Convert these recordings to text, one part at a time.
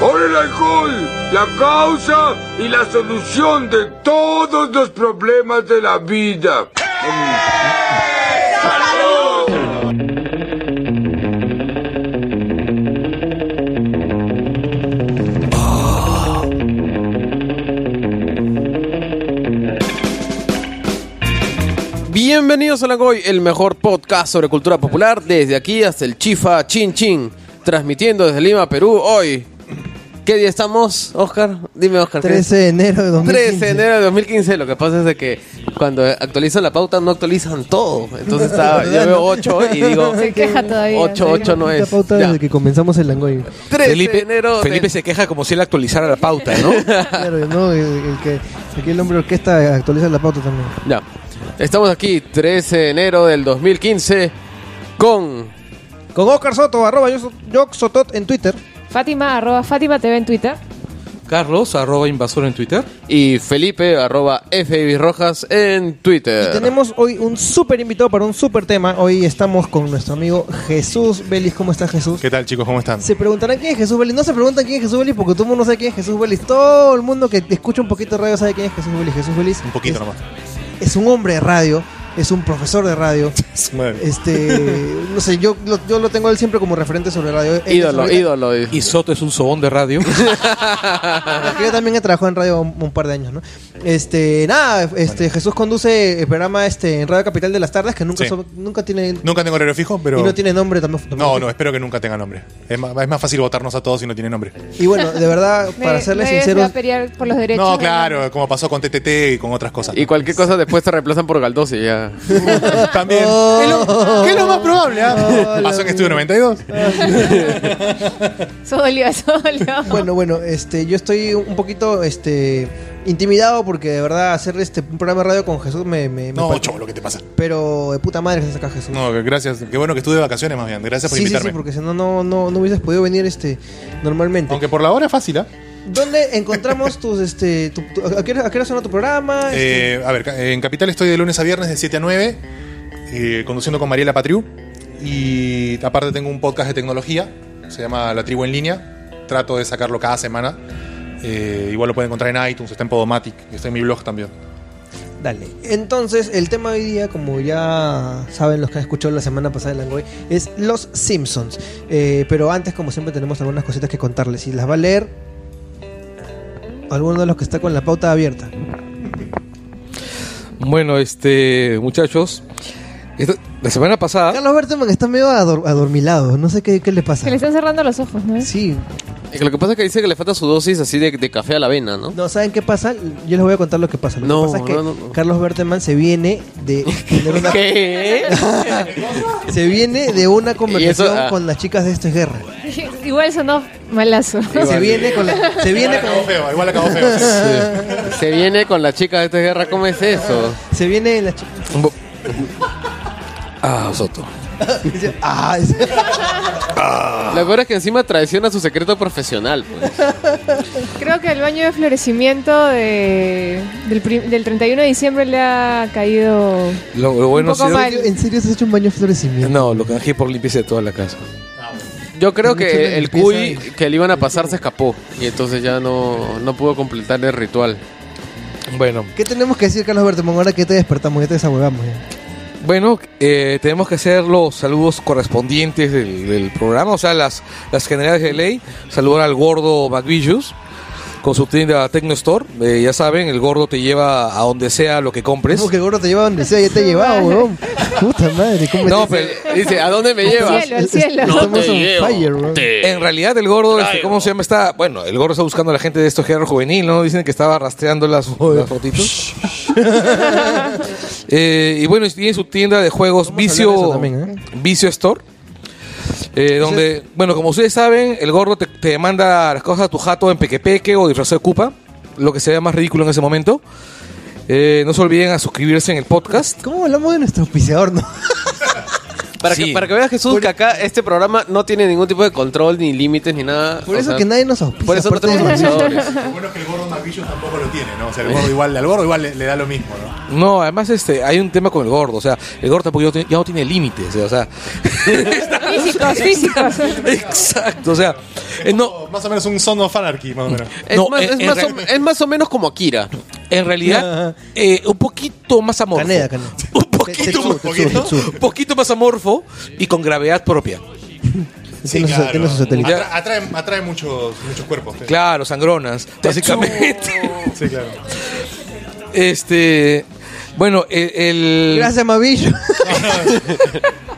Por el alcohol, la causa y la solución de todos los problemas de la vida. Bienvenidos a Langoy, el mejor podcast sobre cultura popular desde aquí hasta el Chifa Chin Chin, transmitiendo desde Lima, Perú, hoy. ¿Qué día estamos, Oscar? Dime, Oscar. ¿qué 13 de enero de 2015. 13 de enero de 2015. Lo que pasa es de que cuando actualizan la pauta no actualizan todo. Entonces estaba, yo veo 8 y digo Se queja todavía. 8, 8 no La es. pauta Ya. desde que comenzamos el Langoy. 13 Felipe, de enero. Felipe se queja como si él actualizara la pauta, ¿no? Claro, ¿no? El, el que, aquí el hombre orquesta actualiza la pauta también. Ya. Estamos aquí 13 de enero del 2015 con Con Oscar Soto, arroba yo, yo Sotot en Twitter. Fátima, arroba Fátima TV en Twitter. Carlos, arroba invasor en Twitter. y Felipe arroba FB Rojas en Twitter. Y tenemos hoy un súper invitado para un súper tema. Hoy estamos con nuestro amigo Jesús Vélez. ¿Cómo está Jesús? ¿Qué tal chicos? ¿Cómo están? Se preguntarán quién es Jesús Vélez. No se preguntan quién es Jesús Vélez porque todo el mundo sabe quién es Jesús Vélez. Todo el mundo que escucha un poquito de radio sabe quién es Jesús Vélez. Jesús Vélez Un poquito es, nomás. es un hombre de radio, es un profesor de radio. Este, no sé, yo lo, yo lo tengo a él siempre como referente sobre radio. Él ídolo, ídolo. Y Soto es un sobón de radio. Porque yo también he trabajado en radio un, un par de años, ¿no? Este, nada, este, Jesús conduce el programa este, en Radio Capital de las Tardes, que nunca, Sí. so- nunca tiene... Nunca tengo horario fijo, pero... Y no tiene nombre también. No, no, espero que nunca tenga nombre. Es más, es más fácil votarnos a todos si no tiene nombre. Y bueno, de verdad, para Me- serles sinceros, a pelear por los derechos. No, claro, como pasó con TTT y con otras cosas. Y cualquier cosa después te reemplazan por Galdós y ya. También. Oh. ¿Qué, es lo, qué es lo más probable? ah? Oh, pasó la en Estudio 92. Eso dolió, eso dolió. bueno, bueno, este, yo estoy un poquito, este, intimidado porque de verdad hacer este un programa de radio con Jesús me, me, me No, pa- cholo, ¿qué te pasa? Pero de puta madre que se saca Jesús. No, que gracias. Qué bueno que estuve de vacaciones más bien. Gracias por sí, sí, invitarme. sí, porque si no, no, no, no hubieses podido venir, este, normalmente. Aunque por la hora es fácil, ¿ah? ¿Dónde encontramos tus, este, tu- tu- a, qué hora, a qué hora suena tu programa? Este, Eh, a ver, en Capital estoy de lunes a viernes de 7 a 9, eh, conduciendo con Mariela Patriu. Y aparte tengo un podcast de tecnología, se llama La Tribu en Línea. Trato de sacarlo cada semana. Eh, igual lo pueden encontrar en iTunes, está en Podomatic, está en mi blog también. Dale. Entonces, el tema de hoy día, como ya saben los que han escuchado la semana pasada en Langoy, es Los Simpsons. Eh, pero antes, como siempre, tenemos algunas cositas que contarles. Y las va a leer alguno de los que está con la pauta abierta. bueno, este, muchachos. esta- la semana pasada. Carlos Berteman está medio ador- adormilado. No sé qué, qué le pasa. Se le están cerrando los ojos, ¿no? Sí. Lo que pasa es que dice que le falta su dosis así de, de café a la avena, ¿no? No, ¿saben qué pasa? Yo les voy a contar lo que pasa. Lo No, que pasa es que no, no, no. Carlos Berteman se viene de tener una, ¿Qué? se viene de una conversación ah. con las chicas de Esto es Guerra. Igual sonó malazo. Se viene con la, se viene Igual con, acabó feo, igual acabó feo. sí. Se viene con la chica de esta guerra, ¿cómo es eso? se viene la chi- Ah, Soto. Dice, ah, es- Lo peor es que encima traiciona su secreto profesional. Pues. Creo que el baño de florecimiento de, del, prim- del 31 de diciembre le ha caído. Lo, lo bueno Un poco ha sido- mal. ¿En serio se has hecho un baño de florecimiento? No, lo canjeé por limpieza de toda la casa. Yo creo Mucho que el limpieza cuy y- que le iban a pasar se escapó y entonces ya no, no pudo completar el ritual. Bueno, ¿Qué tenemos que decir, Carlos Bertemón, ahora que te despertamos, ya te desahuevamos? ya? Bueno, eh, tenemos que hacer los saludos correspondientes del, del programa, o sea, las, las generales de ley. Saludar al gordo McVicious con su tienda Tecno Store. Eh, ya saben, el gordo te lleva a donde sea lo que compres. ¿Cómo que el gordo te lleva donde sea? Ya te he llevado, weón. Puta madre, ¿cómo No, pero Dice, ¿a dónde me Al llevas? cielo, al cielo. Estamos on fire, weón. En realidad el gordo, este, ¿cómo se llama? Está, bueno, el gordo está buscando a la gente de estos géneros juvenil, ¿no? Dicen que estaba rastreando las, las fotitos. Eh, y bueno, y tiene su tienda de juegos Vicio, también, ¿eh? Vicio Store. eh, donde, bueno, como ustedes saben, el gordo te, te manda las cosas a tu jato en pequepeque o disfrazado de cupa, lo que sea más ridículo en ese momento. Eh, no se olviden a suscribirse en el podcast. ¿Cómo hablamos de nuestro auspiciador, no? Para, Sí. que, para que veas, Jesús, que acá este programa no tiene ningún tipo de control, ni límites, ni nada. Por O eso sea, que nadie nos auspicia. Por eso no tenemos auspiciadores. Lo bueno es que el gordo McVillions tampoco lo tiene, ¿no? O sea, el gordo igual, al gordo igual le, le da lo mismo, ¿no? No, además este, hay un tema con el gordo. O sea, el gordo tampoco ya, no tiene- límites. O sea, Físicos, físicos. exacto. O sea, eh, no, Más o menos un son of anarchy, más o menos. Es, No, más, en- es más o, es más o menos como Akira. En realidad, eh, un poquito más amorfo. Caneda, Caneda. Un poquito, poquito más amorfo y con gravedad propia. Tiene sus- tiene sus satélites. Atra- atrae, atrae muchos, muchos cuerpos. sí. Claro, sangronas, básicamente. Sí, claro. Este, bueno, el, el- Gracias, Mavillo.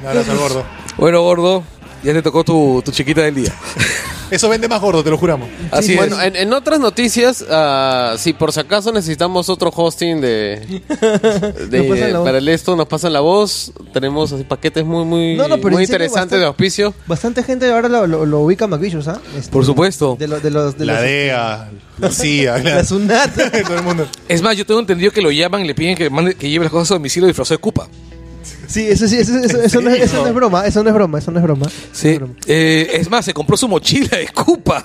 Un abrazo al gordo. bueno, gordo, ya te tocó tu, tu chiquita del día. Eso vende más gordo, te lo juramos. Así bueno, es. en, en otras noticias, ah, si por si acaso necesitamos otro hosting de, de- Nos pasan la voz. para el esto, nos pasan la voz. Tenemos así paquetes muy muy, No, no, pero muy en serio, interesantes bastante- de auspicio. Bastante gente ahora lo, lo, lo ubica a McVillions, ¿ah? Este, Por supuesto. De, lo- de los. De La los- DEA, la CIA, La. Sunat. Todo el mundo. Es más, yo tengo entendido que lo llaman y le piden que, mande, que lleve las cosas a domicilio disfrazado de Cupa. Sí, eso sí, eso, eso, eso no, es- eso no es broma, eso no es broma, eso no es broma. Sí. No es broma. Eh, es más, se compró su mochila de Cupa.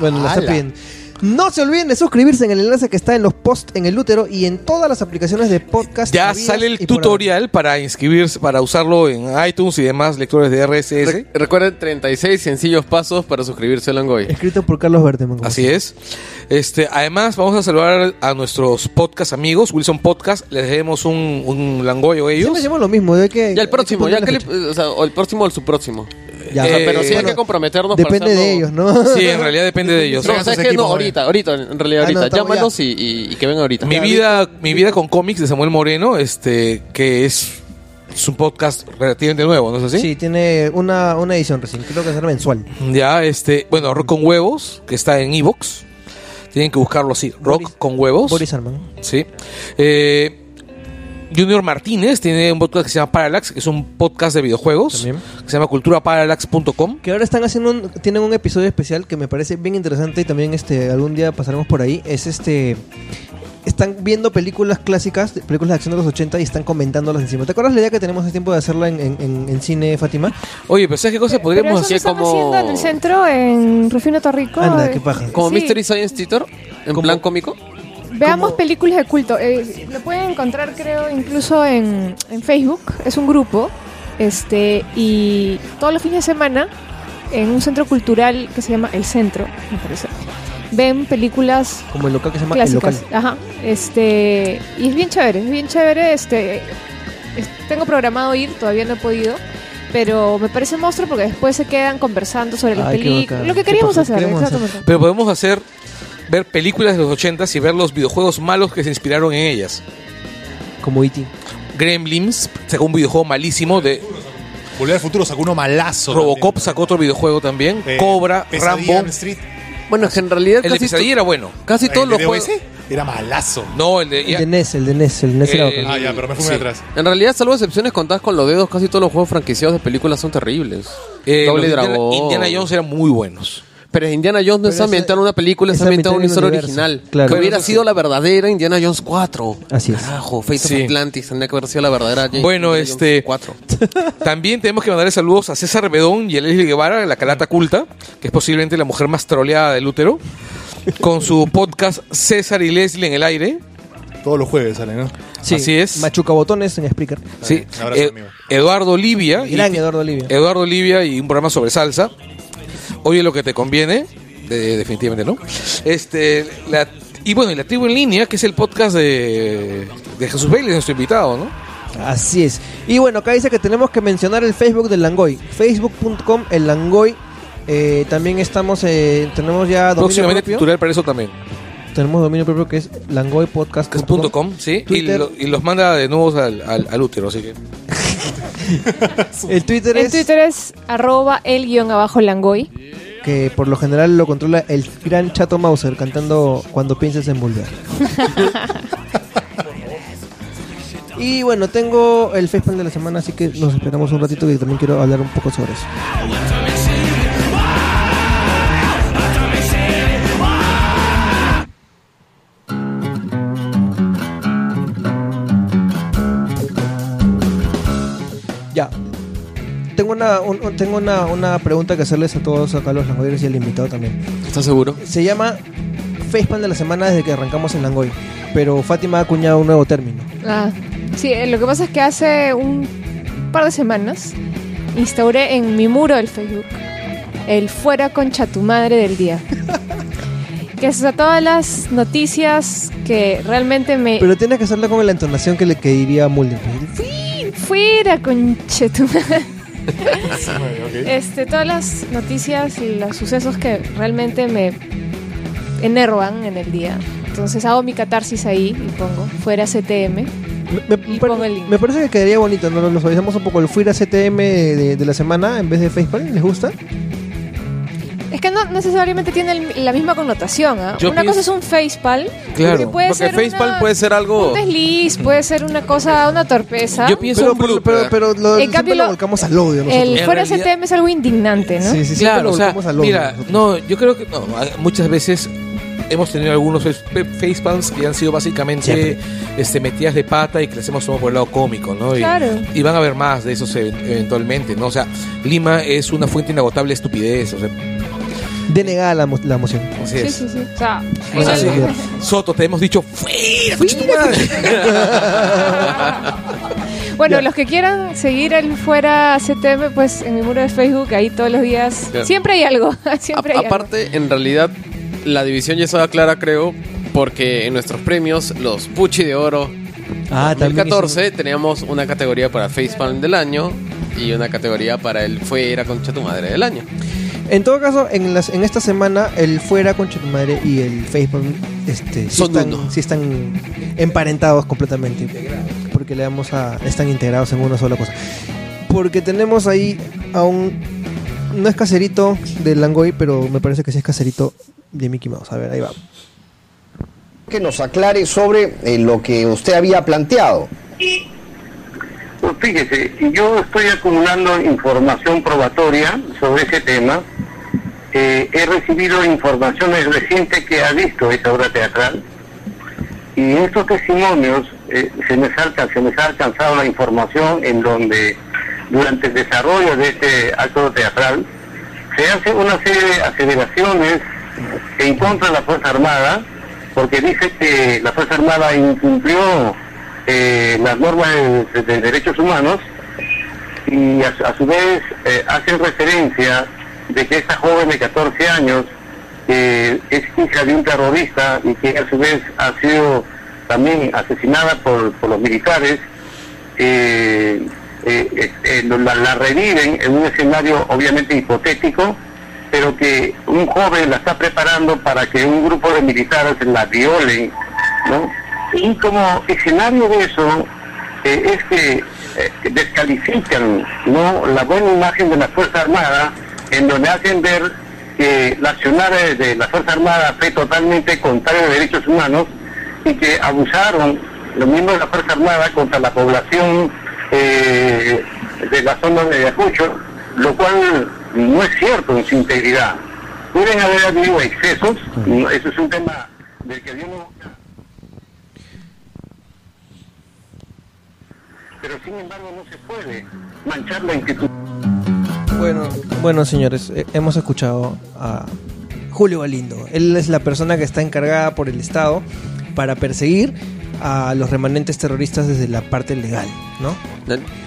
Bueno, lo está ¡Hala! pidiendo. No se olviden de suscribirse en el enlace que está en los posts en el útero y en todas las aplicaciones de podcast. Ya sale el tutorial para inscribirse, para usarlo en iTunes y demás lectores de RSS. Re- recuerden 36 sencillos pasos para suscribirse al Langoy. Escrito por Carlos Berteman. Así es. Este, además, vamos a saludar a nuestros podcast amigos, Wilson Podcast. Les demos un, un langoyo a ellos. Siempre decimos lo mismo, de que. Ya el próximo, ya que le- o, sea, o el próximo o el subpróximo. Ya. O sea, Eh, pero sí hay bueno, que comprometernos. Depende para de ellos, ¿no? Sí, en realidad depende de ellos. No, Traigan ¿sabes sus qué? No, ahorita, ahorita, en realidad Ah, no, ahorita. estamos Llámanos y, y- y que vengan ahorita. Mi vida, mi vida con cómics de Samuel Moreno, este, que es, es un podcast relativamente nuevo, ¿no es así? Sí, tiene una, una edición recién, creo que será mensual. Ya, este, bueno, Rock con huevos, que está en Evox. Tienen que buscarlo así, Rock Boris- con huevos. Boris Arman. Sí. Eh, Junior Martínez tiene un podcast que se llama Parallax, que es un podcast de videojuegos, También. que se llama culturaparallax.com. Que ahora están haciendo un, tienen un episodio especial que me parece bien interesante y también este algún día pasaremos por ahí. Es este están viendo películas clásicas, películas de acción de los 80 y están comentándolas encima. ¿Te acuerdas la idea que tenemos hace tiempo de hacerla en, en- en- en cine, Fátima? Oye, pero ¿sabes qué cosa Pero podríamos hacer? están como- haciendo en el centro, en Rufino Torrico. Anda, eh, qué paja. Como sí. Mystery Science Theater, en plan cómico. Veamos como- películas de culto. Eh, lo pueden encontrar, creo, incluso en, en Facebook. Es un grupo. Este, y todos los fines de semana, en un centro cultural que se llama El Centro, me parece. Ven películas Como el local que se llama El clásicas. Local. Ajá. Este, y es bien chévere, es bien chévere. Este, es- tengo programado ir, todavía no he podido. Pero me parece monstruo porque después se quedan conversando sobre las películas. Lo que ¿Qué queríamos hacer, Queremos hacer. exactamente. Pero podemos hacer ver películas de los 80 y ver los videojuegos malos que se inspiraron en ellas. Como E.T. Gremlins sacó un videojuego malísimo de Volver al futuro sacó uno malazo. Robocop también. sacó otro videojuego también, Eh, Cobra, Pesadilla Rambo. Street. Bueno, es que en realidad El de casi, Pesadilla to- era bueno. casi todos ¿El los de juegos... Era malazo. No, el de El de NES, el de NES, el NES era Eh, bacán. Ah, ya, pero me fui muy Sí. atrás. En realidad, salvo excepciones contadas con los dedos, casi todos los juegos franquiciados de películas son terribles. eh, Doble de Dragón. Indiana Jones eran muy buenos. Pero Indiana Jones no Pero está ambientado en una película, está está ambientado en una historia original. Claro. Que hubiera sido la verdadera Indiana Jones 4. Así es. Carajo, Fate Sí. of Atlantis tendría que haber sido la verdadera Indiana Bueno, Jones este- 4. También tenemos que mandarle saludos a César Bedón y a Leslie Guevara, la calata culta, que es posiblemente la mujer más troleada del útero, con su podcast César y Leslie en el aire. Todos los jueves salen, ¿no? Sí, así es. Machuca botones en Spreaker. Sí. Un abrazo, Eh, amigo. Eduardo Olivia. y- Gran Eduardo Olivia. Eduardo Olivia y un programa sobre salsa. Oye lo que te conviene. De- definitivamente no. Este, la- y bueno, y la tribu en línea, que es el podcast de, de Jesús Vélez, nuestro invitado, ¿no? Así es. Y bueno, acá dice que tenemos que mencionar el Facebook del Langoy. Facebook.com, el Langoy. Eh, también estamos, eh, tenemos ya dominio Próximamente propio. titular para eso también. Tenemos dominio propio que es langoypodcast.com. Sí. Y, lo- y los manda de nuevo al, al, al útero, así que. El Twitter es Twitter es arroba el guion abajo langoy. que por lo general lo controla el gran Chato Mauser cantando cuando pienses en volver. y bueno, tengo el Facepan de la semana, así que nos esperamos un ratito que también quiero hablar un poco sobre eso. Tengo una, un- un- tengo una, una pregunta que hacerles a todos acá los langoyeros y al invitado también. ¿Estás seguro? Se llama Facepan de la semana desde que arrancamos en Langoy. Pero Fátima ha acuñado un nuevo término. Ah, sí, eh, lo que pasa es que hace un par de semanas instauré en mi muro del Facebook el fuera concha tu madre del día. que es a todas las noticias que realmente me... Pero tienes que hacerla con la entonación que le que diría Mulder. Fuera concha tu madre. Este, todas las noticias y los sucesos que realmente me enervan en el día. Entonces hago mi catarsis ahí y pongo fuera CTM. Me, me- Y pongo el link. me parece que quedaría bonito, ¿no? Nos avisamos un poco el Fuera CTM de, de la semana en vez de Facepan. ¿Les gusta? Es que no necesariamente tiene el- la misma connotación. ¿ah? Yo Una pienso- cosa es un facepal. Claro, que puede porque ser facepalm una- puede ser algo- Un desliz, puede ser una cosa, una torpeza. Yo pienso Pero, en pero, blooper. pero, pero lo, En siempre cambio, lo lo- volcamos al odio nosotros. el En fuera realidad- CTM es algo indignante, ¿no? Sí, sí, siempre Claro, lo o sea, volcamos al odio mira, nosotros. no, yo creo que no, muchas veces hemos tenido algunos face- facepalms que han sido básicamente este, metidas de pata y que les hemos tomado por el lado cómico, ¿no? Y, Claro. y van a haber más de esos e- eventualmente, ¿no? O sea, Lima es una fuente inagotable de estupidez, o sea, Denegada la, mo- la emoción. así Sí, es. sí, sí. O sea, O sea, el- sí, claro. Soto, te hemos dicho, ¡fuera, coche tu madre! Bueno, Ya. los que quieran seguir el fuera CTM, pues en mi muro de Facebook, ahí todos los días. Claro. Siempre hay algo. Siempre A- hay algo. aparte, en realidad, la división ya estaba clara, creo, porque en nuestros premios, los Pucci de Oro Ah, 2014, teníamos una categoría para Facepalm del año y una categoría para el Fuera Concha tu Madre del año. En todo caso, en, las, en esta semana, el fuera con tu madre y el Facebook este, sí, Son están, sí están emparentados completamente. Porque le damos a. están integrados en una sola cosa. Porque tenemos ahí a un. No es caserito de Langoy, pero me parece que sí es caserito de Mickey Mouse. A ver, ahí va. que nos aclare sobre eh, lo que usted había planteado. Pues fíjese, yo estoy acumulando información probatoria sobre ese tema. Eh, he recibido informaciones recientes que ha visto esa obra teatral. Y estos testimonios eh, se, me ha alca- se me ha alcanzado la información en donde durante el desarrollo de este acto teatral se hace una serie de aseveraciones en contra de la Fuerza Armada, porque dice que la Fuerza Armada incumplió eh, las normas de, de derechos humanos y a su vez eh, hacen referencia de que esta joven de 14 años eh, es hija de un terrorista y que a su vez ha sido también asesinada por, por los militares, eh, eh, eh, la, la reviven en un escenario obviamente hipotético, pero que un joven la está preparando para que un grupo de militares la violen, ¿no? Y como escenario de eso eh, es que eh, descalifican ¿no? la buena imagen de la Fuerza Armada, en donde hacen ver que la accionar de, la Fuerza Armada fue totalmente contrario a derechos humanos y que abusaron los miembros de la Fuerza Armada contra la población eh, de la zona de Ayacucho, lo cual no es cierto en su integridad. Pueden haber habido excesos, eso es un tema del que no... Pero sin embargo no se puede manchar la institución. Bueno, bueno señores, eh, hemos escuchado a Julio Galindo. Él es la persona que está encargada por el Estado para perseguir a los remanentes terroristas desde la parte legal, ¿no?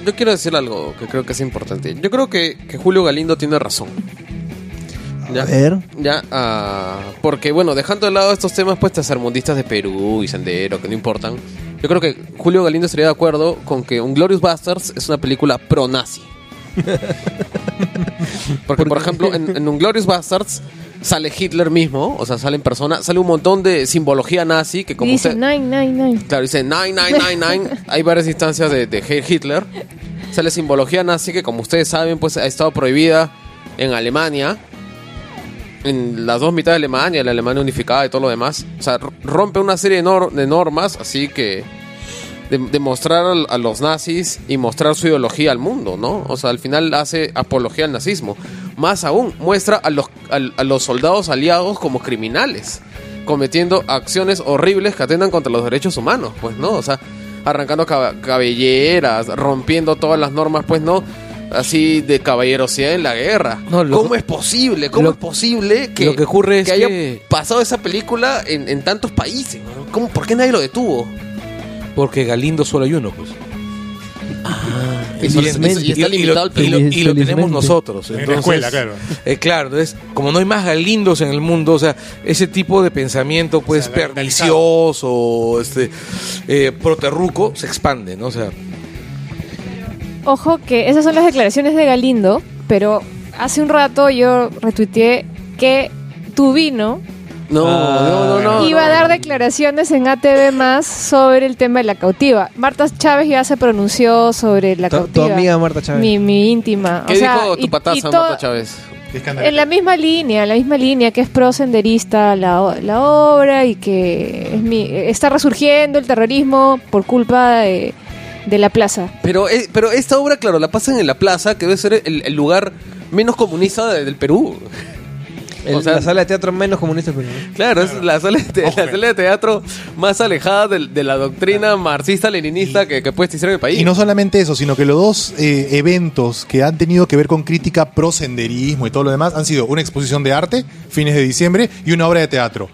Yo quiero decir algo que creo que es importante. Yo creo que, que Julio Galindo tiene razón. A ver. Ya, ah, porque bueno, dejando de lado estos temas pues tercermundistas de Perú y Sendero, que no importan, yo creo que Julio Galindo estaría de acuerdo con que un Glorious Bastards es una película pro-nazi. Porque, por ejemplo, en, en un Glorious Bastards sale Hitler mismo, o sea, sale en persona, sale un montón de simbología nazi que como dice usted... 999. Claro, dice 9999. Hay varias instancias de, de Heil Hitler. Sale simbología nazi que, como ustedes saben, pues ha estado prohibida en Alemania. En las dos mitades de Alemania, la Alemania unificada y todo lo demás. O sea, rompe una serie de, nor- de normas, así que. De, de mostrar a los nazis y mostrar su ideología al mundo, ¿no? O sea, al final hace apología al nazismo. Más aún, muestra a los, al- a los soldados aliados como criminales cometiendo acciones horribles que atentan contra los derechos humanos, pues, ¿no? O sea, arrancando cab- cabelleras, rompiendo todas las normas, pues, ¿no? así de caballerosidad en la guerra. No, lo- ¿Cómo es posible? ¿Cómo lo- es posible que, lo que ocurre es haya que- pasado esa película en, en tantos países? ¿Cómo, ¿Por qué nadie lo detuvo? Porque Galindo solo hay uno, pues. Y, solo- y- y está y lo- y lo- y lo tenemos nosotros. En la entonces, escuela, claro. eh, claro, entonces, como no hay más galindos en el mundo, o sea, ese tipo de pensamiento, pues, O sea, pernicioso, este, eh, proterruco, se expande, ¿no? O sea, Ojo que esas son las declaraciones de Galindo, pero hace un rato yo retuiteé que Tubino No, no, no, no. iba a no. dar declaraciones en ATV más sobre el tema de la cautiva. Marta Chávez ya se pronunció sobre la Tu, tu cautiva. amiga Marta Chávez. Mi, mi íntima. ¿Qué o sea, dijo tu y- pataza, y to- Marta Chávez? Qué escándalo. En la misma línea, en la misma línea que es pro senderista la, o- la obra y que es mi- está resurgiendo el terrorismo por culpa de, de la plaza. Pero, eh, pero esta obra, claro, la pasan en la plaza, que debe ser el, el lugar menos comunista de- del Perú. El- o sea- la sala de teatro menos comunista del Perú. Claro, es la sala, de, la sala de teatro más alejada de, de la doctrina marxista-leninista que, que puede existir en el país. Y no solamente eso, sino que los dos eh, eventos que han tenido que ver con crítica pro senderismo y todo lo demás han sido una exposición de arte, fines de diciembre, y una obra de teatro.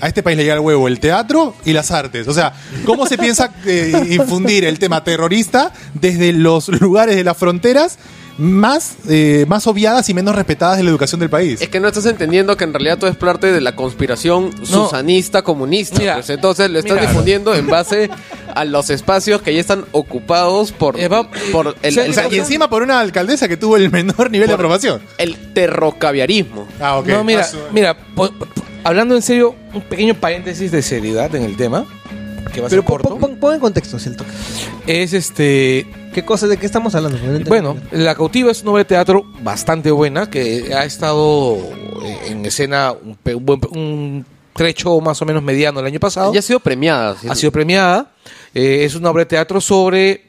A este país le llega al huevo el teatro y las artes. O sea, ¿cómo se piensa eh, infundir el tema terrorista desde los lugares de las fronteras más, eh, más obviadas y menos respetadas de la educación del país? Es que no estás entendiendo que en realidad todo es parte de la conspiración susanista comunista. Mira, pues entonces lo estás mira. difundiendo en base a los espacios que ya están ocupados por, Eh, por el, o sea, el- O sea, y encima por una alcaldesa que tuvo el menor nivel de aprobación. el terrocaviarismo. Ah, ok. no, mira, mira, po- po- hablando en serio, un pequeño paréntesis de seriedad en el tema, que va a ser Pero pon, corto, pon- pon en contexto, Celto. es este, ¿Qué cosa, de qué estamos hablando? Entiendo. Bueno, La Cautiva es una obra de teatro bastante buena que ha estado en escena un, trecho más o menos mediano el año pasado. Ya ha sido premiada. ¿sí? Ha sido premiada. Eh, es una obra de teatro sobre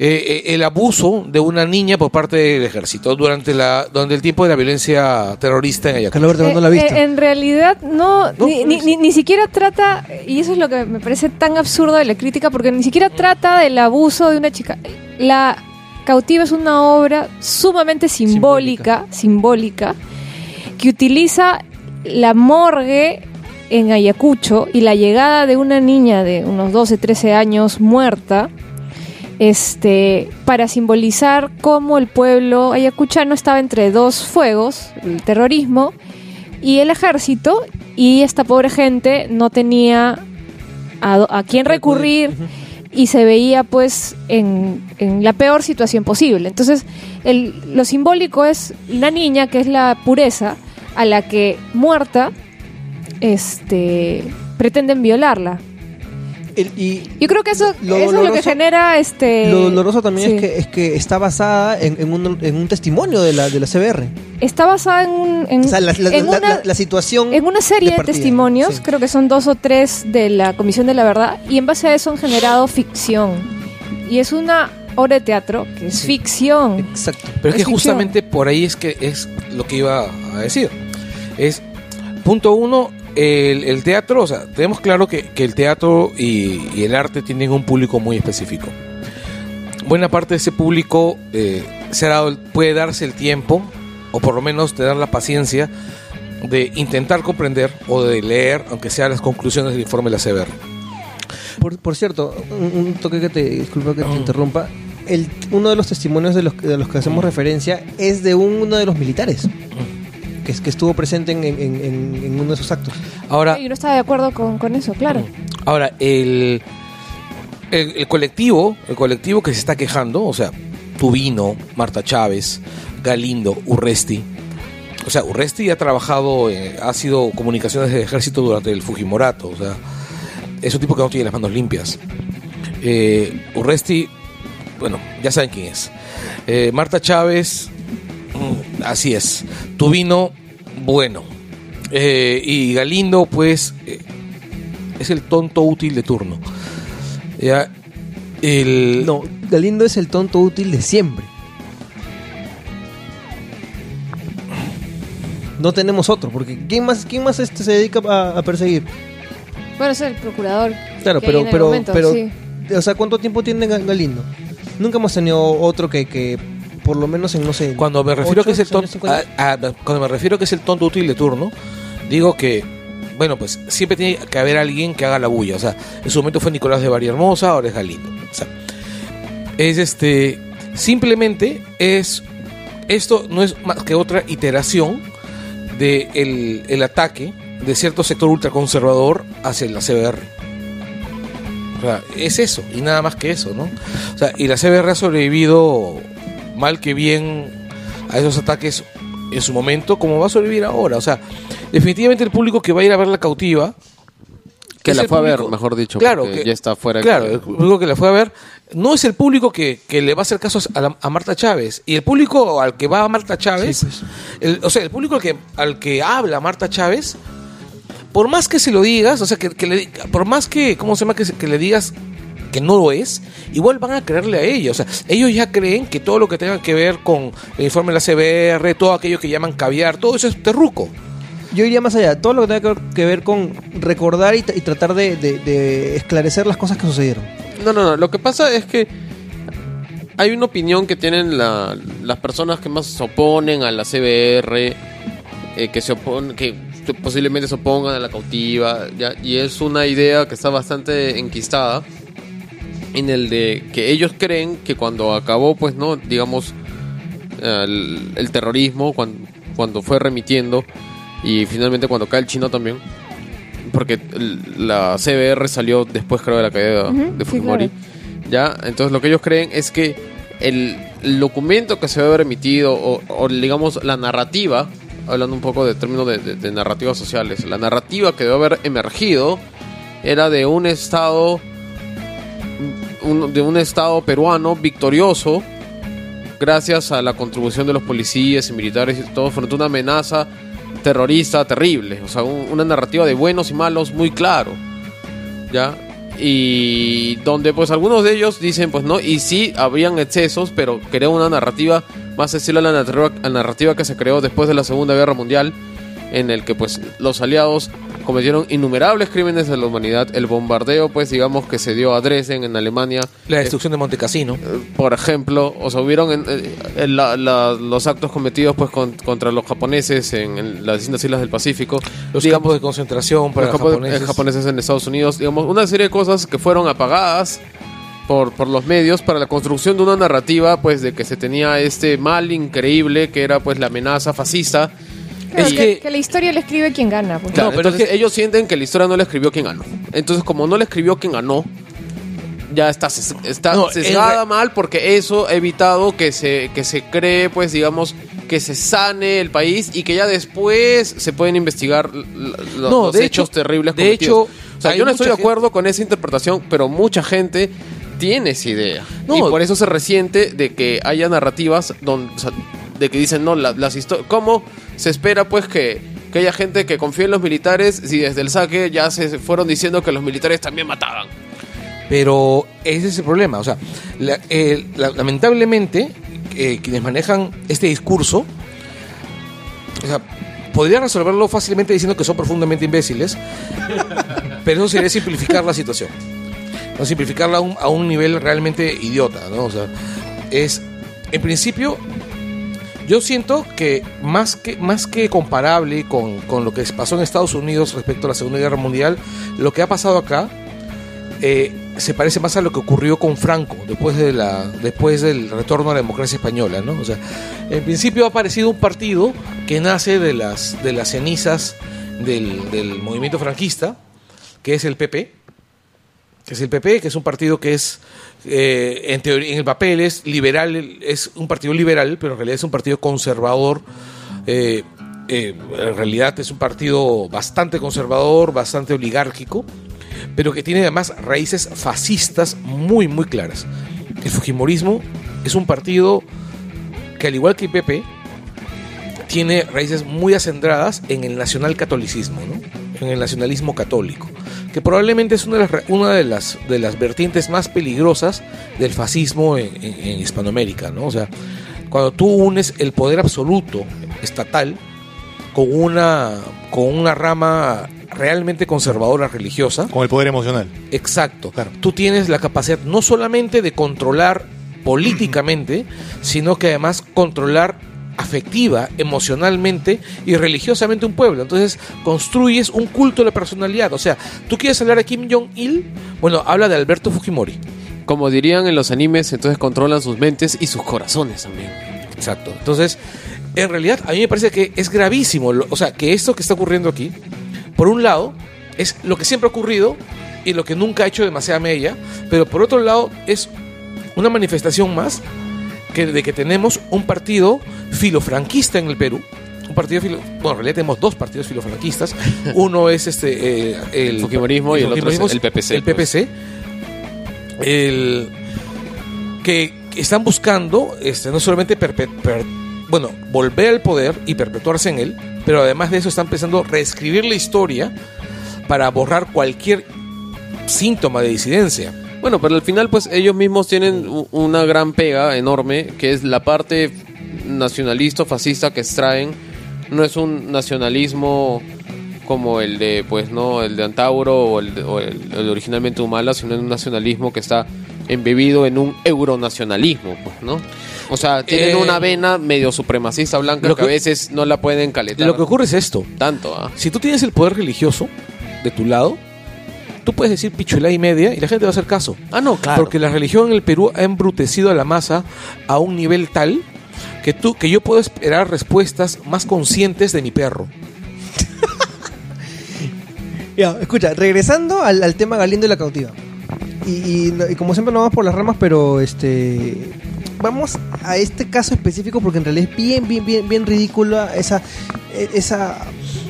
eh, eh, el abuso de una niña por parte del ejército durante la durante el tiempo de la violencia terrorista en Ayacucho. ¿cuándo la Eh, viste? eh, en realidad no, No, ni, ni- ni- ni siquiera trata, y eso es lo que me parece tan absurdo de la crítica, porque ni siquiera trata del abuso de una chica. La cautiva es una obra sumamente simbólica, simbólica, que utiliza la morgue en Ayacucho y la llegada de una niña de unos 12, 13 años muerta este, para simbolizar cómo el pueblo ayacuchano estaba entre dos fuegos, el terrorismo y el ejército, y esta pobre gente no tenía a, a quién recurrir y se veía pues en, en la peor situación posible. Entonces, el, lo simbólico es la niña, que es la pureza, a la que muerta este, pretenden violarla. El- y Yo creo que eso, Lo eso es lo que genera este. lo doloroso también sí. es, que, es que está basada en, en un, en un testimonio de la, de la CBR. está basada en, un- en, O sea, la, la- en la- una, la- la situación. en una serie de, partida, testimonios, sí. creo que son dos o tres de la Comisión de la Verdad, y en base a eso han generado ficción. Y es una obra de teatro que es ficción. Exacto. Pero es que Es ficción. justamente por ahí es que es lo que iba a decir. Es, punto uno, el, el teatro, o sea, tenemos claro que, que el teatro y, y el arte tienen un público muy específico. Buena parte de ese público eh, se ha dado puede darse el tiempo, o por lo menos tener la paciencia, de intentar comprender o de leer, aunque sea las conclusiones del informe de la CBR. Por, por cierto, un, un toque que te. Disculpa que te interrumpa. El, uno de los testimonios de los, de los que hacemos referencia es de uno de los militares. Que, es, que estuvo presente en, en- en- en uno de esos actos. Ahora, Yo no estaba de acuerdo con, con eso, claro. Ahora, el, el, el colectivo, el colectivo que se está quejando, o sea, Tubino, Marta Chávez, Galindo, Urresti. O sea, Urresti ha trabajado, eh, ha sido comunicaciones del ejército durante el Fujimorato. O sea, es un tipo que no tiene las manos limpias. Eh, Urresti, bueno, ya saben quién es. Eh, Marta Chávez, así es. Tubino, bueno. Eh, y Galindo, pues, eh, es el tonto útil de turno. Ya, el, No, Galindo es el tonto útil de siempre. No tenemos otro, porque ¿quién más, quién más este se dedica a, a perseguir? Bueno, es el procurador. Claro, pero, pero, momento, pero, sí. o sea, ¿cuánto tiempo tiene Ga- Galindo? Nunca hemos tenido otro que, que por lo menos en, no sé... Cuando me refiero ocho que es el tonto, a- a- cuando me refiero que es el tonto útil de turno, digo que bueno, pues siempre tiene que haber alguien que haga la bulla, o sea, en su momento fue Nicolás de Bari Hermosa, ahora es Galindo. O sea, es este simplemente es esto no es más que otra iteración de el, el ataque de cierto sector ultraconservador hacia la CBR. O sea, es eso, y nada más que eso, ¿no? O sea, y la CBR ha sobrevivido mal que bien a esos ataques en su momento, como va a sobrevivir ahora. O sea, definitivamente el público que va a ir a ver la cautiva. Que la fue a ver, mejor dicho. Claro, que- ya está fuera. Claro, el público que la fue a ver no es el público que, que le va a hacer caso a, la- a Marta Chávez. Y el público al que va a Marta Chávez, Sí, pues. el- o sea, el público al que, al que habla Marta Chávez, por más que se lo digas, o sea, que, que le- por más que, ¿cómo se llama? Que, se- que le digas que no lo es, igual van a creerle a ella. O sea, ellos ya creen que todo lo que tenga que ver con el informe de la CBR, todo aquello que llaman caviar, todo eso es terruco. Yo iría más allá, todo lo que tenga que- ver con recordar y, tra- y tratar de, de- de esclarecer las cosas que sucedieron. No, no, no. Lo que pasa es que hay una opinión que tienen la- las personas que más se oponen a la CBR, eh, que se oponen, que posiblemente se opongan a la cautiva, ¿ya? y es una idea que está bastante enquistada en el de que ellos creen que cuando acabó, pues, no, digamos, el, el terrorismo, cuando, cuando fue remitiendo y finalmente cuando cae el chino también, porque la CBR salió después, creo, de la caída de sí, Fujimori. claro. ¿Ya? Entonces lo que ellos creen es que el, el documento que se debe haber emitido, o, o, digamos la narrativa, hablando un poco de términos de, de- de narrativas sociales, la narrativa que debe haber emergido era de un estado un- de un estado peruano victorioso gracias a la contribución de los policías y militares y todo frente a una amenaza terrorista terrible, o sea, un- una narrativa de buenos y malos muy claro. ¿Ya? Y donde pues algunos de ellos dicen pues no, y sí habían excesos, pero creó una narrativa más estilo a la narrativa, a la narrativa que se creó después de la Segunda Guerra Mundial, en el que pues los aliados cometieron innumerables crímenes de la humanidad, el bombardeo pues digamos que se dio a Dresden en Alemania, La destrucción de Montecassino. eh, por ejemplo, o sea, hubieron en- eh, en la- la- los actos cometidos pues con- contra los japoneses en, en las distintas islas del Pacífico, Los digamos, campos de concentración para los de- japoneses. eh, japoneses en Estados Unidos, digamos, una serie de cosas que fueron apagadas por, por los medios para la construcción de una narrativa pues de que se tenía este mal increíble que era pues la amenaza fascista. Claro, Y- que, que la historia le escribe quien gana. pues. Claro, No, pero entonces es que- ellos sienten que la historia no le escribió quien ganó. Entonces, como no le escribió quien ganó, ya está, ses- está No, sesgada re- mal porque eso ha evitado que se, que se cree, pues, digamos, que se sane el país y que ya después se pueden investigar los, No, los de hechos hecho- terribles de cometidos. hecho, o sea, yo no estoy de acuerdo con esa interpretación, pero mucha gente tiene esa idea. No. y por eso se resiente de que haya narrativas donde, o sea, de que dicen, no, la- las historias... ¿Cómo se espera, pues, que, que haya gente que confíe en los militares si desde el saque ya se fueron diciendo que los militares también mataban? Pero ese es el problema. O sea, la- eh, la- lamentablemente, eh, quienes manejan este discurso, o sea, podrían resolverlo fácilmente diciendo que son profundamente imbéciles, pero eso sería simplificar la situación. No simplificarla a un, a un nivel realmente idiota, ¿no? O sea, es, en principio, yo siento que más que, más que comparable con, con lo que pasó en Estados Unidos respecto a la Segunda Guerra Mundial, lo que ha pasado acá eh, se parece más a lo que ocurrió con Franco después de la después del retorno a la democracia española, ¿no? O sea, en principio ha aparecido un partido que nace de las de las cenizas del, del movimiento franquista, que es el PP, que es el PP, que es un partido que es eh, en teoría, en el papel es liberal, es un partido liberal, pero en realidad es un partido conservador. eh, eh, en realidad es un partido bastante conservador, bastante oligárquico, pero que tiene además raíces fascistas muy, muy claras. El Fujimorismo es un partido que, al igual que el PP, tiene raíces muy acendradas en el nacionalcatolicismo, ¿no? en el nacionalismo católico, que probablemente es una de las, una de las, de las vertientes más peligrosas del fascismo en, en- en Hispanoamérica. ¿no? O sea, cuando tú unes el poder absoluto estatal con una, con una rama realmente conservadora religiosa, Con el poder emocional. Exacto. Claro. Tú tienes la capacidad no solamente de controlar políticamente, sino que además controlar afectiva, emocionalmente y religiosamente un pueblo. Entonces construyes un culto de la personalidad. O sea, tú quieres hablar de Kim Jong-il, bueno, habla de Alberto Fujimori. Como dirían en los animes, entonces controlan sus mentes y sus corazones también. Exacto. Entonces, en realidad, a mí me parece que es gravísimo. O sea, que esto que está ocurriendo aquí, por un lado, es lo que siempre ha ocurrido y lo que nunca ha hecho demasiada mella, pero por otro lado, es una manifestación más que de que tenemos un partido filofranquista en el Perú. Un partido filo, bueno, en realidad tenemos dos partidos filofranquistas. Uno es este eh, el Fujimorismo y el otro es el PPC, El PPC. El que están buscando este, no solamente perpe- per- bueno, volver al poder y perpetuarse en él, pero además de eso están pensando reescribir la historia para borrar cualquier síntoma de disidencia. Bueno, pero al final pues ellos mismos tienen una gran pega enorme, que es la parte nacionalista o fascista que extraen. No es un nacionalismo como el de, pues, no, el de Antauro o el, o el- el originalmente Humala, sino un nacionalismo que está embebido en un euronacionalismo, pues, ¿no? O sea, tienen Eh, una vena medio supremacista blanca lo que, a que- veces no la pueden calentar. Lo que ocurre es esto. tanto, ¿ah? Si tú tienes el poder religioso de tu lado, tú puedes decir pichulá y media y la gente va a hacer caso. Ah, no, claro. Porque la religión en el Perú ha embrutecido a la masa a un nivel tal que tú que yo puedo esperar respuestas más conscientes de mi perro. Ya, escucha, regresando al, al tema Galindo y la cautiva. Y, y- y como siempre nos vamos por las ramas, pero este vamos a este caso específico porque en realidad es bien, bien, bien, bien ridícula esa, e- esa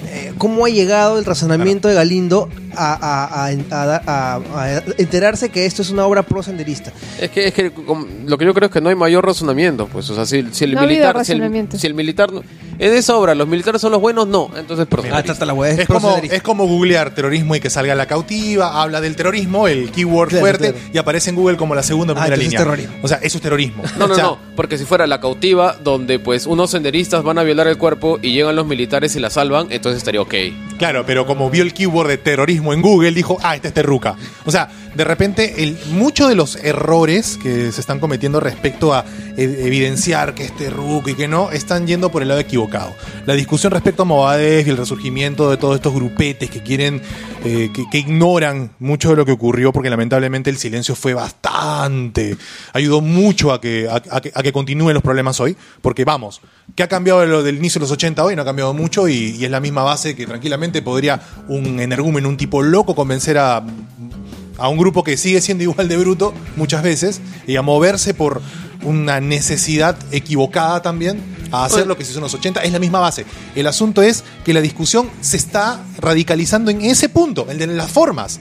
eh, cómo ha llegado el razonamiento de Galindo a, a- a- a dar- a- a enterarse que esto es una obra pro senderista. Es que, es que lo que yo creo es que no hay mayor razonamiento, pues, o sea, si, si el No ha habido militar, si el, razonamiento. si el militar, no- en esa obra los militares son los buenos, no, entonces Ah, está la hueá, es Es como, es como googlear terrorismo y que salga la cautiva, habla del terrorismo, el keyword Claro, fuerte, claro. y aparece en Google como la segunda o Ah, primera entonces línea. es terrorismo. O sea, eso es terrorismo. No, no, O sea, no, porque si fuera la cautiva, donde pues unos senderistas van a violar el cuerpo y llegan los militares y la salvan, entonces estaría ok. Claro, pero como vio el keyword de terrorismo en Google, dijo, ah, este es terruca. O sea, de repente, muchos de los errores que se están cometiendo respecto a e- evidenciar que es terruca y que no, están yendo por el lado equivocado. La discusión respecto a Movadez y el resurgimiento de todos estos grupetes que quieren, eh, que, ignoran mucho de lo que ocurrió, porque lamentablemente el silencio fue bastante, ayudó mucho a que, a, que, continúen los problemas hoy, porque vamos, ¿qué ha cambiado lo del inicio de los 80 hoy? No ha cambiado mucho y, y es la misma base que tranquilamente podría un energúmeno, un tipo loco, convencer a, a un grupo que sigue siendo igual de bruto muchas veces y a moverse por una necesidad equivocada también a hacer lo que se hizo en los 80. Es la misma base. El asunto es que la discusión se está radicalizando en ese punto, el de las formas.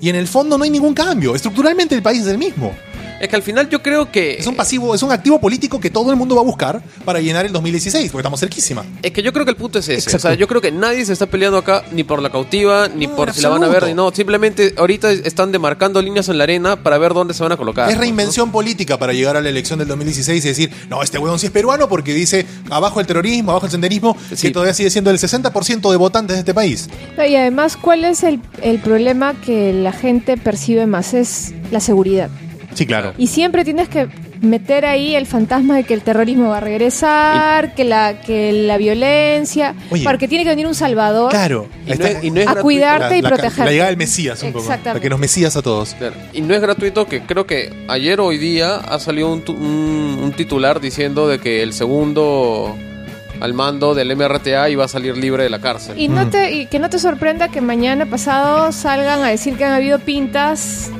Y en el fondo no hay ningún cambio. Estructuralmente el país es el mismo. Es que al final yo creo que... Es un pasivo, es un activo político que todo el mundo va a buscar para llenar el 2016, porque estamos cerquísima. Es que yo creo que el punto es ese. Exacto. O sea, yo creo que nadie se está peleando acá ni por la cautiva, ni No, por si la van a ver, ni no. Simplemente ahorita están demarcando líneas en la arena para ver dónde se van a colocar. Es ¿no? reinvención política para llegar a la elección del 2016 y decir, no, este huevón sí es peruano porque dice abajo el terrorismo, abajo el senderismo, Sí. que todavía sigue siendo el 60% de votantes de este país. Y además, ¿cuál es el, el problema que la gente percibe más? Es la seguridad. Sí, claro. Y siempre tienes que meter ahí el fantasma de que el terrorismo va a regresar, que la que la violencia, Oye. porque tiene que venir un salvador Claro. Y no es- y no es a gratuito. cuidarte y la, protegerte. la llegada del Mesías un poco. Exactamente. La que nos Mesías a todos. Claro. Y no es gratuito que creo que ayer o hoy día ha salido un, tu- un- un titular diciendo de que el segundo al mando del MRTA iba a salir libre de la cárcel. Y, no te, y que no te sorprenda que mañana pasado salgan a decir que han habido pintas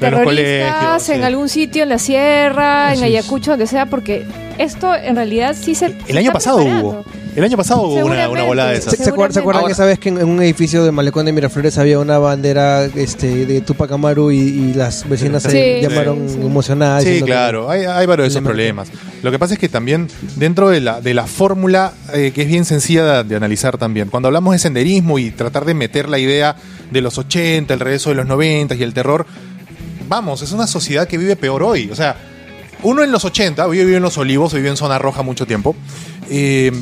De los terroristas colegios, en sí. algún sitio, en la sierra, Así en es. Ayacucho, donde sea, porque esto en realidad sí se. se El año pasado preparando. hubo. El año pasado hubo una, una volada de ¿Se, esas. se acuerdan, ¿se acuerdan Ahora- esa vez que en, en un edificio de Malecón de Miraflores había una bandera este, de Tupac Amaru y, y las vecinas se Sí, llamaron sí, sí. emocionadas? Sí, diciendo que- claro, hay, hay varios de esos problemas. Lo que pasa es que también dentro de la, de la fórmula, eh, que es bien sencilla de, de analizar también, cuando hablamos de senderismo y tratar de meter la idea de los 80, el regreso de los 90 y el terror, vamos, es una sociedad que vive peor hoy. O sea, uno en los 80, yo viví en Los Olivos, viví en Zona Roja mucho tiempo, eh,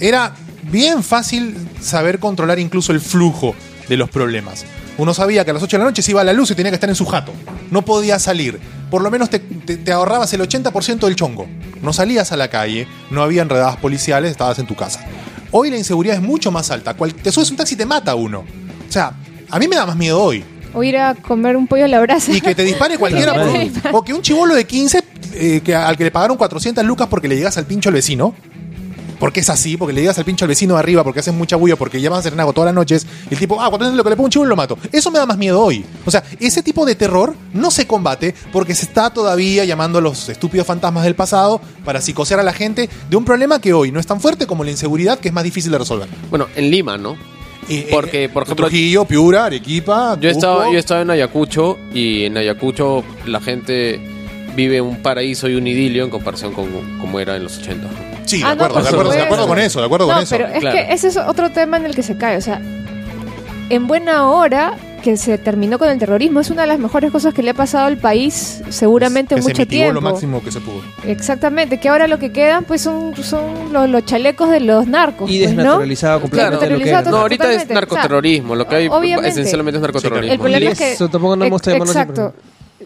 era bien fácil saber controlar incluso el flujo de los problemas. Uno sabía que a las 8 de la noche se iba a la luz y tenía que estar en su jato. No podía salir. por lo menos te, te- ahorrabas el 80% del chongo. No salías a la calle, no había enredadas policiales, estabas en tu casa. Hoy la inseguridad es mucho más alta. Te subes un taxi y te mata uno. O sea, a mí me da más miedo hoy. O ir a comer un pollo a la brasa. Y que te dispare cualquiera por un- O que un chivolo de 15 eh, que, al que le pagaron 400 lucas porque le llegas al pincho al vecino. Porque es así, porque le llegas al pincho al vecino de arriba, porque haces mucha bulla, porque llaman a Serenago todas las noches. Y el tipo, ah, 400 lo que le pongo un chivolo lo mato. Eso me da más miedo hoy. O sea, ese tipo de terror no se combate porque se está todavía llamando a los estúpidos fantasmas del pasado para psicosear a la gente de un problema que hoy no es tan fuerte como la inseguridad, que es más difícil de resolver. Bueno, en Lima, ¿no? Eh, Porque, eh, por ejemplo, Trujillo, Piura, Arequipa. Yo estaba, yo estaba en Ayacucho y en Ayacucho la gente vive un paraíso y un idilio en comparación con como era en los 80. ¿no? Sí, de Ah, no, acuerdo, por de acuerdo, de acuerdo con eso, de acuerdo no, con eso. pero es Claro. que ese es otro tema en el que se cae. O sea, en buena hora que se terminó con el terrorismo es una de las mejores cosas que le ha pasado al país seguramente que en se mucho mitigó tiempo. lo máximo que se pudo. Exactamente, que ahora lo que quedan pues son, son los, los chalecos de los narcos. Y pues, ¿no? desnaturalizado completamente. Desnaturalizado No, ahorita es narcoterrorismo. Lo que hay obviamente. esencialmente es narcoterrorismo. El problema es que eso tampoco no hemos ex- exacto,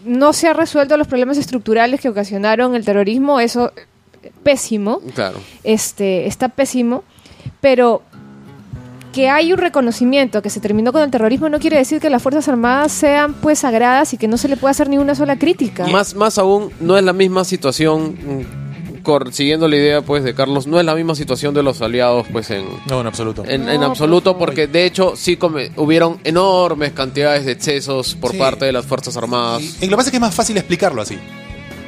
no se ha resuelto los problemas estructurales que ocasionaron el terrorismo, eso eh, pésimo, Claro. este está pésimo, pero que hay un reconocimiento que se terminó con el terrorismo no quiere decir que las fuerzas armadas sean pues sagradas y que no se le pueda hacer ni una sola crítica. Más, más aún, no es la misma situación, mm, siguiendo la idea pues de Carlos, no es la misma situación de los aliados pues en, No, en absoluto. en, No, en por absoluto, favor. porque de hecho sí come- hubieron enormes cantidades de excesos por Sí. parte de las Fuerzas Armadas. Y, y lo que pasa es que es más fácil explicarlo así.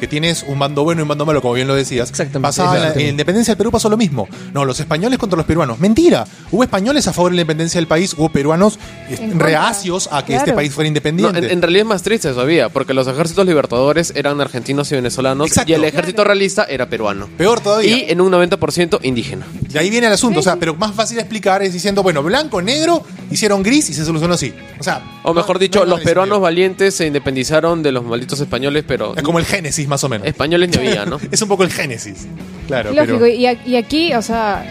Que tienes un bando bueno y un bando malo, como bien lo decías. Exactamente, Pasaba en la, independencia del Perú pasó lo mismo. No, los españoles contra los peruanos. Mentira. Hubo españoles a favor de la independencia del país, hubo peruanos eh, reacios a que este país fuera No, independiente. en, en realidad es más triste todavía, porque los ejércitos libertadores eran argentinos y venezolanos Exacto. y el ejército realista era peruano. Peor todavía. Y en un 90% indígena. De ahí viene el asunto. O sea, pero más fácil explicar es diciendo, bueno, blanco, negro, hicieron gris y se solucionó así. O sea. O mejor no- dicho, no los peruanos sentido. valientes se independizaron de los malditos españoles, pero Es como el génesis, más o menos. españoles ni había, ¿no? es un poco el génesis. Claro, Lógico, pero. y, a- y aquí, o sea,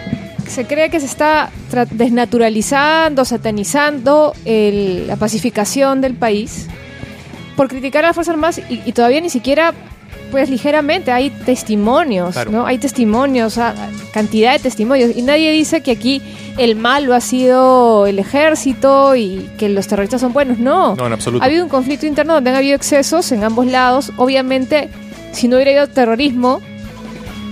se cree que se está desnaturalizando, satanizando el- la pacificación del país por criticar a las Fuerzas Armadas y, y todavía ni siquiera, pues ligeramente, hay testimonios, Claro. ¿no? Hay testimonios, o sea, cantidad de testimonios. Y nadie dice que aquí el malo ha sido el ejército y que los terroristas son buenos. No. No, en absoluto. Ha habido un conflicto interno donde han habido excesos en ambos lados. Obviamente, si no hubiera habido terrorismo,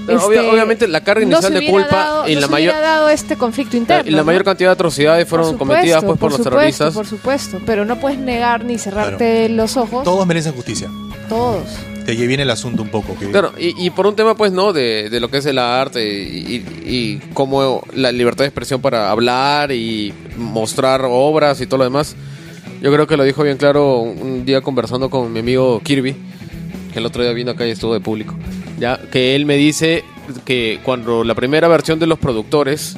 este, obvia- obviamente la carga no inicial se de culpa dado- y no la se mayor hubiera dado este conflicto interno. y la ¿no? mayor cantidad de atrocidades fueron Por cometidas supuesto, pues por, los supuesto, terroristas. Por supuesto, pero no puedes negar ni cerrarte los ojos. Todos merecen justicia. Todos. De ahí viene el asunto un poco. Que, Claro, y, y por un tema, pues, ¿no? De, de lo que es el arte y, y, y cómo la libertad de expresión para hablar y mostrar obras y todo lo demás. Yo creo que lo dijo bien claro un, un día conversando con mi amigo Kirby, que el otro día vino acá y estuvo de público. Ya, que él me dice que cuando la primera versión de los productores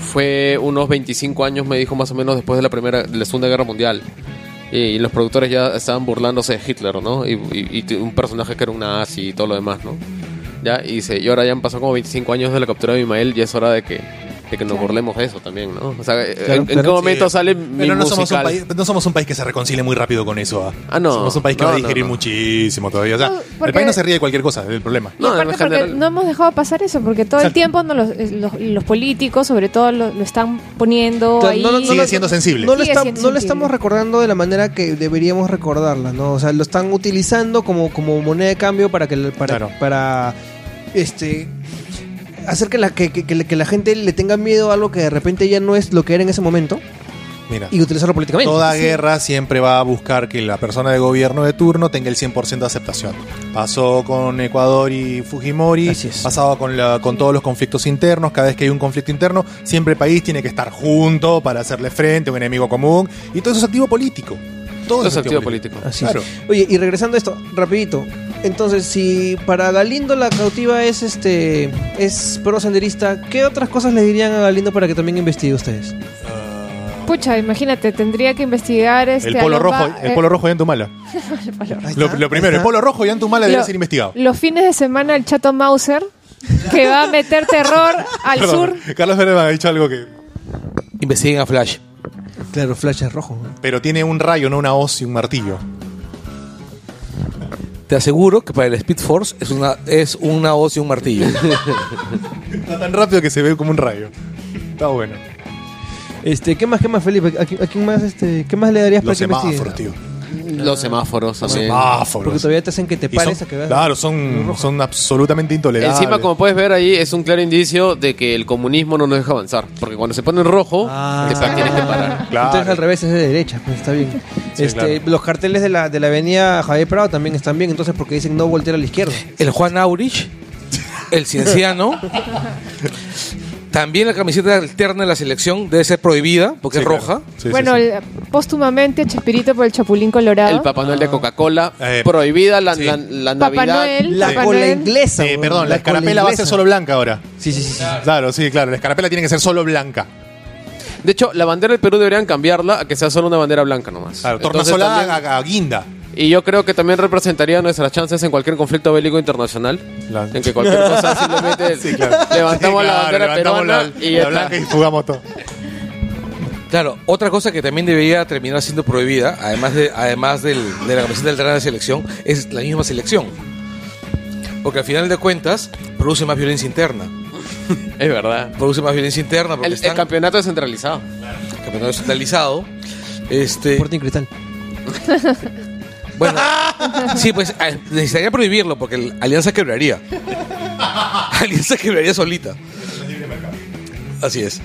fue unos 25 años, me dijo más o menos después de la primera, de la Segunda Guerra Mundial. Y los productores ya estaban burlándose de Hitler, ¿no? Y, y- y un personaje que era un nazi y todo lo demás, ¿no? Ya, y, dice, y ahora ya han pasado como 25 años de la captura de Ismael y es hora de que, de que nos Claro. burlemos de eso también, ¿no? O sea, ¿en, Claro, en claro. qué momento Sí. sale mi Pero no somos, un musical? país, no somos un país que se reconcilie muy rápido con eso. ¿ah? Ah, no. Somos un país que No, va a digerir no. muchísimo todavía. O sea, No, el porque- país no se ríe de cualquier cosa, es el problema. No, aparte en porque general- no hemos dejado pasar eso, porque todo el tiempo los, eh, los, los políticos, sobre todo, lo, lo están poniendo ahí. Sigue siendo sensible. No, está- sensible. estamos recordando de la manera que deberíamos recordarla, ¿no? O sea, lo están utilizando como, como moneda de cambio para que para, Claro. para este hacer que la que, que- que la- que la gente le tenga miedo a algo que de repente ya no es lo que era en ese momento Mira, y utilizarlo políticamente. toda guerra siempre va a buscar que la persona de gobierno de turno tenga el 100% de aceptación. Pasó con Ecuador y Fujimori, pasaba con, la, con todos los conflictos internos. Cada vez que hay un conflicto interno, siempre el país tiene que estar junto para hacerle frente a un enemigo común. Y todo eso es activo político. Todo Todo es activo político. Así Claro. es. Oye, y regresando a esto, rapidito. Entonces, si para Galindo la cautiva es este es pro senderista, ¿qué otras cosas le dirían a Galindo para que también investigue ustedes? Pucha, imagínate, tendría que investigar este, El a polo rojo, el eh, polo rojo y Antumala. Lo, primero, el polo rojo y Antumala debe ser investigado. Los fines de semana el chato Mauser, que va a meter terror al Perdón, sur. Carlos Berman ha dicho algo que. Investiguen a Flash. Claro, flash es rojo. ¿no? Pero tiene un rayo, no una hoz y un martillo. Te aseguro que para el Speed Force es una, es una hoz y un martillo. Está tan rápido que se ve como un rayo. Está bueno. Este, ¿qué más, qué más, Felipe? ¿A, quién- a quién más, este, qué más le darías Los para que investigue? semáforos, tío. Los semáforos también. Semáforos. Porque todavía te hacen que te Y pares son- a que veas. claro, son, son absolutamente intolerables. Encima, como puedes ver ahí, es un claro indicio de que el comunismo no nos deja avanzar. Porque cuando se pone en rojo, Ah. te pa- tienes que parar. Claro. Entonces al revés es de derecha, pues está bien. Sí, este, claro. Los carteles de la, de la avenida Javier Prado también están bien, entonces porque dicen no voltear a la izquierda. El Juan Aurich, el cienciano. También la camiseta alterna de la selección debe ser prohibida porque Sí, es claro. roja. Sí, sí, bueno, sí. el- póstumamente Chespirito por el Chapulín Colorado. El Papá Noel de Coca-Cola, Eh, prohibida la, sí. la, la Papá Navidad. Noel. La Papá cola Noel. inglesa. Eh, weón, perdón, la cola escarapela va a ser inglesa. solo blanca ahora. Sí, sí, sí. sí. Claro, sí, claro. La escarapela tiene que ser solo blanca. De hecho, la bandera del Perú deberían cambiarla a que sea solo una bandera blanca nomás. Claro, Entonces, tornasolada también- a, a guinda. Y yo creo que también representaría nuestras chances en cualquier conflicto bélico internacional. La- En que cualquier cosa simplemente Sí, claro. levantamos Sí, la bandera levantamos peruana la, y la blanca y jugamos todo. Claro, otra cosa que también debería terminar siendo prohibida, además de, además del- de la camiseta alterna de selección, es la misma selección. Porque al final de cuentas, produce más violencia interna. Es verdad. Produce más violencia interna porque El, está el campeonato descentralizado. campeonato centralizado. Este, Sporting Cristal. bueno, sí, pues eh, necesitaría prohibirlo porque el Alianza quebraría. Alianza quebraría solita. Así es.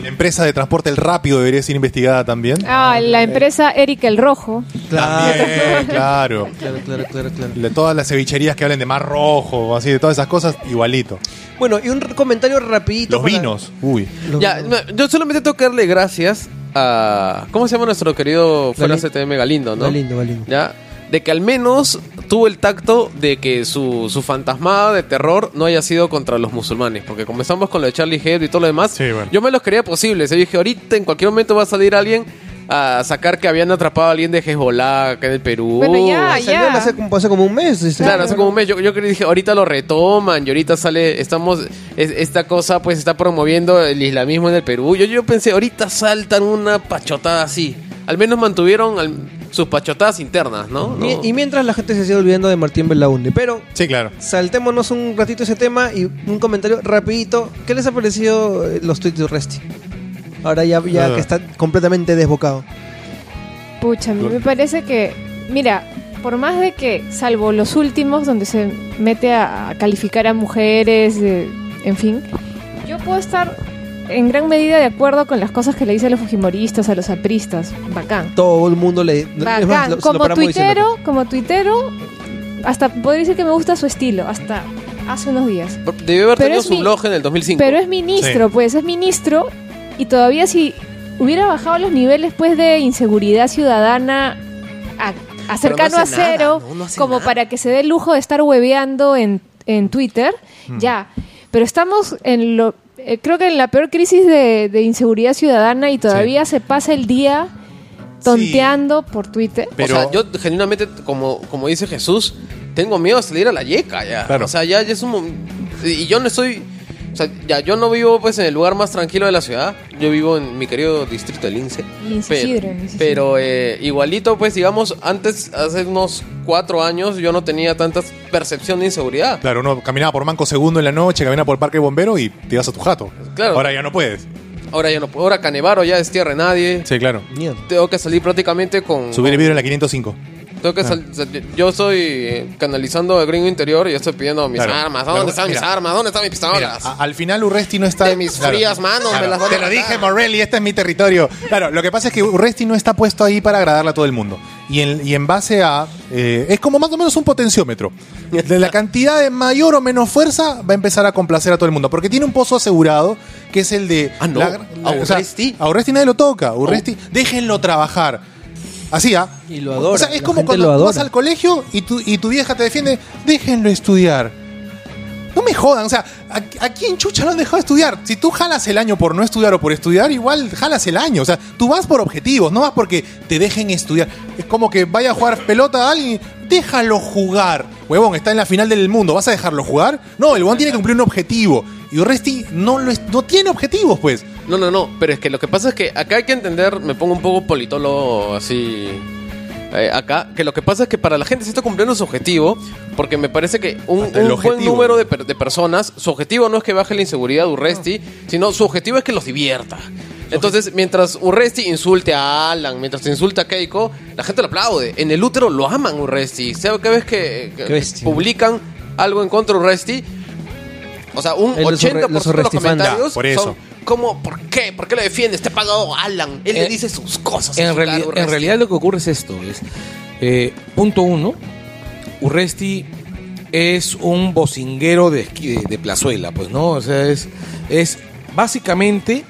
Eh, la empresa de transporte El Rápido debería ser investigada también. Ah, la empresa Eric el Rojo. También, claro. Claro, claro, claro, claro. De todas las cevicherías que hablen de mar rojo, así, de todas esas cosas, igualito. Bueno, y un comentario rapidito. Los para- vinos, uy. Los Ya, vinos. no, yo solamente tengo que darle gracias a. ¿Cómo se llama nuestro querido fuera CTM Galindo, no? Galindo, Galindo. Ya. De que al menos tuvo el tacto de que su, su fantasmada de terror no haya sido contra los musulmanes. Porque comenzamos con lo de Charlie Hebdo y todo lo demás. Sí, bueno. Yo me los creía posibles. Yo dije, ahorita en cualquier momento va a salir alguien a sacar que habían atrapado a alguien de Hezbollah acá en el Perú. Bueno, ya, Salió ya. hace, como- hace como un mes. Claro, hace como un mes yo, yo creo que dije, ahorita lo retoman y ahorita sale, estamos, es- esta cosa pues está promoviendo el islamismo en el Perú. Yo, yo pensé, ahorita saltan una pachotada así. Al menos mantuvieron al- sus pachotadas internas, ¿no? Y mientras la gente se sigue olvidando de Martín Belaunde. Pero Sí, claro. saltémonos un ratito ese tema y un comentario rapidito. ¿Qué les ha parecido eh, los tweets de Resti? Ahora ya, ya Ah. que está completamente desbocado. Pucha, a mí me parece que, mira, por más de que, salvo los últimos, donde se mete a, a calificar a mujeres, eh, en fin, yo puedo estar en gran medida de acuerdo con las cosas que le dice a los fujimoristas, a los apristas. Bacán. Todo el mundo le... más, Bacán. lo- como tuitero, como tuitero, hasta podría decir que me gusta su estilo, hasta hace unos días. Debió haber Pero tenido su mi- blog en el 2005. Pero es ministro, pues es ministro y todavía si hubiera bajado los niveles pues de inseguridad ciudadana a, a cercano a cero, nada, ¿no? No hace como nada. para que se dé el lujo de estar hueveando en, en Twitter, ya. Pero estamos en lo eh, creo que en la peor crisis de, de inseguridad ciudadana y todavía se pasa el día tonteando por Twitter. Pero- O sea, yo genuinamente, como, como dice Jesús, tengo miedo a salir a la yeca ya. Claro. O sea, ya, ya es un... Y yo no estoy... Sea, ya yo no vivo pues en el lugar más tranquilo de la ciudad. Yo vivo en mi querido distrito de Lince. Lince Pero, Lince pero, eh, igualito, pues digamos, antes, hace unos cuatro años, yo no tenía tanta percepción de inseguridad. Claro, uno caminaba por Manco Segundo en la noche, caminaba por el Parque Bombero y te ibas a tu jato. Claro. Ahora ya no puedes. Ahora ya no puedo. Ahora Canevaro ya es tierra de nadie. Sí, claro. Tengo que salir prácticamente con... Subir el vidrio en la 505. Tengo que sal- sal- yo estoy eh, canalizando el gringo interior y estoy pidiendo mis Claro. armas. Claro, ¿Dónde están mis armas? ¿Dónde están mis pistolas? a- al final Urresti no está... De mis frías manos me las a Te lo dije, Morelli, este es mi territorio. Claro, lo que pasa es que Urresti no está puesto ahí para agradarle a todo el mundo. Y en, y en base a... eh, es como más o menos un potenciómetro. De la cantidad de mayor o menos fuerza va a empezar a complacer a todo el mundo. Porque tiene un pozo asegurado, que es el de... Ah, no. ¿A o sea, Urresti? a Urresti nadie lo toca. Urresti, déjenlo trabajar. Así, ¿ah? Y lo adora, O sea, es como cuando tú vas al colegio y tu, y tu vieja te defiende, déjenlo estudiar. No me jodan, o sea, ¿a, a quién chucha lo han dejado estudiar? Si tú jalas el año por no estudiar o por estudiar, igual jalas el año. O sea, tú vas por objetivos, no vas porque te dejen estudiar. Es como que vaya a jugar pelota a alguien, déjalo jugar. Huevón, está en la final del mundo, ¿vas a dejarlo jugar? No, el huevón tiene que cumplir un objetivo. Y Urresti no, lo es- no tiene objetivos, pues. No, no, no. Pero es que lo que pasa es que acá hay que entender, me pongo un poco politólogo así. eh, acá, que lo que pasa es que para la gente se está cumpliendo su objetivo, porque me parece que un, buen objetivo. número de, per- de personas, su objetivo no es que baje la inseguridad de Urresti, sino su objetivo es que los divierta. Entonces, mientras Urresti insulte a Alan, mientras insulta a Keiko, la gente lo aplaude. En el útero lo aman Urresti. ¿Sabes cada vez que, publican algo en contra de Urresti? O sea, un Eh, los 80% Urre- los de los comentarios Ya, por eso. son como, ¿por qué? ¿Por qué lo defiendes? Te ha pagado Alan. Él Eh, le dice sus cosas. En, su reali- en Urresti. realidad lo que ocurre es esto. Es, eh, punto uno, Urresti es un bocinguero de, de, de plazuela, pues, ¿no? O sea, es, es básicamente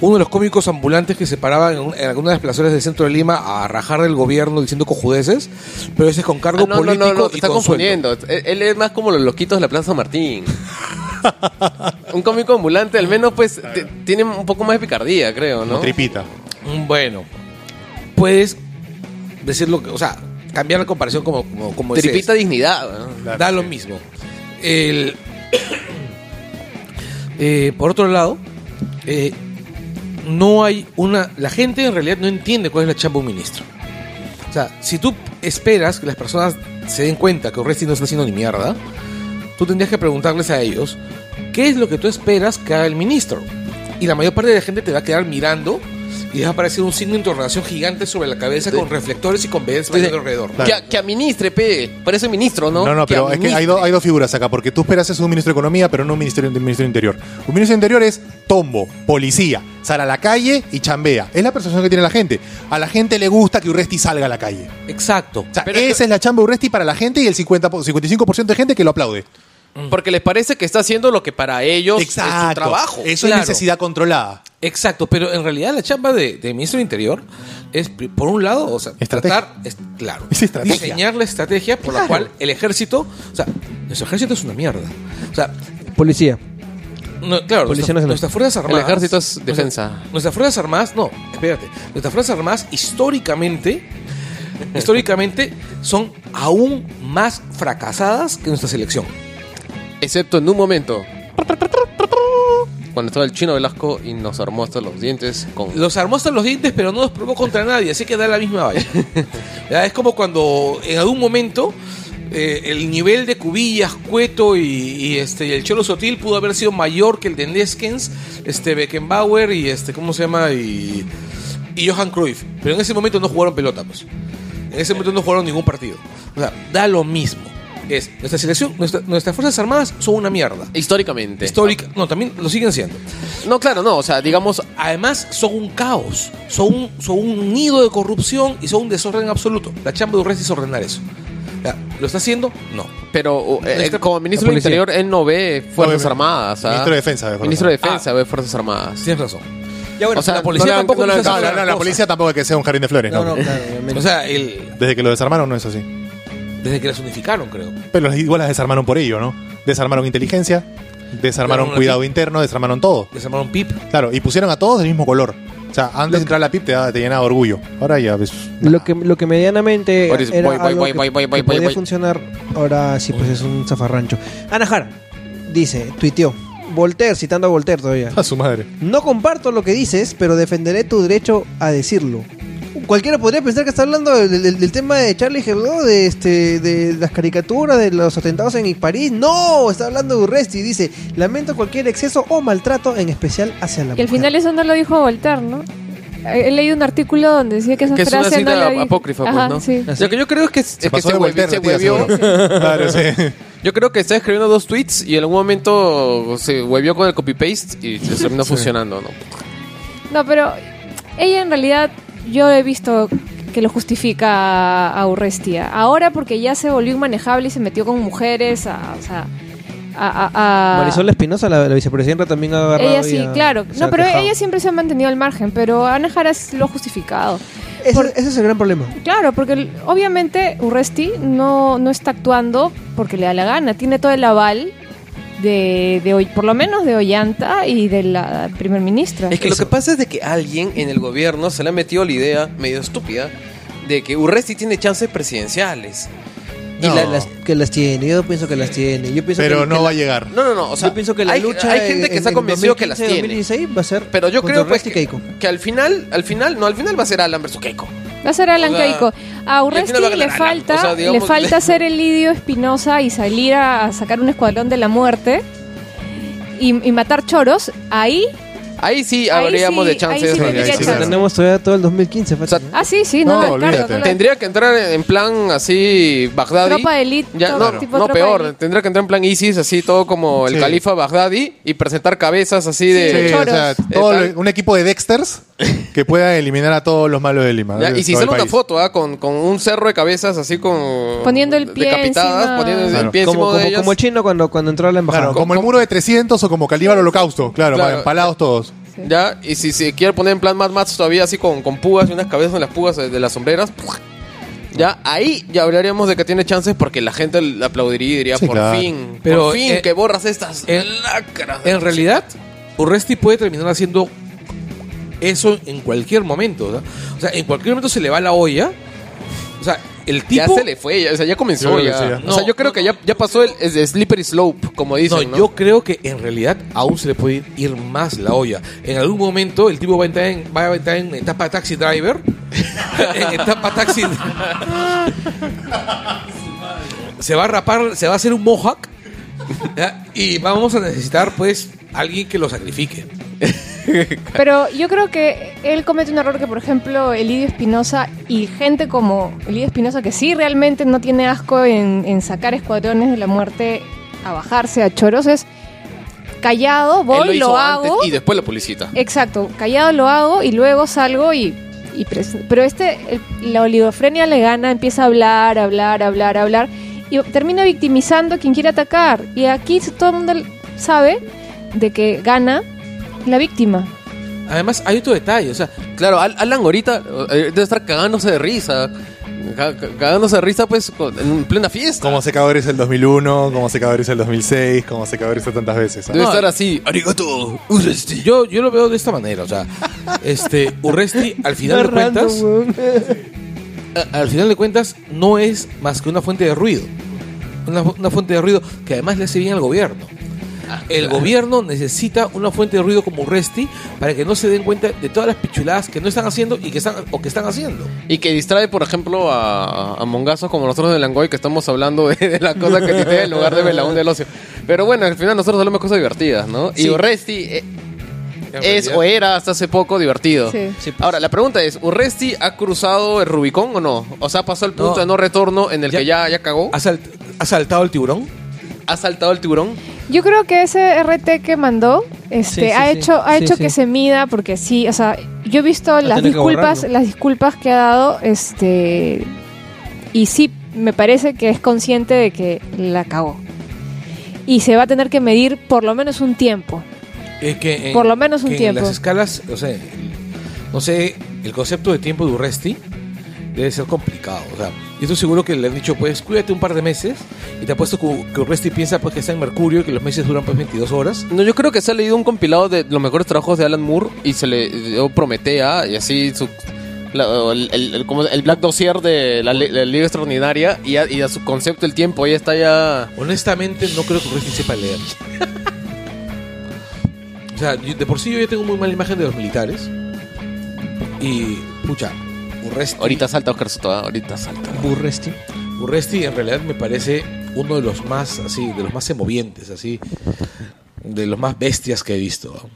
uno de los cómicos ambulantes que se paraba en, un- en algunas de las plazuelas del centro de Lima a rajar del gobierno diciendo cojudeces, pero ese es con cargo Ah, no, no, político no, no, te y está con sueldo. confundiendo. Él, él es más como los loquitos de la Plaza Martín. un cómico ambulante, al menos, pues, tiene un poco más de picardía, creo, ¿no? Como tripita. Mm, Bueno, puedes decirlo, que- o sea, cambiar la comparación como, como, como es Tripita dignidad. ¿no? Claro, da sí. lo mismo. El, eh, por otro lado, eh, no hay una. La gente en realidad no entiende cuál es la chamba de un ministro. O sea, si tú esperas que las personas se den cuenta que Oresti no está haciendo ni mierda, tú tendrías que preguntarles a ellos qué es lo que tú esperas que haga el ministro. Y la mayor parte de la gente te va a quedar mirando y va a aparecer un signo de interrogación gigante sobre la cabeza con reflectores y con BDs Dice, alrededor. Claro. Que, que administre, pe. Parece ministro, ¿no? No, no, pero es que hay, do- hay dos figuras acá, porque tú esperas de un ministro de Economía, pero no un ministerio, un ministro de Interior. Un ministro de Interior es tombo, policía, sale a la calle y chambea. Es la percepción que tiene la gente. A la gente le gusta que Urresti salga a la calle. Exacto. O sea, Pero esa es que- es la chamba de Urresti para la gente y el 50, po- 55% de gente que lo aplaude. Porque les parece que está haciendo lo que para ellos es su trabajo. Eso Claro. es necesidad controlada. Exacto, pero en realidad la chamba de, de ministro del Interior es, pri- por un lado, o sea, Estrategia. tratar, es, claro, Es estrategia. diseñar la estrategia por la cual el ejército, o sea, nuestro ejército es una mierda. O sea, Policía. no, claro, Policía nuestra- Nacional. nuestras fuerzas El armadas. ejército es nuestra- defensa. Nuestras fuerzas armadas, no, espérate, nuestras fuerzas armadas históricamente, históricamente son aún más fracasadas que nuestra selección. Excepto en un momento. Cuando estaba el chino Velasco y nos armó hasta los dientes con... Los armó hasta los dientes, pero no los probó contra nadie, así que da la misma valla. Ya, Es como cuando en algún momento eh, el nivel de Cubillas, Cueto y, y, este, y el Cholo Sotil pudo haber sido mayor que el de Neskens, este, Beckenbauer y este, ¿cómo se llama? Y, y Johan Cruyff. Pero en ese momento no jugaron pelota, pues. En ese momento no jugaron ningún partido. O sea, da lo mismo. Es, nuestra selección, nuestra- nuestras Fuerzas Armadas son una mierda. Históricamente. Histórica, no, también lo siguen siendo. No, claro, no. O sea, digamos, Además, son un caos, son un, son un nido de corrupción y son un desorden absoluto. La chamba de Urresti es ordenar eso. Ya, ¿Lo está haciendo? No. pero eh, Nuestra- como ministro la del policía. Interior, él no ve Fuerzas No Armadas. ¿ah? Ministro de Defensa ve Fuerzas Ministro de Armadas. Defensa ve Fuerzas Armadas. Tienes razón. Ya bueno, O sea, la policía no le- tampoco no le- quiso No, hacer no, no, gran la cosa. policía tampoco es que sea un jardín de flores. no, No, no, claro, obviamente. O sea, el, Desde que lo desarmaron no es así. Desde que las unificaron, creo. Pero igual las desarmaron por ello, ¿no? Desarmaron inteligencia, desarmaron cuidado interno, desarmaron todo. Desarmaron PIP. Claro, y pusieron a todos del mismo color. O sea, antes de entrar a la PIP te, te llenaba de orgullo. Ahora ya ves. Lo que, lo que medianamente Boris, era voy, voy, algo voy, que, voy, voy, que voy, podía voy. funcionar, ahora sí pues es un zafarrancho. Anajar dice, tuiteó, Voltaire, citando a Voltaire todavía. A su madre. No comparto lo que dices, pero defenderé tu derecho a decirlo. Cualquiera podría pensar que está hablando del, del- del tema de Charlie Hebdo, de este, de las caricaturas, de los atentados en París. No, está hablando de Urresti. Dice, lamento cualquier exceso o maltrato, en especial hacia la Y al mujer". final eso no lo dijo Voltaire, ¿no? He leído un artículo donde decía que esa Que es una no cita la apócrifa, pues, Ajá, ¿no? sí. Lo que yo creo es que, es que se, de huevi- Voltaire, se tía, huevió. Claro, sí. Yo creo que está escribiendo dos tweets y en algún momento se huevió con el copy-paste y se terminó funcionando, ¿no? No, pero ella en realidad yo he visto que lo justifica a, Urrestia. Ahora porque ya se volvió inmanejable y se metió con mujeres, a, o sea, a... a- a- Marisol Espinosa, la, la vicepresidenta, también ha agarrado Ella y sí, ha- claro. No, ha pero quejado. ella siempre se ha mantenido al margen, pero Ana Jara es lo justificado. Ese, por- ese es el gran problema. Claro, porque obviamente Urresti no, no está actuando porque le da la gana. Tiene todo el aval de, de por lo menos de Ollanta y de la primer ministra. Es que lo que pasa es de que alguien en el gobierno se le ha metido la idea, medio estúpida, de que Urresti tiene chances presidenciales. Y la- las, que las tiene, yo pienso que las tiene. Yo pienso Pero que, no que va la- a llegar. No, no, no. O sea, yo pienso que la hay, lucha hay gente en- que está en convencido que las 2015, tiene. 2016 va a ser Pero yo creo pues, que, que al final, al final, no, al final va a ser Alan versus Keiko. Va a ser Alan O sea, Keiko. A Urresti le falta, O sea, le digamos- falta ser el Lidio Espinosa y salir a, a sacar un escuadrón de la muerte y, y matar choros. Ahí, Ahí sí Ahí habríamos sí, de chances. sí de- sí. chance. Tenemos todavía todo el 2015. falta, O sea, ah sí, sí, no, No, olvídate. Tendría que entrar en plan así Baghdadi. Tropa de élite, Ya, todo no, tipo no tropa de peor, élite. tendría que entrar en plan ISIS, así todo como el califa Baghdadi y presentar cabezas así de... Sí, o sea, todo Eh, lo- un equipo de Dexters que pueda eliminar a todos los malos de Lima. Ya, y si sale una país. foto ¿ah? con, con un cerro de cabezas así con... Poniendo el pie Decapitadas, encima. poniendo el pie como, encima de como, ellas. como el chino cuando, cuando entró a la embajada. Claro, como el muro de 300 o como Calíbal Holocausto. Claro, Claro. empalados todos. Ya, y si se quiere poner en plan Mad Max todavía así con, con púas y unas cabezas en las púas de, las sombreras, ya ahí ya hablaríamos de que tiene chances porque la gente le aplaudiría y diría, Sí, por claro. fin, Pero, por fin eh, que borras estas eh, lacras. En realidad, Urresti puede terminar haciendo eso en cualquier momento. ¿no? O sea, en cualquier momento se le va la olla. O sea, el tipo. ya se le fue, ya, o sea, ya comenzó ya. sí, ya. O sea, yo creo no, que ya, ya pasó el, el slippery slope, como dicen, ¿no? yo creo que en realidad aún se le puede ir más la olla. En algún momento el tipo va a entrar en, va a entrar en etapa taxi driver. en etapa taxi. se va a rapar, se va a hacer un mohawk. ¿Ya? Y vamos a necesitar, pues, alguien que lo sacrifique. Pero yo creo que él comete un error que, por ejemplo, Elidio Espinosa y gente como Elidio Espinosa, que sí realmente no tiene asco en, en sacar escuadrones de la muerte a bajarse a choros, es callado, Él voy, hizo lo, antes hago. y después lo publicita. Exacto, callado lo hago y luego salgo y... y pero este, el- la oligofrenia le gana, empieza a hablar, hablar, hablar, hablar y termina victimizando a quien quiere atacar. Y aquí todo el mundo sabe de que gana la víctima. Además, hay otro detalle. O sea, Claro, Al- Alan ahorita eh, debe estar cagándose de risa. Ca- ca- Cagándose de risa, pues, en plena fiesta. Como se cagó el 2001, como se cagó el 2006, como se cagó tantas veces. ¿ah? Debe No, estar así. Arigato, Uresti. yo, yo lo veo de esta manera. O sea, este, Urresti, al final de Random, cuentas. Al final de cuentas no es más que una fuente de ruido. Una, fu- una fuente de ruido que además le hace bien al gobierno. El gobierno necesita una fuente de ruido como Resti para que no se den cuenta de todas las pichuladas que no están haciendo y que están o que están haciendo. Y que distrae, por ejemplo, a, a mongazos como nosotros de Langoy, que estamos hablando de, de la cosa que tiene en lugar de Belaún del Ocio. Pero bueno, al final nosotros hablamos de cosas divertidas, ¿no? Sí. Y Urresti eh, es o era hasta hace poco divertido. Sí. Sí, pues. Ahora, la pregunta es, ¿Urresti ha cruzado el Rubicón o no? O sea, pasó el punto No. de no retorno en el Ya- que ya, ya cagó. ¿Ha, salt- ha saltado el tiburón? ¿Ha saltado el tiburón? Yo creo que ese RT que mandó este, Sí, sí, ha sí. hecho, ha Sí, hecho sí. que se mida, porque sí, o sea, yo he visto las tener que disculpas, borrarlo. las disculpas que ha dado, este, y sí, me parece que es consciente de que la cagó. Y se va a tener que medir por lo menos un tiempo. Es que en- Por lo menos un que tiempo. En las escalas, o sea, el- no sé, el concepto de tiempo de Urresti debe ser complicado. O sea, yo estoy seguro que le han dicho, pues, cuídate un par de meses. Y te apuesto que, que Urresti piensa pues, que está en Mercurio y que los meses duran pues 22 horas. No, yo creo que se ha leído un compilado de los mejores trabajos de Alan Moore y se le dio Prometea y así su la- el, el- el- como el Black Dossier de la, la Liga Extraordinaria y a, y a su concepto el tiempo ahí está ya Honestamente, no creo que Urresti sepa leer. O sea, yo- de por sí yo ya tengo muy mala imagen de los militares. Y, pucha, Urresti, ahorita salta Oscar Soto, ¿ah? ahorita salta. Burresti. Urresti en realidad me parece uno de los más, así, de los más emovientes, así, de los más bestias que he visto.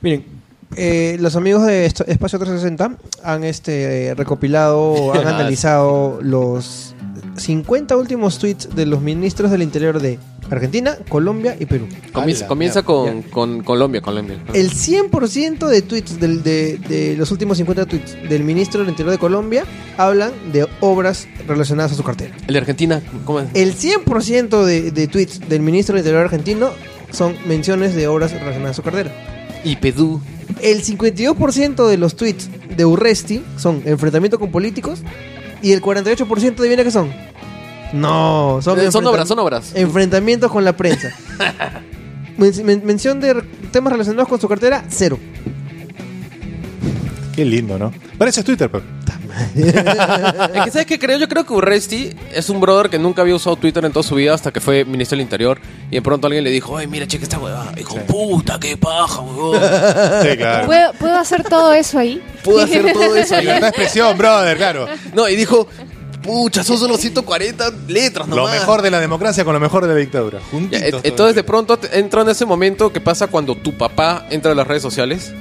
Miren, eh, los amigos de Espacio 360 han este, eh, recopilado, han analizado los 50 últimos tweets de los ministros del Interior de Argentina, Colombia y Perú. Comienza, comienza ya, con, con Colombia, Colombia. El 100% de tweets del- de, de los últimos 50 tweets del ministro del Interior de Colombia hablan de obras relacionadas a su cartera. El de Argentina, ¿cómo es? El 100% de, de tweets del ministro del Interior argentino son menciones de obras relacionadas a su cartera. Y Pedú. El 52% de los tweets de Urresti son enfrentamiento con políticos y el 48% adivina qué son. No, son, Eh, son obras, son obras. Enfrentamientos con la prensa. Men- men- mención de temas relacionados con su cartera, cero. Qué lindo, ¿no? Parece Twitter, pero. Es que, ¿sabes qué creo? Yo creo que Urresti es un brother que nunca había usado Twitter en toda su vida hasta que fue ministro del Interior. Y de pronto alguien le dijo, ay, mira, cheque esta huevada. Hijo puta, qué paja, huevón. Sí, claro. ¿Puedo, ¿Puedo hacer todo eso ahí? Pudo hacer todo eso ahí. Libertad de expresión, brother, claro. No, y dijo, pucha, son solo 140 letras Lo nomás. mejor de la democracia con lo mejor de la dictadura. Ya, Juntitos. todo entonces de pronto entra en ese momento que pasa cuando tu papá entra a las redes sociales.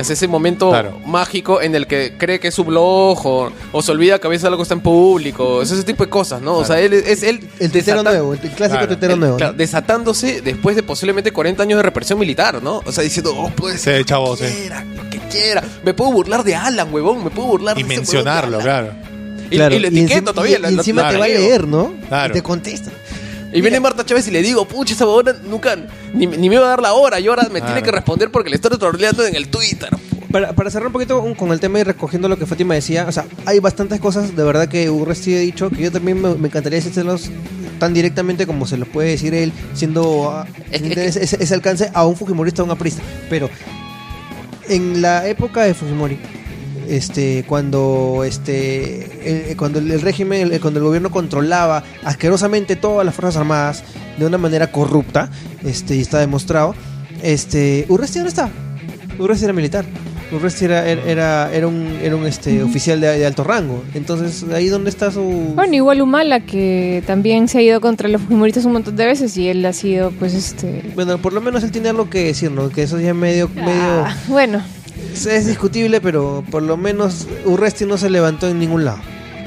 Es ese momento Claro. mágico en el que cree que es su blog o, o se olvida que a veces algo está en público. Es ese tipo de cosas, ¿no? O sea, él es él El tetero nuevo, el clásico Claro. tetero el- nuevo. desatándose después de posiblemente 40 años de represión militar, ¿no? O sea, diciendo, oh, puede Sí, ser chavo, lo que sí. quiera, lo que quiera. Me puedo burlar de Alan, huevón, me puedo burlar Y de ese mencionarlo, huevón de Alan. claro. Y, Claro, y lo y etiqueto encima- todavía. y- lo- y encima lo te va a leer, ¿no? Claro. Y te contesta. Y viene Marta Chávez y le digo, pucha, esa huevona nunca, ni, ni me iba a dar la hora y ahora me tiene que responder porque le estoy troleando en el Twitter. Para, para cerrar un poquito con el tema y recogiendo lo que Fátima decía, o sea, hay bastantes cosas de verdad que Urresti ha dicho que yo también me, me encantaría decírselos tan directamente como se los puede decir él, siendo ah, ese, ese- ese alcance a un Fujimorista o a un aprista. Pero en la época de Fujimori, este, cuando este, el- cuando el, régimen, el- cuando el gobierno controlaba asquerosamente todas las fuerzas armadas de una manera corrupta, este, y está demostrado, este, Urresti dónde está? Urresti era militar. Urresti era, era, era, un, era un este, oficial de, de alto rango. Entonces, ahí donde está su... Bueno, igual Humala, que también se ha ido contra los fujimoristas un montón de veces y él ha sido, pues, este... Bueno, por lo menos él tiene algo que decir, ¿no? Que eso ya medio... medio Ah, bueno, es, discutible, pero por lo menos Urresti no se levantó en ningún lado.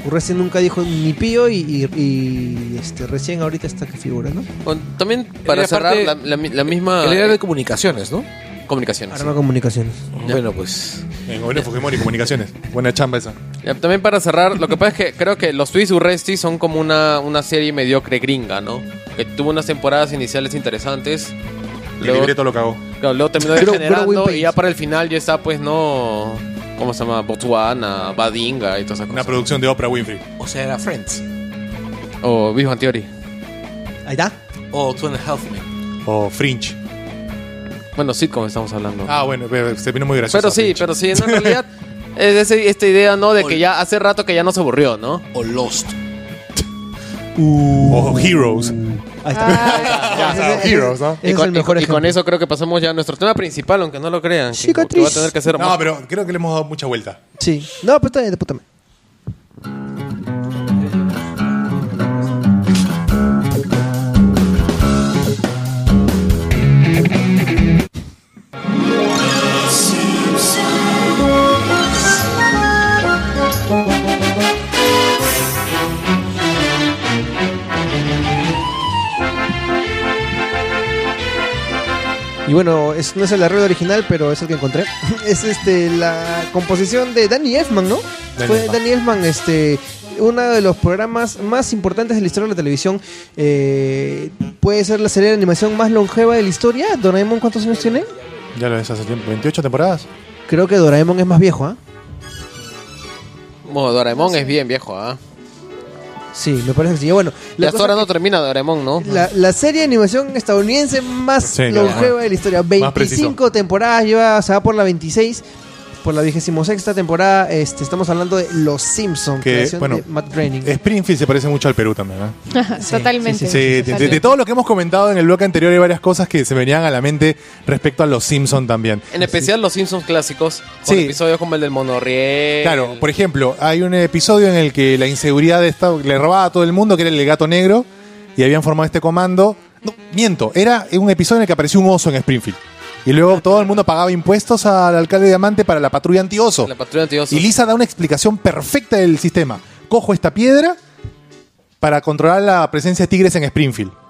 Urresti nunca dijo ni pío y, y- y, este, recién ahorita está que figura, ¿no? Bueno, también para cerrar parte- la, la la misma Él era de eh, comunicaciones, ¿no? comunicaciones. Arma Comunicaciones. Bueno, pues. En gobierno Fujimori, comunicaciones. Buena chamba esa. Ya, También para cerrar, lo que pasa es que creo que los tweets Urresti son como una, una serie mediocre gringa, ¿no? Que tuvo unas temporadas iniciales interesantes. El Luego, libreto lo cagó. Claro, luego terminó degenerando y ya para el final ya está pues no... ¿Cómo se llama? Botswana, Badinga y todas esas Una cosas. producción de Oprah Winfrey. O sea, era Friends. O Big Bang Theory. Ahí está. O Two and a Half Men. O Fringe. Bueno, sitcom estamos hablando. Ah, bueno, pero se vino muy gracioso. pero sí, Fringe. pero sí, no, en realidad es ese- esta idea, ¿no? De que ya hace rato que ya no se aburrió, ¿no? O Lost. O Heroes. Ahí está. Ah, Ya, o sea, Ese- Heroes, ¿no? ese Y es con, el y y con eso creo que pasamos ya a nuestro tema principal, aunque no lo crean. Cicatriz. que va a tener que ser No, más- pero creo que le hemos dado mucha vuelta. Sí. No, pero está bien, de puta madre. Y bueno, es, no es el arreglo original, pero es el que encontré. es este la composición de Danny Elfman, ¿no? Danny Fue. Danny Elfman, este, uno de los programas más importantes de la historia de la televisión. Eh, puede ser la serie de animación más longeva de la historia. Doraemon, ¿cuántos años tiene? Ya lo ves hace tiempo. ¿28 temporadas? Creo que Doraemon es más viejo, ¿ah? Bueno, Doraemon es bien viejo, ¿ah? Sí, me parece que sí. Bueno, Y la hasta cosa ahora no termina Doraemon, ¿no? La, la serie de animación estadounidense más Sí, longeva de la historia. Más preciso. 25 temporadas, lleva, se va por la 26. Por la 26 temporada, este, estamos hablando de Los Simpsons, Que, creación bueno, de Matt Groening. Springfield se parece mucho al Perú también, ¿no? totalmente. Sí, de, de- de todo lo que hemos comentado en el bloque anterior hay varias cosas que se venían a la mente respecto a los Simpsons también. En especial los Simpsons clásicos, con Sí. episodios como el del monorriel. Claro, por ejemplo, hay un episodio en el que la inseguridad de Estado le robaba a todo el mundo, que era el gato negro, y habían formado este comando. No, miento, era un episodio en el que apareció un oso en Springfield. Y luego todo el mundo pagaba impuestos al alcalde Diamante para la patrulla antioso. La patrulla antiosos. Y Lisa da una explicación perfecta del sistema. Cojo esta piedra para controlar la presencia de tigres en Springfield.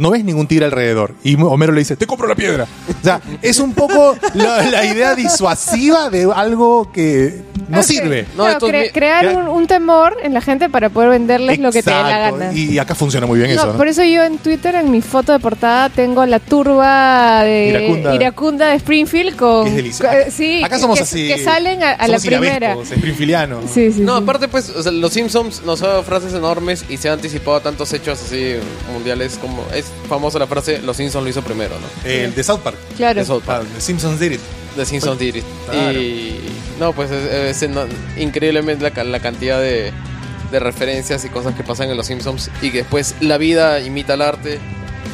No ves ningún tigre alrededor. Y Homero le dice, te compro la piedra. O sea, es un poco la, la idea disuasiva de algo que no sirve. No, Claro, estos cre- mi- crear un, un temor en la gente para poder venderles lo que te dé la gana. Y acá funciona muy bien No, eso, ¿no? por eso yo en Twitter, en mi foto de portada, tengo la turba de Iracunda. Iracunda, de Springfield con... Es delicioso. con- sí, acá que- somos que, así. que salen a, a la primera. springfieldianos. Sí, sí, No, sí. aparte pues, o sea, los Simpsons nos ha dado frases enormes y se ha anticipado a tantos hechos así mundiales como es famosa la frase los Simpsons lo hizo primero, ¿no? El de South Park. Claro. De South Ah, Park, The Simpsons did it. The Simpsons did it. Claro. Y no, pues es, es- se no- increíblemente la, ca- la cantidad de, de referencias y cosas que pasan en Los Simpsons y que después la vida imita el arte,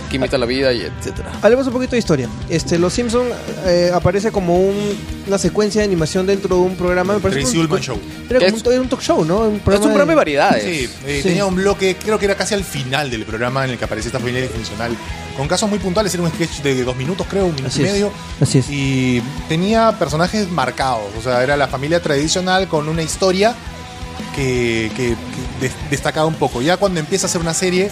que imita la vida y etcétera. Hablemos un poquito de historia. Este, Los Simpson eh, aparece como un- una secuencia de animación dentro de un programa. Me parece Tracy Ullman Show. Era como es- un, era un talk show, ¿no? Un Es un programa de de- variedades. Sí, eh, Sí. tenía un bloque, creo que era casi al final del programa en el que aparecía esta familia disfuncional. Con casos muy puntuales, era un sketch de dos minutos, creo, un minuto Así y es. medio. Así es. Y tenía personajes marcados. O sea, era la familia tradicional con una historia que, que- que des- destacaba un poco. Ya cuando empieza a hacer una serie,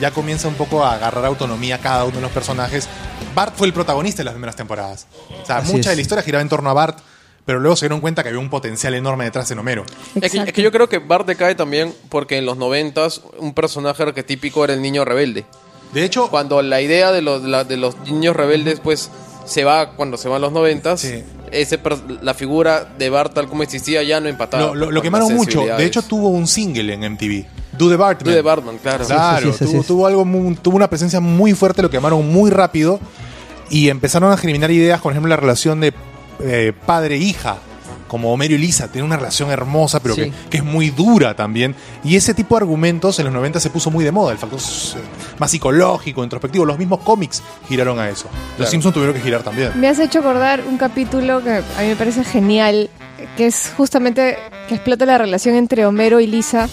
ya comienza un poco a agarrar autonomía cada uno de los personajes. Bart fue el protagonista de las primeras temporadas. O sea, Así mucha es. de la historia giraba en torno a Bart, pero luego se dieron cuenta que había un potencial enorme detrás de Homero. Es que, es que yo creo que Bart decae también porque en los noventas un personaje arquetípico era el niño rebelde. De hecho, Cuando la idea de los, la- de los niños rebeldes pues se va cuando se van los noventas, Sí. Ese per- la figura de Bart tal como existía ya no empataba. Lo, lo- quemaron mucho. De hecho, tuvo un single en MTV. Do the Bartman. Do the Bartman, claro. Claro, Sí, sí, sí, tuvo, tuvo algo muy- tuvo una presencia muy fuerte, lo quemaron muy rápido y empezaron a germinar ideas, por ejemplo, la relación de eh, padre-hija, como Homero y Lisa, tiene una relación hermosa, pero Sí. que, que es muy dura también. Y ese tipo de argumentos en los 90 se puso muy de moda, el factor eh, más psicológico, introspectivo. Los mismos cómics giraron a eso. Los Claro. Simpsons tuvieron que girar también. Me has hecho acordar un capítulo que a mí me parece genial, que es justamente que explota la relación entre Homero y Lisa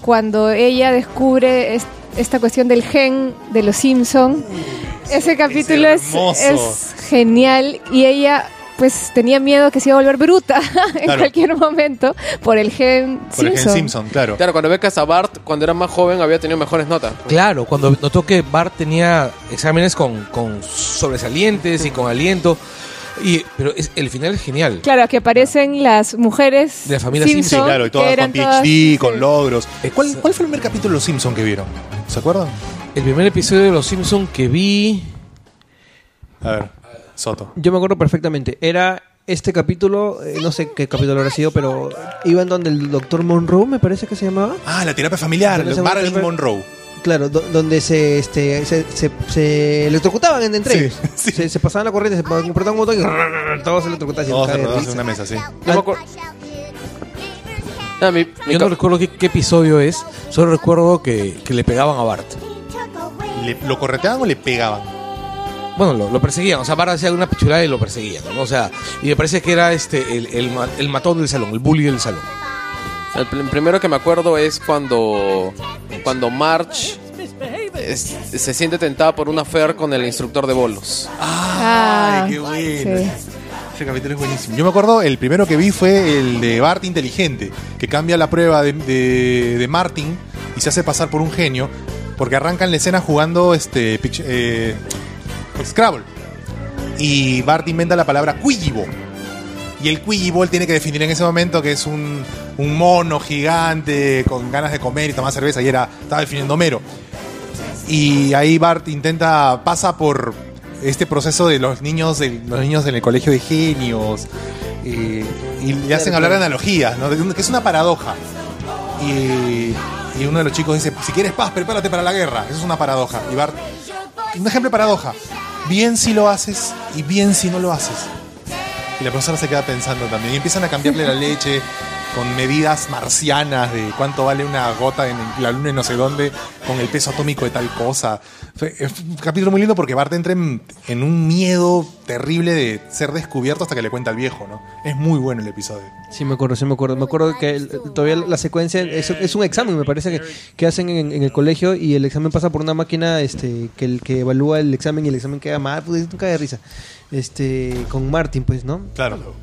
cuando ella descubre es- esta cuestión del gen de los Simpson. Ese capítulo es, es genial y ella pues tenía miedo que se iba a volver bruta en Claro. cualquier momento por el gen Por el Simpson. gen Simpson, claro. Claro, cuando becas a Bart, cuando era más joven, había tenido mejores notas. Claro, cuando notó que Bart tenía exámenes con, con sobresalientes y con aliento. Y, pero es, el final es genial. Claro, que aparecen las mujeres De la familia Simpson, Simpson, Claro, y todas con PhD, todas- con sí. logros. Eh, ¿cuál, ¿Cuál fue el primer capítulo de Los Simpsons que vieron? ¿Se acuerdan? El primer episodio de Los Simpsons que vi. A ver, Soto. Yo me acuerdo perfectamente. Era este capítulo, eh, no sé qué capítulo habrá sido, pero iba en donde el doctor Monroe, me parece que se llamaba. Ah, la terapia familiar, esa Marilyn Monroe. Claro, do- donde se, este, se, se, se electrocutaban en- entre Sí, ellos. sí. Se, se pasaban la corriente, se compraban un botón y todos se electrocutaban. Todos alrededor de una mesa, sí. Yo me acuerdo. Ah, mi- mi Yo ca- no recuerdo qué, qué episodio es. Solo recuerdo que, que le pegaban a Bart. Le- ¿Lo correteaban o le pegaban? Bueno, lo, lo perseguían. O sea, Bart hacía una pichulada y lo perseguían. ¿no? O sea, y me parece que era este el, el, ma- el matón del salón, el bully del salón. El pr- primero que me acuerdo es cuando, cuando March es- se siente tentada por una affair con el instructor de bolos. Ah, Ay, qué bueno. sí. Ese capítulo es buenísimo. Yo me acuerdo, el primero que vi fue el de Bart inteligente, que cambia la prueba de, de- de Martin y se hace pasar por un genio, porque arrancan la escena jugando este eh, Scrabble. Y Bart inventa la palabra Quillibo. Y el Quillibo tiene que definir en ese momento que es un, mono gigante con ganas de comer y tomar cerveza. Y era, estaba definiendo Homero. Y ahí Bart intenta, pasa por este proceso de los niños, de, los niños en el colegio de genios. eh, y le hacen hablar analogías, ¿no? Que es una paradoja. Y, y uno de los chicos dice, si quieres paz, prepárate para la guerra. Eso es una paradoja. Y Bart, un ejemplo de paradoja. Bien si lo haces y bien si no lo haces. Y la profesora se queda pensando también. Y empiezan a cambiarle la leche con medidas marcianas de cuánto vale una gota en la luna y no sé dónde, con el peso atómico de tal cosa. Es un capítulo muy lindo porque Bart entra en, en un miedo terrible de ser descubierto hasta que le cuenta al viejo, ¿no? Es muy bueno el episodio. Sí, me acuerdo, sí me acuerdo. Me acuerdo que el- todavía la secuencia es, es un examen, me parece que, que hacen en, en el colegio y el examen pasa por una máquina este que el que evalúa el examen y el examen queda mal, pues nunca de risa. Este, con Martin, pues, ¿no? Claro.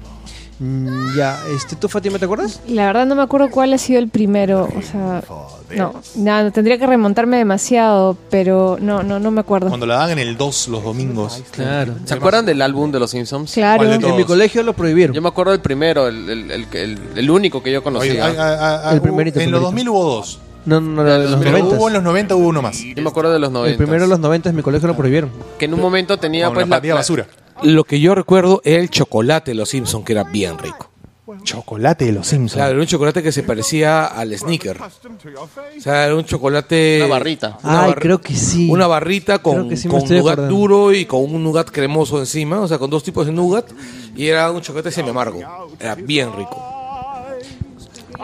Mm, ya, este, ¿tú, Fátima, te acuerdas? La verdad no me acuerdo cuál ha sido el primero, o sea, no, nada, tendría que remontarme demasiado, pero no, no, no me acuerdo. Cuando la dan en el 2 los domingos. Claro. ¿Se acuerdan del álbum de los Simpsons? Claro. ¿Cuál de En todos? mi colegio lo prohibieron. Yo me acuerdo del primero, el, el, el, el- el único que yo Oye, conocía. El primerito, en el los primerito. 2000 hubo dos. No, no, no, en los Pero 90. hubo en los 90 hubo uno más. Yo me acuerdo de los 90. El primero de los 90 en mi colegio lo prohibieron. Que en un momento tenía Con pues la partida basura. Lo que yo recuerdo era el chocolate de Los Simpsons, que era bien rico. Chocolate de los Simpsons. Claro, era un chocolate que se parecía al sneaker. O sea, era un chocolate... Una barrita. Una Ay, bar- creo que sí. Una barrita con, sí con acordando. duro y con un nougat cremoso encima, o sea, con dos tipos de nougat. Y era un chocolate semi amargo. Era bien rico.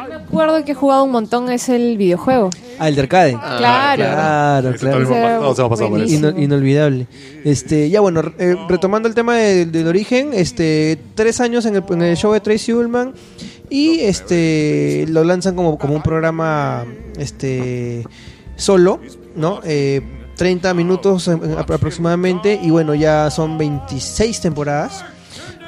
Me acuerdo que he jugado un montón es el videojuego. Ah, el de arcade. claro. Claro, Ese claro. Ese hemos- todos hemos pasado por eso. Ino- inolvidable. Este, ya bueno, eh, retomando el tema de- del origen, este, tres años en el, en el show de Tracy Ullman y este lo lanzan como, como un programa este solo, ¿no? Eh, 30 minutos en- en- apro- aproximadamente y bueno, ya son 26 temporadas.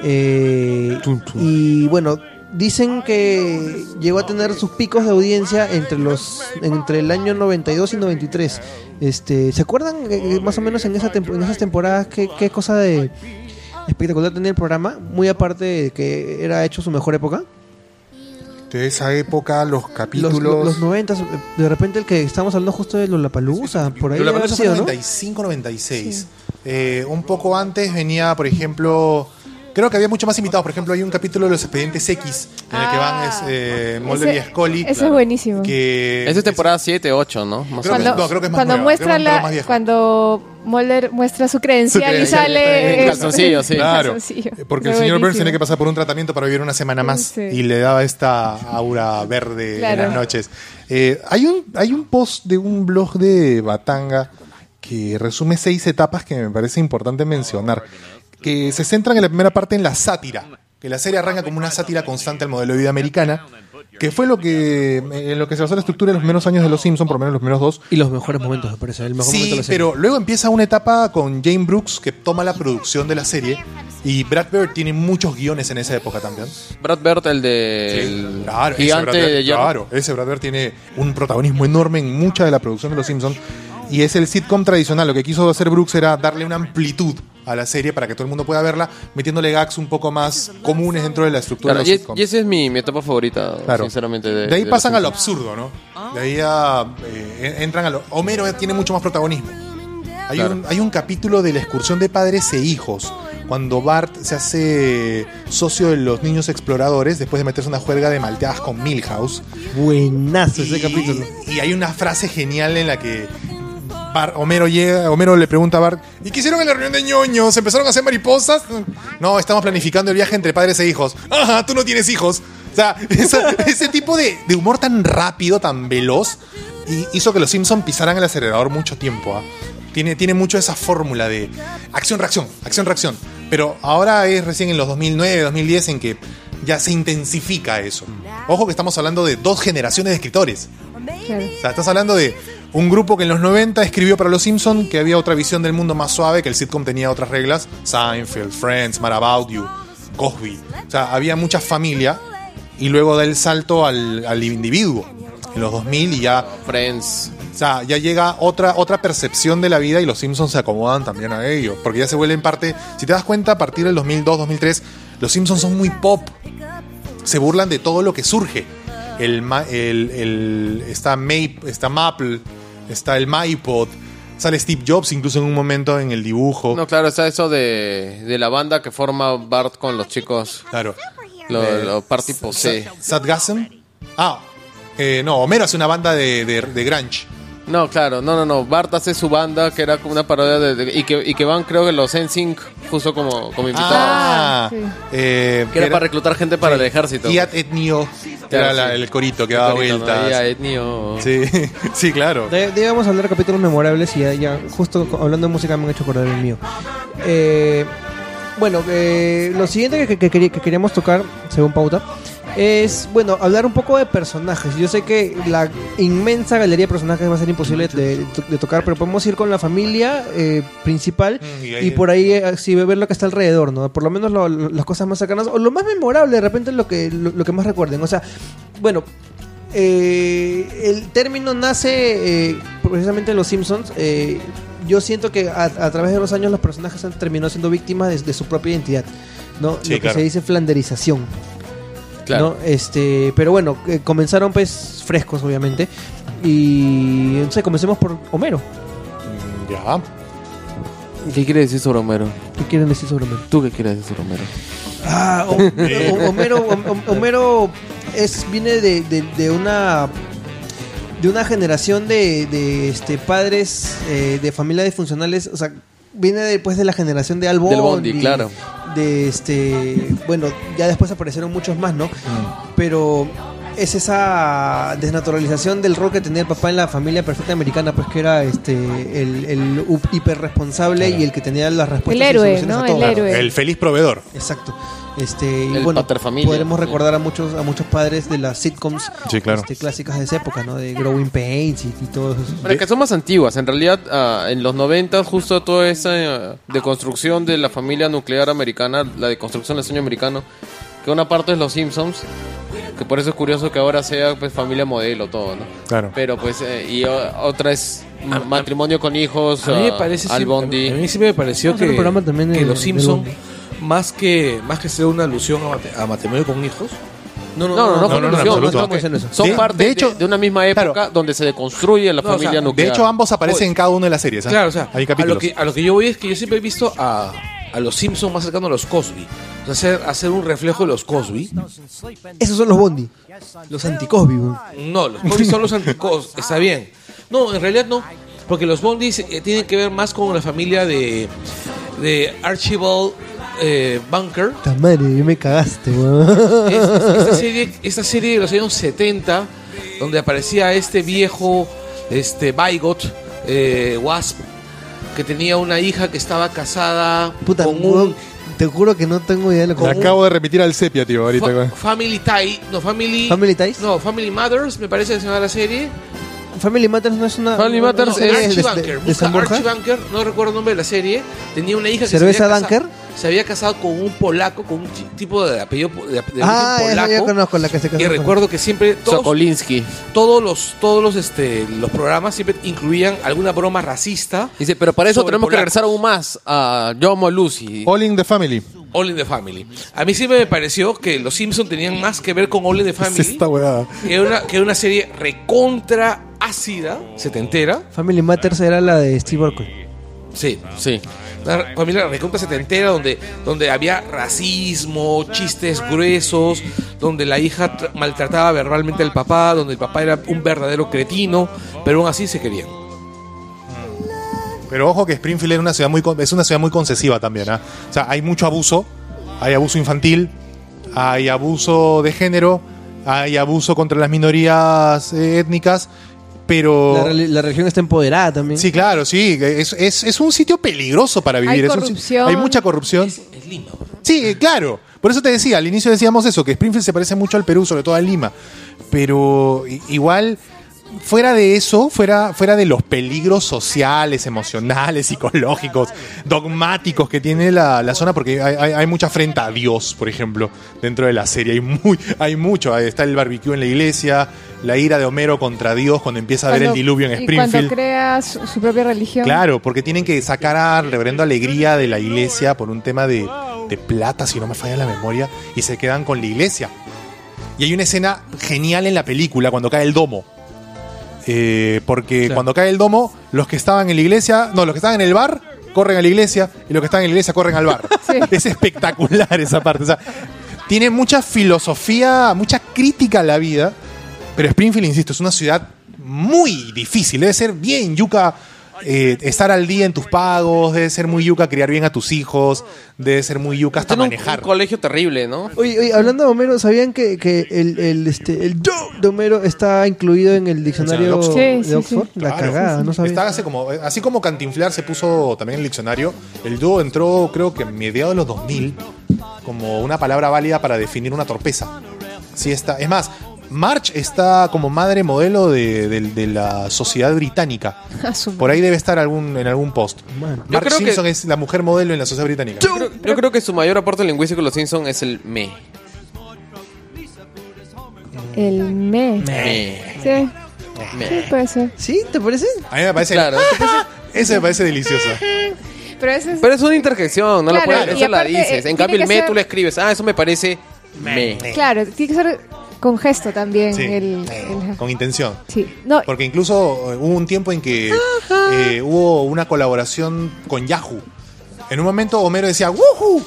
Eh, y bueno, dicen que llegó a tener sus picos de audiencia entre los entre el año 92 y 93. Este, ¿se acuerdan eh, más o menos en esa tempo- en esas temporadas qué, qué cosa de espectacular tenía el programa? Muy aparte de que era hecho su mejor época. De esa época, los Los, capítulos. los, los 90, de repente el que estamos hablando justo de Lollapalooza, por ahí Palusa fue sido, ¿no? 95, 96. Eh, un poco antes venía, por ejemplo. Creo que había mucho más invitados. Por ejemplo, hay un capítulo de los expedientes X en el que van es, eh, Mulder Ese- y Scully. ese es buenísimo. Que Esa es temporada 7, 8, ¿no? Más o Creo que- menos. no, creo que es más cuando nueva, muestra creo que es la, más vieja. cuando Mulder muestra su credencial, Su y sale En eh, calzoncillo, sí. Claro, calzoncillo. porque el Fue señor Burns buenísimo. tenía que pasar por un tratamiento para vivir una semana más Sí. y le daba esta aura verde Claro. en las noches. Eh, hay, un, hay un post de un blog de Batanga que resume seis etapas que me parece importante mencionar, que se centran en la primera parte en la sátira, que la serie arranca como una sátira constante al modelo de vida americana, que fue lo que en lo que se basó la estructura en los primeros años de Los Simpsons, por lo menos los primeros dos, Y los mejores momentos, me parece. El mejor momento de Sí, la serie. pero luego empieza una etapa con Jane Brooks que toma la producción de la serie y Brad Bird tiene muchos guiones en esa época también. Brad Bird, el de. el Claro, ese gigante Brad Bird, de claro, ese Brad Bird tiene un protagonismo enorme en mucha de la producción de Los Simpsons y es el sitcom tradicional. Lo que quiso hacer Brooks era darle una amplitud a la serie para que todo el mundo pueda verla, metiéndole gags un poco más comunes dentro de la estructura Claro, de y, los sitcoms. y esa es mi, mi etapa favorita, Claro. sinceramente. De, De ahí de pasan a lo absurdo, ¿no? De ahí a, eh, entran a lo... Homero tiene mucho más protagonismo. Hay, Claro. un, hay un capítulo de la excursión de padres e hijos, cuando Bart se hace socio de los niños exploradores después de meterse una juerga de malteadas con Milhouse. Buenazo ese Y- capítulo. Y hay una frase genial en la que Bart- Homero llega, Homero le pregunta a Bart, ¿y qué hicieron en la reunión de ñoños? ¿Empezaron a hacer mariposas? No, estamos planificando el viaje entre padres e hijos. Ajá, tú no tienes hijos. O sea, esa- ese tipo de, de humor tan rápido, tan veloz, y hizo que los Simpsons pisaran el acelerador mucho tiempo. ¿ah? Tiene, tiene mucho esa fórmula de acción-reacción, acción-reacción. Pero ahora es recién en los 2009, 2010 en que ya se intensifica eso. Ojo que estamos hablando de dos generaciones de escritores. Claro. O sea, estás hablando de un grupo que en los 90 escribió para Los Simpson que había otra visión del mundo más suave, que el sitcom tenía otras reglas. Seinfeld, Friends, Mad About You, Cosby. O sea, había mucha familia y luego da el salto al, al individuo en los 2000 y ya, Friends. o sea, ya llega otra, otra percepción de la vida y Los Simpsons se acomodan también a ello. Porque ya se vuelven parte, si te das cuenta, a partir del 2002, 2003, Los Simpsons son muy pop. Se burlan de todo lo que surge. El, el, el- está, Mape, está Maple, está el MyPod, sale Steve Jobs incluso en un momento en el dibujo. No, claro, está eso de, de la banda que forma Bart con los chicos. Claro. Lo, Eh, lo Party Posee. Sadgasm. Ah, eh, no, Homero hace una banda de, de, de grunge. No, claro, no, no, no. Bart hace su banda que era como una parodia de, de- y, que, y que van, creo que los NSYNC, justo como, como invitados. Ah, sí. eh, que era para reclutar gente para el ejército. Iat Etnio, Claro, era la- sí. el corito que daba bonito, ¿no? vueltas. Ya, etnio. Sí, sí, claro. De, de- vamos a hablar de capítulos memorables y ya, ya justo co- hablando de música me han hecho acordar el mío. Eh, bueno, eh, lo siguiente que, que- que quería- que queríamos tocar, según pauta, es, bueno, hablar un poco de personajes. Yo sé que la inmensa galería de personajes va a ser imposible de, de tocar, pero podemos ir con la familia eh, principal Mm, y por ahí eh, sí ver lo que está alrededor, ¿no? Por lo menos lo- lo- las cosas más cercanas o lo más memorable, de repente lo que, lo, lo que más recuerden. O sea, bueno, eh, el término nace eh, precisamente en Los Simpsons. eh, yo siento que a, a través de los años los personajes han terminado siendo víctimas de, de su propia identidad, ¿no? Sí, lo que claro. se dice flanderización. Claro. ¿no? Este, pero bueno, eh, comenzaron pues frescos, obviamente. Y entonces comencemos por Homero. Mm, Ya. ¿Qué quiere decir sobre Homero? ¿Qué quieren decir sobre Homero? ¿Tú qué quieres decir sobre Homero? Ah, Ho- Ho- Homero, Hom- Homero es, viene de, de- de una de una generación de, de, este padres eh, de familias disfuncionales, o sea, viene después de la generación de Al Del Bondi, claro. De este, bueno, ya después aparecieron muchos más, ¿no? Pero es esa desnaturalización del rol que tenía el papá en la familia perfecta americana, pues que era este el, el hiperresponsable y el que tenía las respuestas El héroe, ¿no? a todo. El héroe. El feliz proveedor. Exacto. Este, y El bueno, paterfamilia. podremos recordar a muchos a muchos padres de las sitcoms Sí, claro. este, clásicas de esa época, ¿no? De Growing Pains y, y todo eso. Pero que son más antiguas. En realidad, ah, en los 90, justo toda esa ah, deconstrucción de la familia nuclear americana, la deconstrucción del sueño americano, que una parte es Los Simpsons, que por eso es curioso que ahora sea pues familia modelo todo, ¿no? Claro. Pero pues, eh, y o- otra es ma- matrimonio con hijos, A mí me ah, parece Al sí- Bondi. A mí sí me pareció Vamos a que, un programa también que de- los Bondi. más que más que ser una alusión a, mate- a matrimonio con hijos, no, No, no, no, no, no, absoluto. no, no, Estamos en eso. Son De- parte de de, hecho- de una misma época claro. donde se deconstruye la No, o sea, familia de nuclear. De hecho, ambos aparecen en cada una de las series. ¿ah? Claro, o sea, hay a lo, capítulos. que, a lo que yo voy es que yo siempre he visto a, a los Simpsons más cercanos a los Cosby. O sea, hacer, hacer un reflejo de los Cosby. Esos son los Bondi. Los anti-Cosby. No, los Cosby son los anticos, está bien. No, en realidad no, porque los Bondis eh, tienen que ver más con la familia de, de Archibald eh, Bunker. Puta madre, me cagaste, weón. Es- es- esta, serie, esta serie de los años 70, donde aparecía este viejo, este Bigot, eh, Wasp, que tenía una hija que estaba casada Puta, con un te juro que no tengo idea de lo que Le acabo de remitir al sepia, tío, ahorita. fa-. Family Tie, no Family, Family Ties. no Family Mothers, me parece que se llama la serie. Family Matters no es una. Family no- no Matters serie es Archie de- Bunker, de. Archie Bunker, no recuerdo el nombre de la serie, tenía una hija que ¿Cerveza se Dunker? Se había casado con un polaco, con un tipo de apellido de, Ah, esa polaco. ya conozco la que se casó y con- recuerdo que siempre todos, Sokolinsky. todos los todos los este los programas siempre incluían alguna broma racista Dice, pero para eso tenemos que regresar aún más a Yo amo a Lucy. All in the Family. All in the Family a mí siempre me pareció que los Simpsons tenían más que ver con All in the Es Family esta weá. que una que una serie recontra ácida setentera Family Matters era la de Steve Urkel. sí Sí. Una familia recontra setentera donde donde había racismo chistes gruesos donde la hija tra- maltrataba verbalmente al papá donde el papá era un verdadero cretino pero aún así se querían Pero ojo que Springfield es una ciudad muy, es una ciudad muy concesiva también. ¿ah? O sea, hay mucho abuso. Hay abuso infantil. Hay abuso de género. Hay abuso contra las minorías eh, étnicas. Pero. La, la religión está empoderada también. Sí, claro, sí. Es, es- es un sitio peligroso para vivir. Hay Es un corrupción. hay mucha corrupción. es Lima Sí, eh, claro. Por eso te decía, al inicio decíamos eso, que Springfield se parece mucho al Perú, sobre todo a Lima. Pero igual, fuera de eso, fuera, fuera de los peligros sociales, emocionales, psicológicos, dogmáticos que tiene la, la zona, porque hay, hay- hay mucha frente a Dios, por ejemplo, dentro de la serie. Hay, muy, hay mucho. Ahí Está el barbecue en la iglesia, la ira de Homero contra Dios cuando empieza a ver el Cuando- diluvio en Y cuando Springfield. crea su, su propia religión. Claro, porque tienen que sacar al reverendo Alegría de la iglesia por un tema de, de plata, si no me falla la memoria, y se quedan con la iglesia. Y hay una escena genial en la película cuando cae el domo. Eh, porque cuando cae el domo, los que estaban en la iglesia, no, los que estaban en el bar corren a la iglesia y los que están en la iglesia corren al bar. Sí. Es espectacular esa parte. O sea, tiene mucha filosofía, mucha crítica a la vida, pero Springfield, insisto, es una ciudad muy difícil. Debe ser bien yuca eh, estar al día en tus pagos, debe ser muy yuca criar bien a tus hijos, debe ser muy yuca hasta Tiene un, manejar. un colegio terrible, ¿no? Oye, oye, hablando de Homero, ¿sabían que, que el, el, este, el do de Homero está incluido en el diccionario Oxford. Sí, de sí, Oxford? sí. La Claro. cagada, no sabía. Está así como, así como Cantinflar se puso también en el diccionario, el dúo entró creo que en mediados de los 2000 como una palabra válida para definir una torpeza. Sí está. Es más, March está como madre modelo de, de- de la sociedad británica. A su Por ahí debe estar algún, en algún post. Yo March creo que- Simpson es la mujer modelo en la sociedad británica. Yo creo, yo creo que su mayor aporte lingüístico de los Simpsons es el me. El me. Me. Sí, Me. sí, puede ser. ¿Sí? ¿Te parece? A mí me parece. Claro. Ese me parece delicioso. Pero ese es. Pero es una interjección, no la puedes, y eso la aparte, dices. En tiene cambio, que el me ser- tú le escribes, ah, eso me parece me. Claro, tiene que ser con gesto también. Sí. El, el- Con intención. sí. No, Porque incluso eh, hubo un tiempo en que eh, hubo una colaboración con Yahoo. En un momento Homero decía ¡Woohoo!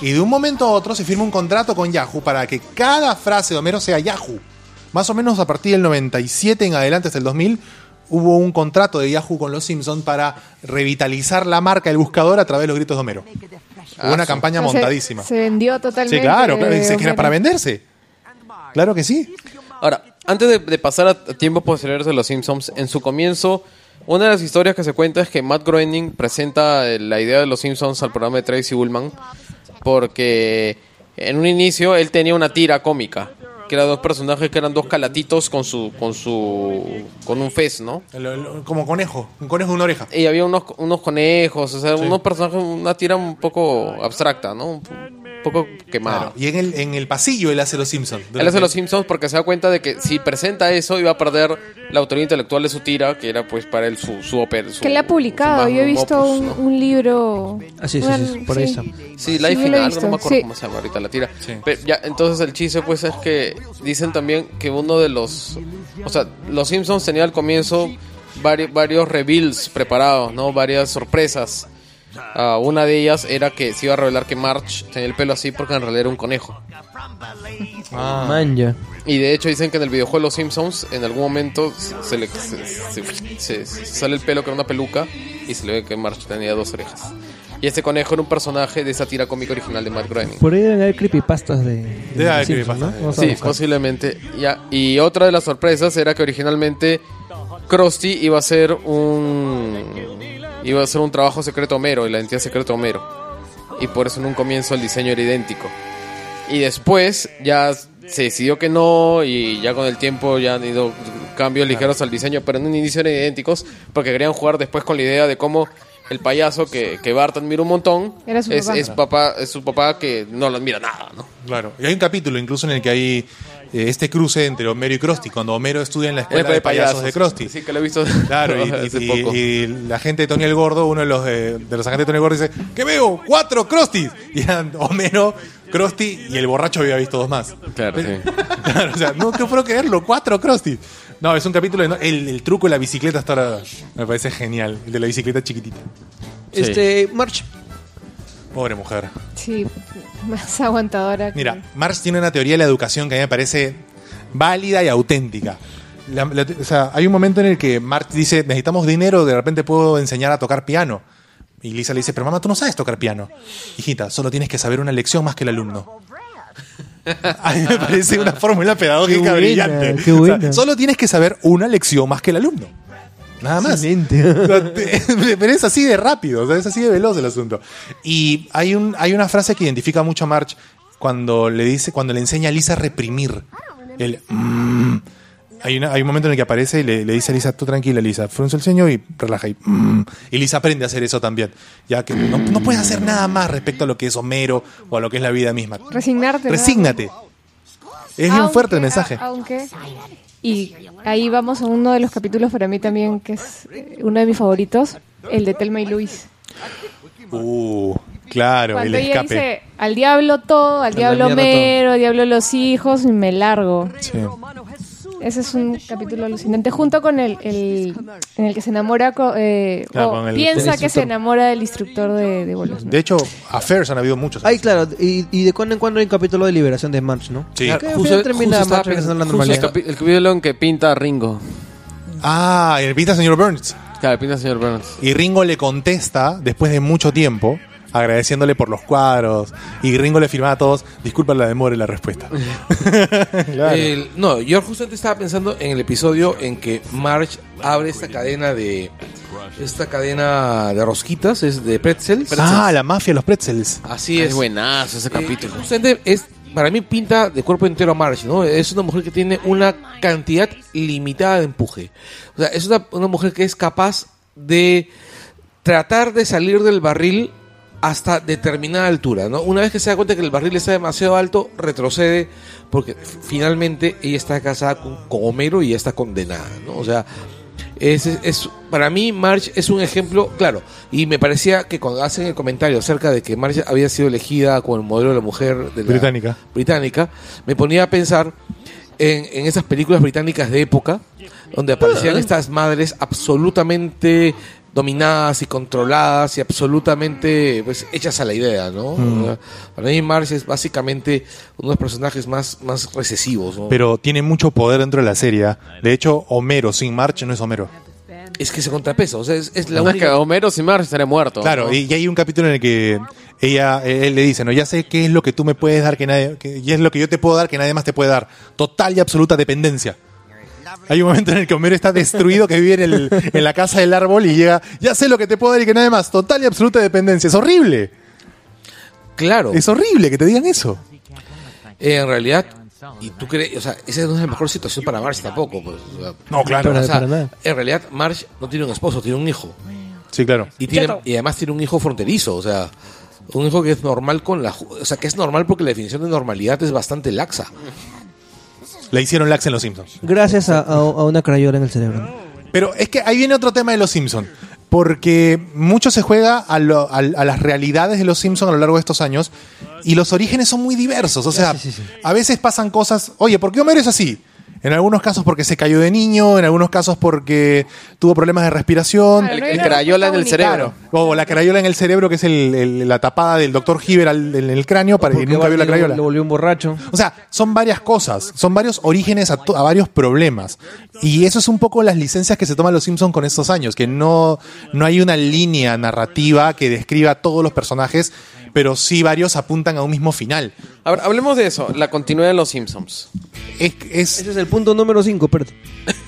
Y de un momento a otro se firma un contrato con Yahoo para que cada frase de Homero sea Yahoo. Más o menos a partir del 97 en adelante hasta el 2000 hubo un contrato de Yahoo con los Simpsons para revitalizar la marca del buscador a través de los gritos de Homero. Hubo una campaña montadísima. Se vendió totalmente. Sí, claro, claro, dice que era para venderse. Claro que sí. Ahora, antes de, de pasar a tiempos posteriores de Los Simpsons, en su comienzo, una de las historias que se cuenta es que Matt Groening presenta eh, la idea de Los Simpsons al programa de Tracy Ullman porque en un inicio él tenía una tira cómica, que eran dos personajes que eran dos calatitos con su con su con un fez, ¿no? El- el- como conejo, un conejo de una oreja. Y había unos, unos conejos, o sea, unos personajes, una tira un poco abstracta, ¿no? Poco quemada. Claro. Y en el, en el pasillo él hace los Simpsons. Él hace los Simpsons porque se da cuenta de que si presenta eso iba a perder la autoría intelectual de su tira, que era pues para él su, su ópera. su- Que le ha publicado. Yo he visto opus, un, ¿no? un libro. Ah, sí, sí, una- sí, por. Sí, Sí, Live yo lo he Final, no me acuerdo sí. cómo se llama ahorita la tira. Sí. Pero ya, entonces el chiste pues es que dicen también que uno de los... O sea, los Simpsons tenía al comienzo varios, varios reveals preparados, ¿no? Varias sorpresas. Ah, una de ellas era que se iba a revelar que March tenía el pelo así porque en realidad era un conejo. Ah. Manja. Y de hecho dicen que en el videojuego de Los Simpsons en algún momento se le se, se- se- se sale el pelo que era una peluca y se le ve que March tenía dos orejas. Y este conejo era un personaje de esa tira cómica original de Matt Groening. Por ahí deben haber creepypastas de. de Debe haber Simpsons, creepypastas, Vamos a Sí, posiblemente. Ya. Y otra de las sorpresas era que originalmente Krusty iba a ser un iba a ser un trabajo secreto Homero, la identidad secreta Homero. Y por eso en un comienzo el diseño era idéntico. Y después ya se decidió que no y ya con el tiempo ya han ido cambios ligeros al diseño, pero en un inicio eran idénticos porque querían jugar después con la idea de cómo el payaso que, que Bart admira un montón Era su es, papá. es papá es su papá que no lo admira nada, ¿no? Claro. Y hay un capítulo incluso en el que hay este cruce entre Homero y Krusty, cuando Homero estudia en la escuela de payasos de Krusty. Sí, que lo he visto Claro, y, hace y- poco. y la gente de Tony el Gordo, uno de los, eh, de los agentes de Tony el Gordo dice, ¿qué veo? ¡Cuatro Krusty! Y eran Homero, Krusty y el borracho había visto dos más. Claro, sí. Claro, o sea, no que puedo creerlo, cuatro Krusty. No, es un capítulo, de no- el, el truco de la bicicleta hasta ahora me parece genial, el de la bicicleta chiquitita. Este, March. Pobre mujer. Sí, más aguantadora. que- Mira, Marx tiene una teoría de la educación que a mí me parece válida y auténtica. La- la- o sea, hay un momento en el que Marx dice, necesitamos dinero, de repente puedo enseñar a tocar piano. Y Lisa le dice, pero mamá, tú no sabes tocar piano. Hijita, solo tienes que saber una lección más que el alumno. A mí me parece una fórmula pedagógica Qué buena, brillante. qué O sea, buena. solo tienes que saber una lección más que el alumno. Nada más. Pero es así de rápido, o sea, es así de veloz el asunto. Y hay, un, hay una frase que identifica mucho a March cuando le dice, cuando le enseña a Lisa a reprimir. El "Mm". hay, una- hay un momento en el que aparece y le, le dice a Lisa, tú tranquila, Lisa, frunce el ceño y relaja. Y, "Mm". y Lisa aprende a hacer eso también. Ya que no, no puedes hacer nada más respecto a lo que es Homero o a lo que es la vida misma. Resignarte. ¿no? Resígnate. Es bien Aunque- fuerte el mensaje. a- aunque. Y ahí vamos a uno de los capítulos para mí también, que es uno de mis favoritos, el de Telma y Luis. Uh, claro, Cuando el ella escape. dice, al diablo todo, al diablo Homero, al diablo los hijos, y me largo. Sí. Ese es un capítulo alucinante, junto con el, el en el que se enamora, co- eh, Claro, o con el- piensa del que se enamora del instructor de, de bolos. ¿no? De hecho, affairs han habido muchos. Ay, claro, y, y de cuando en cuando hay un capítulo de liberación de March, ¿no? Sí. Al final termina estaba March regresando a la justo el, normalidad. el capítulo en que pinta a Ringo. Ah, el pita señor Burns. Claro, pinta al señor Burns. Y Ringo le contesta, después de mucho tiempo, agradeciéndole por los cuadros. Y Ringo le firmaba a todos, disculpa la demora y la respuesta. Claro. El- no, yo justamente estaba pensando en el episodio en que Marge abre esta cadena de esta cadena de rosquitas, es de pretzels. ah, la mafia, los pretzels. Así Es es. buenazo ese Eh, capítulo. justamente es para mí pinta de cuerpo entero a Marge, ¿no? Es una mujer que tiene una cantidad limitada de empuje. O sea, es una, una mujer que es capaz de tratar de salir del barril hasta determinada altura, ¿no? Una vez que se da cuenta que el barril está demasiado alto, retrocede porque finalmente ella está casada con, con Homero y ya está condenada, ¿no? O sea, es, es- para mí Marge es un ejemplo, claro, y me parecía que cuando hacen el comentario acerca de que Marge había sido elegida como el modelo de la mujer de la- Británica. británica, me ponía a pensar en, en esas películas británicas de época, donde aparecían estas madres absolutamente dominadas y controladas y absolutamente pues, hechas a la idea, ¿no? Sea, Para mí es básicamente uno de los personajes más, más recesivos, ¿no? Pero tiene mucho poder dentro de la serie. ¿ah? De hecho, Homero sin March no es Homero. es que se contrapesa. O sea, es, es la La que única. Homero sin Marge estaría muerto. Claro, ¿no? y, y hay un capítulo en el que ella, él le dice, no, ya sé qué es lo que tú me puedes dar que nadie, que, y es lo que yo te puedo dar que nadie más te puede dar. Total y absoluta dependencia. Hay un momento en el que Homero está destruido, que vive en, el- en la casa del árbol y llega, ya sé lo que te puedo dar y que nadie más. Total y absoluta dependencia. Es horrible. Claro. Es horrible que te digan eso. Eh, en realidad, y tú crees, o sea, esa no es la mejor situación para Marge tampoco. Pues, o sea, No, claro. Para- o sea, para nada. en realidad, Marge no tiene un esposo, tiene un hijo. Sí, claro. Y, tiene, y además tiene un hijo fronterizo, o sea, un hijo que es normal con la... O sea, que es normal porque la definición de normalidad es bastante laxa. Le hicieron lax en Los Simpsons. Gracias a, a- a una crayola en el cerebro. Pero es que ahí viene otro tema de Los Simpsons. Porque mucho se juega a, lo- a- a las realidades de Los Simpsons a lo largo de estos años. Y los orígenes son muy diversos. O sea, Sí, sí, sí. a veces pasan cosas. Oye, ¿por qué Homero es así? En algunos casos porque se cayó de niño, en algunos casos porque tuvo problemas de respiración. Claro, El, crayola en el cerebro. O la crayola en el cerebro, que es el- el- la tapada del doctor Hiver al- en el cráneo para que nunca vio la lo- crayola. Lo volvió un borracho. O sea, son varias cosas, son varios orígenes a, to- a varios problemas. Y eso es un poco las licencias que se toman los Simpsons con estos años, que no, no hay una línea narrativa que describa a todos los personajes, pero sí varios apuntan a un mismo final. A ver, hablemos de eso, la continuidad de los Simpsons. Es, es- Ese es el punto número 5, pero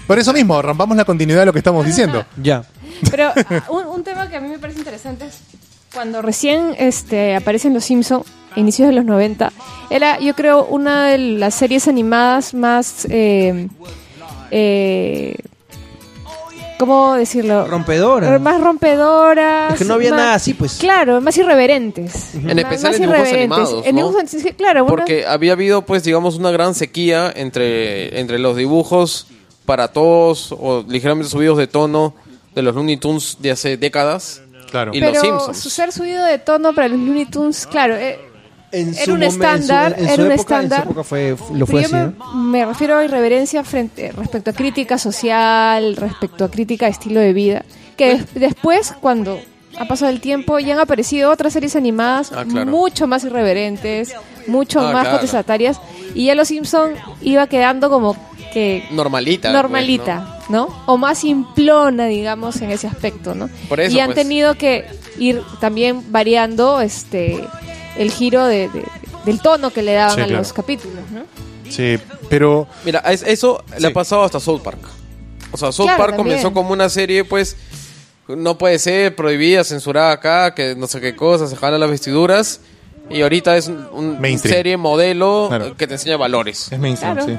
por eso mismo, rompamos la continuidad de lo que estamos diciendo. ya. Pero un, un tema que a mí me parece interesante es cuando recién este, aparecen los Simpson inicios de los 90, era yo creo una de las series animadas más... Eh, eh, ¿Cómo decirlo? Rompedora. Más rompedoras. Es que no había más- nada así, pues. Claro, más irreverentes. En Más- especial más en dibujos animados, En ¿no? dibujos- sí, claro, una- Porque había habido, pues, digamos, una gran sequía entre, entre los dibujos para todos o ligeramente subidos de tono de los Looney Tunes de hace décadas. Claro. Y pero los Simpsons. su ser subido de tono para los Looney Tunes, claro, eh, En Era su un momen- en su- estándar, en su era un época- estándar. En su época fue, lo fue así. me, me refiero a irreverencia frente, respecto a crítica social, respecto a crítica de estilo de vida. Que des- después, cuando ha pasado el tiempo, ya han aparecido otras series animadas Ah, claro. mucho más irreverentes, mucho Ah, más claro. contestatarias. Y ya Los Simpson iba quedando como que Normalita. pues, normalita, ¿no? O más simplona, digamos, en ese aspecto, ¿no? Por eso, y han pues. tenido que ir también variando este el giro de, de- del tono que le daban Sí, a claro. los capítulos, ¿no? Sí, pero. Mira, es- eso le ha pasado hasta South Park. O sea, South Claro, Park también. comenzó como una serie, pues, no puede ser prohibida, censurada acá, que no sé qué cosas, se jalan las vestiduras. Y ahorita es un, un- serie modelo Claro. que te enseña valores. es mainstream, Claro. sí.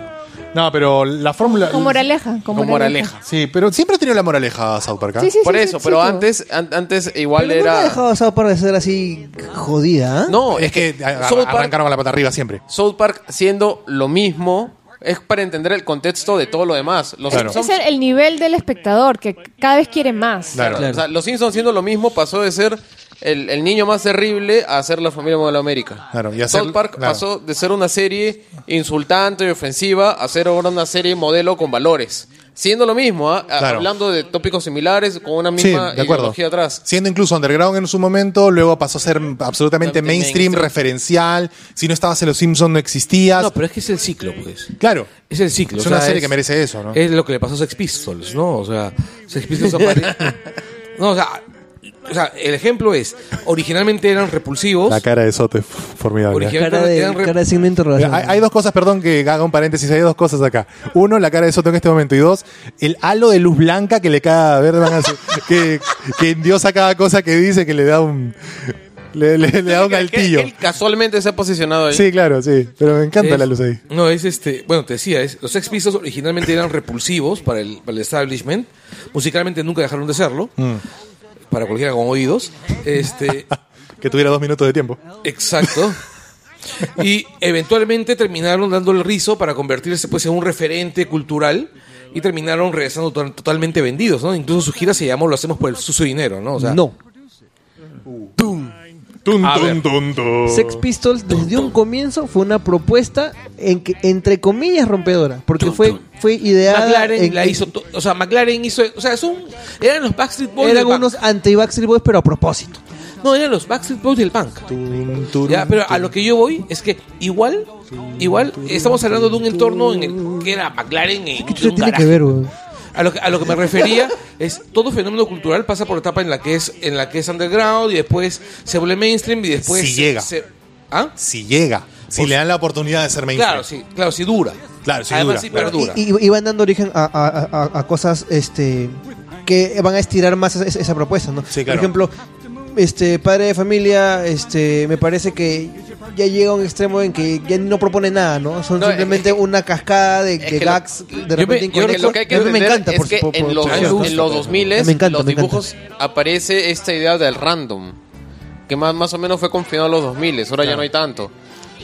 No, pero la fórmula... Con moraleja, con Con moraleja. Sí, pero siempre ha tenido la moraleja South Park. ¿ah? Sí, sí, Por sí, eso, sí, pero antes, an- antes igual Pero nunca ha era... dejado a South Park de ser así jodida. ¿ah? No, Es que a- South Park, arrancaron con la pata arriba siempre. South Park siendo lo mismo es para entender el contexto de todo lo demás. Los Claro. Es el nivel del espectador, que cada vez quiere más. Claro. o sea, los Simpsons siendo lo mismo pasó de ser el, el niño más terrible a ser la familia modelo América. Claro, y hacer- South Park claro. pasó de ser una serie insultante y ofensiva a ser ahora una serie modelo con valores. Siendo lo mismo, ¿ah? Claro. hablando de tópicos similares, con una Sí, misma de acuerdo. ideología atrás. Siendo incluso underground en su momento, luego pasó a ser absolutamente mainstream, mainstream. referencial. Si no estabas en Los Simpsons no existías. No, pero es que es el ciclo, pues. Claro. Es el ciclo. Es o una sea, serie que merece eso, ¿no? Es lo que le pasó a Sex Pistols, ¿no? O sea, Sex Pistols apare- No, o sea, o sea, el ejemplo es, originalmente eran repulsivos. La cara de Soto es formidable. Original- Cara de, Eran cara de signo de interrogación. Hay, hay dos cosas, perdón que haga un paréntesis, hay dos cosas acá. Uno, la cara de Soto en este momento. Y dos, el halo de luz blanca que le cae a Verdeman que, que endiosa cada cosa que dice que le da un le, le- le da un altillo. Él casualmente se ha posicionado ahí. Sí, claro, sí. Pero me encanta Es- la luz ahí. No, es este. Bueno, te decía, es, los Sex Pistols originalmente eran repulsivos para el, para el establishment. Musicalmente nunca dejaron de serlo. Mm. Para cualquiera con oídos. Este. Que tuviera dos minutos de tiempo. Exacto. Y eventualmente terminaron dando el rizo para convertirse pues en un referente cultural y terminaron regresando to- totalmente vendidos, ¿no? Incluso su gira se llamó Lo hacemos por el sucio dinero, ¿no? O sea, no. Tun, Sex Pistols desde un comienzo fue una propuesta en que, entre comillas rompedora, porque fue fue ideada McLaren en- la hizo, o sea, McLaren hizo, o sea, son eran los Backstreet Boys eran unos anti Backstreet Boys pero a propósito. No, eran los Backstreet Boys del punk. Ya, pero a lo que yo voy es que igual, igual estamos hablando de un entorno en el que era McLaren en ¿Qué un tiene garaje. que ver, weón? A lo, que, a lo que me refería es todo fenómeno cultural pasa por etapa en la que es en la que es underground y después se vuelve mainstream y después Si se- llega. se- ¿Ah? Si llega, si Pues- le dan la oportunidad de ser mainstream. Claro, sí, claro, sí dura. Claro, sí Además dura. sí perdura. Y, y- y van dando origen a, a- a- a cosas este que van a estirar más esa, esa propuesta, ¿no? Sí, claro. Por ejemplo, este padre de familia, este me parece que ya llega a un extremo en que ya no propone nada, ¿no? Son No, simplemente es que- una cascada de, de lo- gags de yo repente me- yo inconexos. lo que hay que a me encanta es por, que por- en por- los, A me en los pues. 2000 Me encanta, los me dibujos aparece esta idea del random, que más, más o menos fue confinado en los 2000, ahora ya no hay tanto.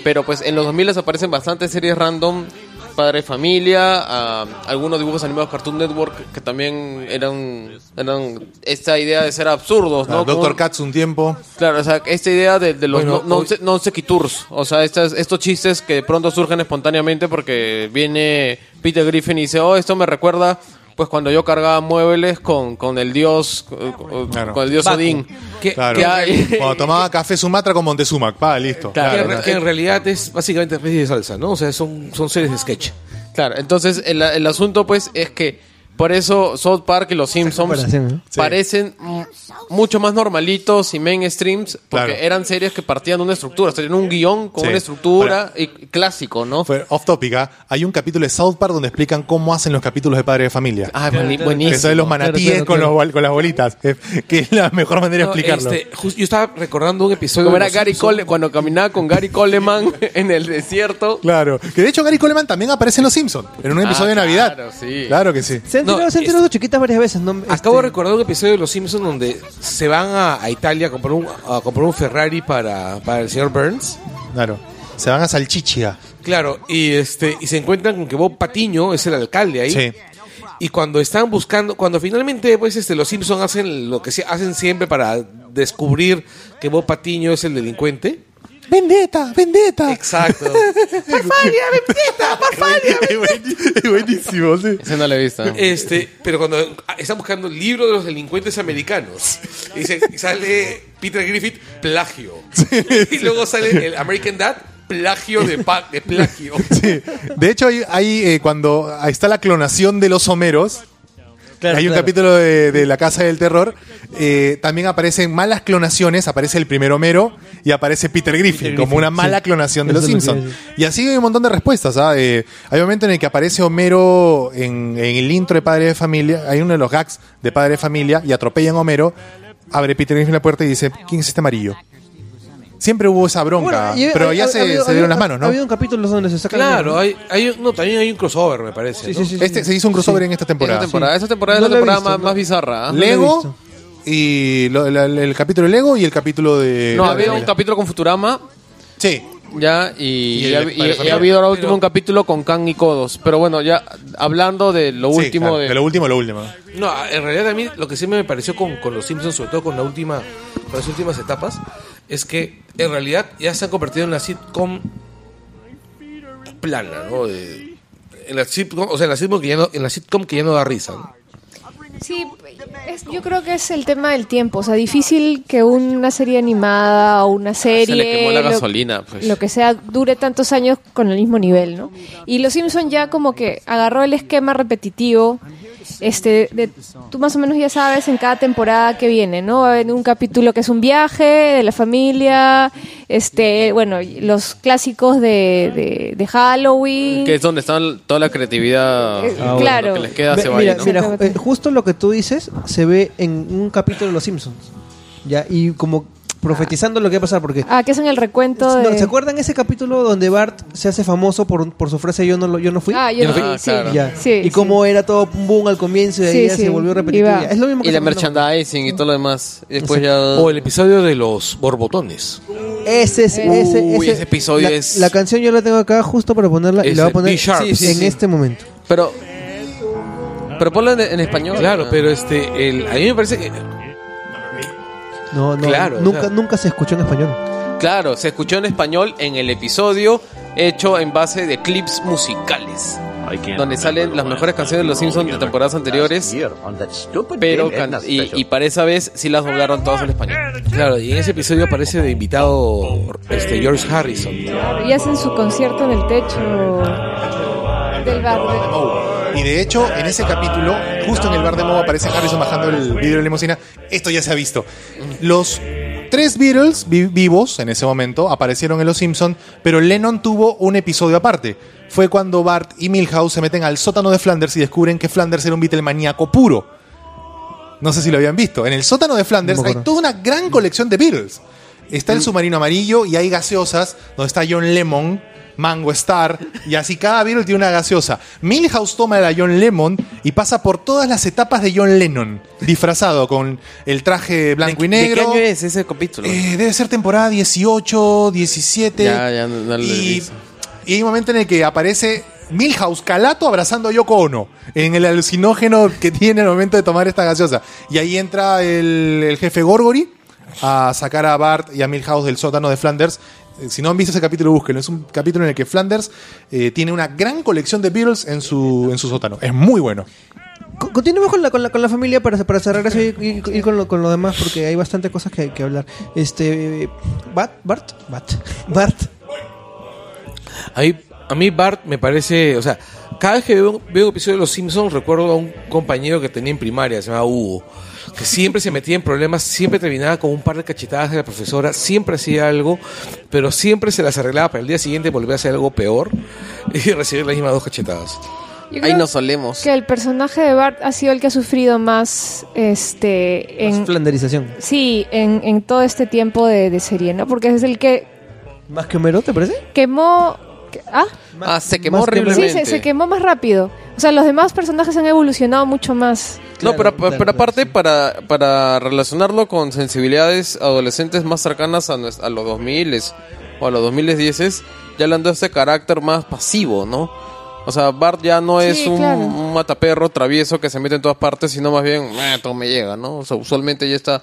Pero pues en los 2000 aparecen bastantes series random, Padre de Familia, ah, algunos dibujos animados Cartoon Network que también eran, eran esta idea de ser absurdos, ¿no? Ah, Doctor Katz un tiempo. Claro, o sea, esta idea de, de los Bueno, no, non sequitours, o sea, estas, estos chistes que de pronto surgen espontáneamente porque viene Peter Griffin y dice, oh, esto me recuerda, pues cuando yo cargaba muebles con, con el dios, con, Claro. con el dios Baku. Odín. Que- Claro. que hay- Cuando tomaba café Sumatra con Montezuma. Pa, listo. que, Claro, en que en realidad es básicamente especie de salsa, ¿no? O sea, son, son series de sketch. Claro, entonces el, el asunto pues es que por eso South Park y los Simpsons parecen mucho más normalitos y mainstreams porque Claro. eran series que partían de una estructura, tenían un guion con Sí. una estructura y clásico, ¿no? Fue off topic, ¿ah? Hay un capítulo de South Park donde explican cómo hacen los capítulos de Padre de Familia. Ah, buenísimo. son de los manatíes claro, con, claro. los con las bolitas. que es la mejor manera de No, explicarlo. este, yo estaba recordando un episodio Como era Gary. Cole cuando caminaba con Gary Coleman en el desierto. Claro. Que de hecho Gary Coleman también aparece en Los Simpsons. En un Ah, episodio de Navidad. claro, sí. Claro que sí. Han No, tirado, se han es- tirado chiquitas varias veces, ¿no? Acabo de Este, recordar un episodio de Los Simpsons donde se van a, a Italia a comprar un, a comprar un Ferrari para, para el señor Burns. Claro. Se van a Salchichia. Claro, y este y se encuentran con que Bob Patiño es el alcalde ahí. Sí. Y cuando están buscando, cuando finalmente pues este los Simpsons hacen lo que se hacen siempre para descubrir que Bob Patiño es el delincuente. Vendetta, vendetta. Exacto. es, buen- es buenísimo, sí. Ese no lo he visto. Este, pero cuando están buscando el libro de los delincuentes americanos, y, sale Peter Griffith, plagio. Y luego sale el American Dad, plagio de, pa- de plagio. Sí. De hecho, hay, hay, eh, cuando ahí está la clonación de los Homeros. Claro, hay un claro. capítulo de, de La Casa del Terror. eh, también aparecen malas clonaciones. Aparece el primer Homero y aparece Peter Griffin, Peter como una mala sí. clonación de Eso los Simpsons. Y así hay un montón de respuestas. ¿ah? Eh, hay un momento en el que aparece Homero en, en el intro de Padre de Familia. Hay uno de los gags de Padre de Familia y atropellan a Homero. Abre Peter Griffin la puerta y dice: ¿Quién es este amarillo? Siempre hubo esa bronca, Bueno, y- pero ha- ya ha- se, ha habido- se dieron ha- las manos, Ha ¿no? habido un capítulo donde se saca la Claro, hay, hay no, también hay un crossover, me parece. Sí, ¿no? sí, sí, sí. Este, se hizo un crossover en esta temporada. Esa temporada, esa temporada No es la temporada visto, más, no. más bizarra. ¿ah? Lego y lo- la- la- el capítulo de Lego y el capítulo de. No, había un capítulo con Futurama, Sí. ya, y, Y ha, y- ha habido ahora último Pero- un capítulo con Kang y Kodos. Pero bueno, ya hablando de lo Sí, último claro, de... de lo último, lo último. No, en realidad a mí lo que sí me pareció con, con los Simpsons, sobre todo con la última, con las últimas etapas, es que en realidad ya se han convertido en la sitcom plana, ¿no? De- en la sitcom, o sea, en la sitcom que ya no, en la sitcom que ya no da risa. ¿no? Sí, es- yo creo que es el tema del tiempo. O sea, difícil que una serie animada o una serie. Se le quemó la lo- gasolina, pues. Lo que sea, dure tantos años con el mismo nivel, ¿no? Y Los Simpson ya como que agarró el esquema repetitivo. Este, de, tú más o menos ya sabes en cada temporada que viene, ¿no? Va a haber un capítulo que es un viaje de la familia, este, bueno, los clásicos de, de, de Halloween. Que es donde está toda la creatividad. Eh, lo claro. que les queda se va mira, ahí, ¿no? mira, ju- eh, justo lo que tú dices se ve en un capítulo de Los Simpsons. Ya, y como profetizando lo que va a pasar, porque Ah, que es en el recuento de... No, ¿Se acuerdan ese capítulo donde Bart se hace famoso por, por su frase yo no lo- yo no fui? Ah, yo no Ah, fui, sí. claro. Ya. Sí, y sí. cómo era todo un boom al comienzo y ahí Sí, ya sí. se volvió ya. Es lo mismo que Y la merchandising y todo lo demás. Y después Sí. ya... O el episodio de los borbotones. Ese, es- Uy, ese, ese, ese episodio la, es- la canción yo la tengo acá justo para ponerla y la voy a poner en sí. este momento. Pero... Pero ponlo en, en español. Claro, Ah. pero este, el, a mí me parece que No, no, Claro, o nunca, sea- nunca se escuchó en español. Claro, se escuchó en español en el episodio hecho en base de clips musicales. Donde salen las mejores canciones de los Simpsons de temporadas anteriores. Pero y, y para esa vez sí las doblaron todas en español. Claro, y en ese episodio aparece de invitado este George Harrison. Y hacen su concierto en el techo del bar. Y de hecho, en ese capítulo, justo en el bar de moda aparece Harrison bajando el vidrio de la limusina. Esto ya se ha visto. Los tres Beatles vi- vivos en ese momento aparecieron en Los Simpson, pero Lennon tuvo un episodio aparte. Fue cuando Bart y Milhouse se meten al sótano de Flanders y descubren que Flanders era un Beatle maníaco puro. No sé si lo habían visto. En el sótano de Flanders hay toda una gran colección de Beatles. Está el submarino amarillo y hay gaseosas donde está John Lemon, Mango Star y así cada Beatle tiene una gaseosa. Milhouse toma la John Lemon y pasa por todas las etapas de John Lennon, disfrazado con el traje blanco y ¿De qué negro. año es ese capítulo? Eh, debe ser temporada 18, 17. Ya, ya, no- no y, y hay un momento en el que aparece Milhouse Calato abrazando a Yoko Ono en el alucinógeno que tiene al momento de tomar esta gaseosa. Y ahí entra el, el jefe Gorgory a sacar a Bart y a Milhouse del sótano de Flanders. Eh, Si no han visto ese capítulo, búsquenlo. Es un capítulo en el que Flanders eh, tiene una gran colección de Beatles en su, en su sótano. Es muy bueno. Co- Continuemos con la, con la, con la familia para, para cerrar eso y y- y con, lo, con lo demás, porque hay bastante cosas que, que hablar. Este. Bart, Bart, Bart, Bart. Ahí, a mí Bart me parece, o sea, cada vez que veo, veo un episodio de Los Simpsons recuerdo a un compañero que tenía en primaria, se llamaba Hugo, que siempre se metía en problemas, siempre terminaba con un par de cachetadas de la profesora, siempre hacía algo, pero siempre se las arreglaba para el día siguiente volver a hacer algo peor y recibir las mismas dos cachetadas. Yo Ahí nos solemos. que el personaje de Bart ha sido el que ha sufrido más este Más en flanderización. sí en, en todo este tiempo de, de serie no porque es el que ¿Más que Homero, te parece? quemó que- ah Ah, se quemó Más que- sí horriblemente. se, se quemó más rápido o sea los demás personajes han evolucionado mucho más No, pero, claro, pero aparte, claro, para, para relacionarlo con sensibilidades adolescentes más cercanas a, a los 2000 o a los 2010, ya hablando de ese carácter más pasivo, ¿no? O sea, Bart ya no Sí, es un, claro. un mataperro travieso que se mete en todas partes, sino más bien, "Eh, todo me llega, ¿no? O sea, usualmente ya está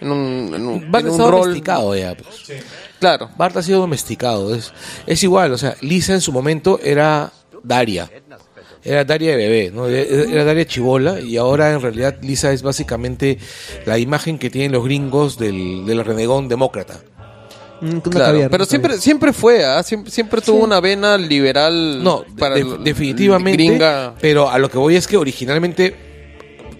en un, en un, Bart en un está rol. ya, pues. Claro. Bart ha sido domesticado. Es, es igual, o sea, Lisa en su momento era Daria. Era Daria de bebé, ¿no? E- Era Daria chivola y ahora en realidad Lisa es básicamente la imagen que tienen los gringos del, del renegón demócrata. Mm, no Claro, cabía, pero siempre siempre fue, ¿ah? siempre, siempre tuvo una vena liberal No, para de- el- definitivamente. gringa. Pero a lo que voy es que originalmente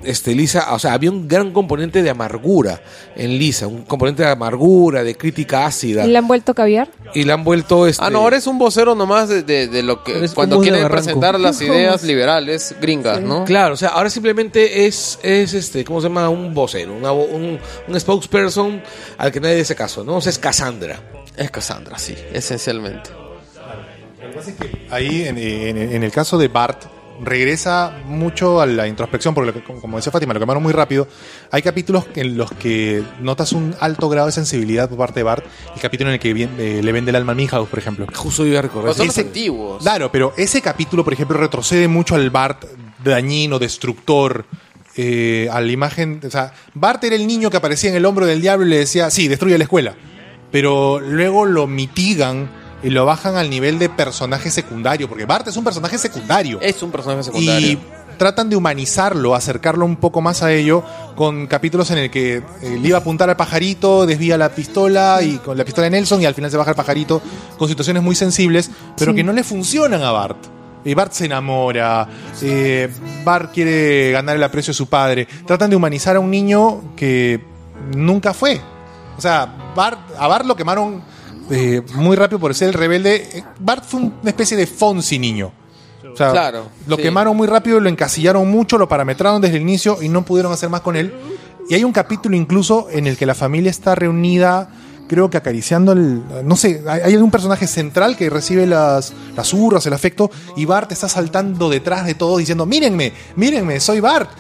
este Lisa, o sea, había un gran componente de amargura en Lisa, un componente de amargura, de crítica ácida y le han vuelto caviar y la han vuelto este Ah, no, ahora es un vocero nomás de, de- de lo que Eres cuando quieren presentar las ideas liberales gringas, ¿no? Claro, o sea, ahora simplemente es, es este, ¿cómo se llama? Un vocero, una un, un spokesperson al que nadie hace caso, ¿no? O sea, es Cassandra. Es Cassandra, sí, esencialmente. Ahí, en, en- en el caso de Bart, regresa mucho a la introspección, porque lo que- como decía Fátima, lo quemaron muy rápido. Hay capítulos en los que notas un alto grado de sensibilidad por parte de Bart. El capítulo en el que eh, le vende el alma a Milhouse, por ejemplo. Justo iba a recorrer. Pero son los Ese- antiguos. Claro, pero ese capítulo, por ejemplo, retrocede mucho al Bart dañino, destructor, eh, a la imagen. O sea, Bart era el niño que aparecía en el hombro del diablo y le decía, sí, destruye la escuela. Pero luego lo mitigan y lo bajan al nivel de personaje secundario, porque Bart es un personaje secundario. Es un personaje secundario. Y tratan de humanizarlo, acercarlo un poco más a ello, con capítulos en el que eh, le iba a apuntar al pajarito, desvía la pistola y con la pistola de Nelson y al final se baja el pajarito, con situaciones muy sensibles, pero Sí. que no le funcionan a Bart. Y Bart se enamora, eh, Bart quiere ganar el aprecio de su padre. Tratan de humanizar a un niño que nunca fue. O sea, Bart, a Bart lo quemaron eh, muy rápido por ser el rebelde. Eh, Bart fue una especie de Fonsi niño. O sea, Claro, lo sí. quemaron muy rápido, lo encasillaron mucho, lo parametraron desde el inicio y no pudieron hacer más con él. Y hay un capítulo incluso en el que la familia está reunida, creo que acariciando el... No sé, hay, algún personaje central que recibe las, las hurras, el afecto, y Bart está saltando detrás de todos diciendo, mírenme, mírenme, soy Bart.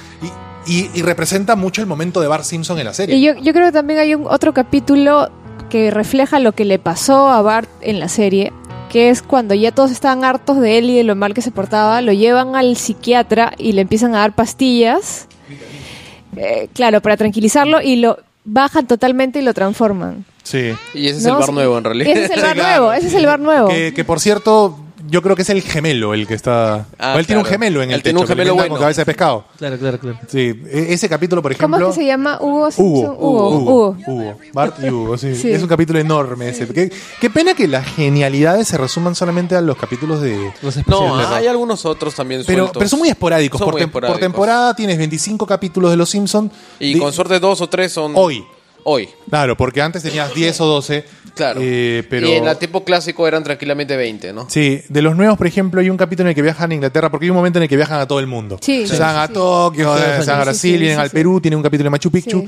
Y, y- y representa mucho el momento de Bart Simpson en la serie. Y yo, yo creo que también hay un otro capítulo que refleja lo que le pasó a Bart en la serie, que es cuando ya todos estaban hartos de él y de lo mal que se portaba, lo llevan al psiquiatra y le empiezan a dar pastillas, eh, claro, para tranquilizarlo y lo bajan totalmente y lo transforman. Sí. Y ese es ¿no? el bar nuevo, en realidad. Ese es el Sí, bar claro. nuevo, ese es el bar nuevo. Que, que, por cierto, yo creo que es el gemelo el que está. Ah, o él tiene un gemelo en el Él tiene techo, un que le gemelo bueno. con cabeza de pescado. Claro, claro, claro. Sí, e- ese capítulo, por ejemplo. ¿Cómo es que se llama? Hugo Simpson. Hugo, Hugo. Hugo, Hugo. Hugo. Bart y Hugo, sí. Sí. Es un capítulo enorme ese. Qué, qué pena que las genialidades se resuman solamente a los capítulos de. Los No, especiales. hay algunos otros también Pero, sueltos. pero son muy esporádicos. Son por, muy tem- por esporádicos. temporada tienes 25 capítulos de Los Simpsons. Y con suerte dos o tres son... Hoy. Hoy, Claro, porque antes tenías 10 o 12. claro. eh, pero... Y en el tiempo clásico eran tranquilamente 20, ¿no? Sí, de los nuevos, por ejemplo, hay un capítulo en el que viajan a Inglaterra, porque hay un momento en el que viajan a todo el mundo. Sí, se sí, van a sí. Tokio, Sí, eh, se van a Brasil, sí, vienen sí, al sí. Perú, tienen un capítulo de Machu Picchu.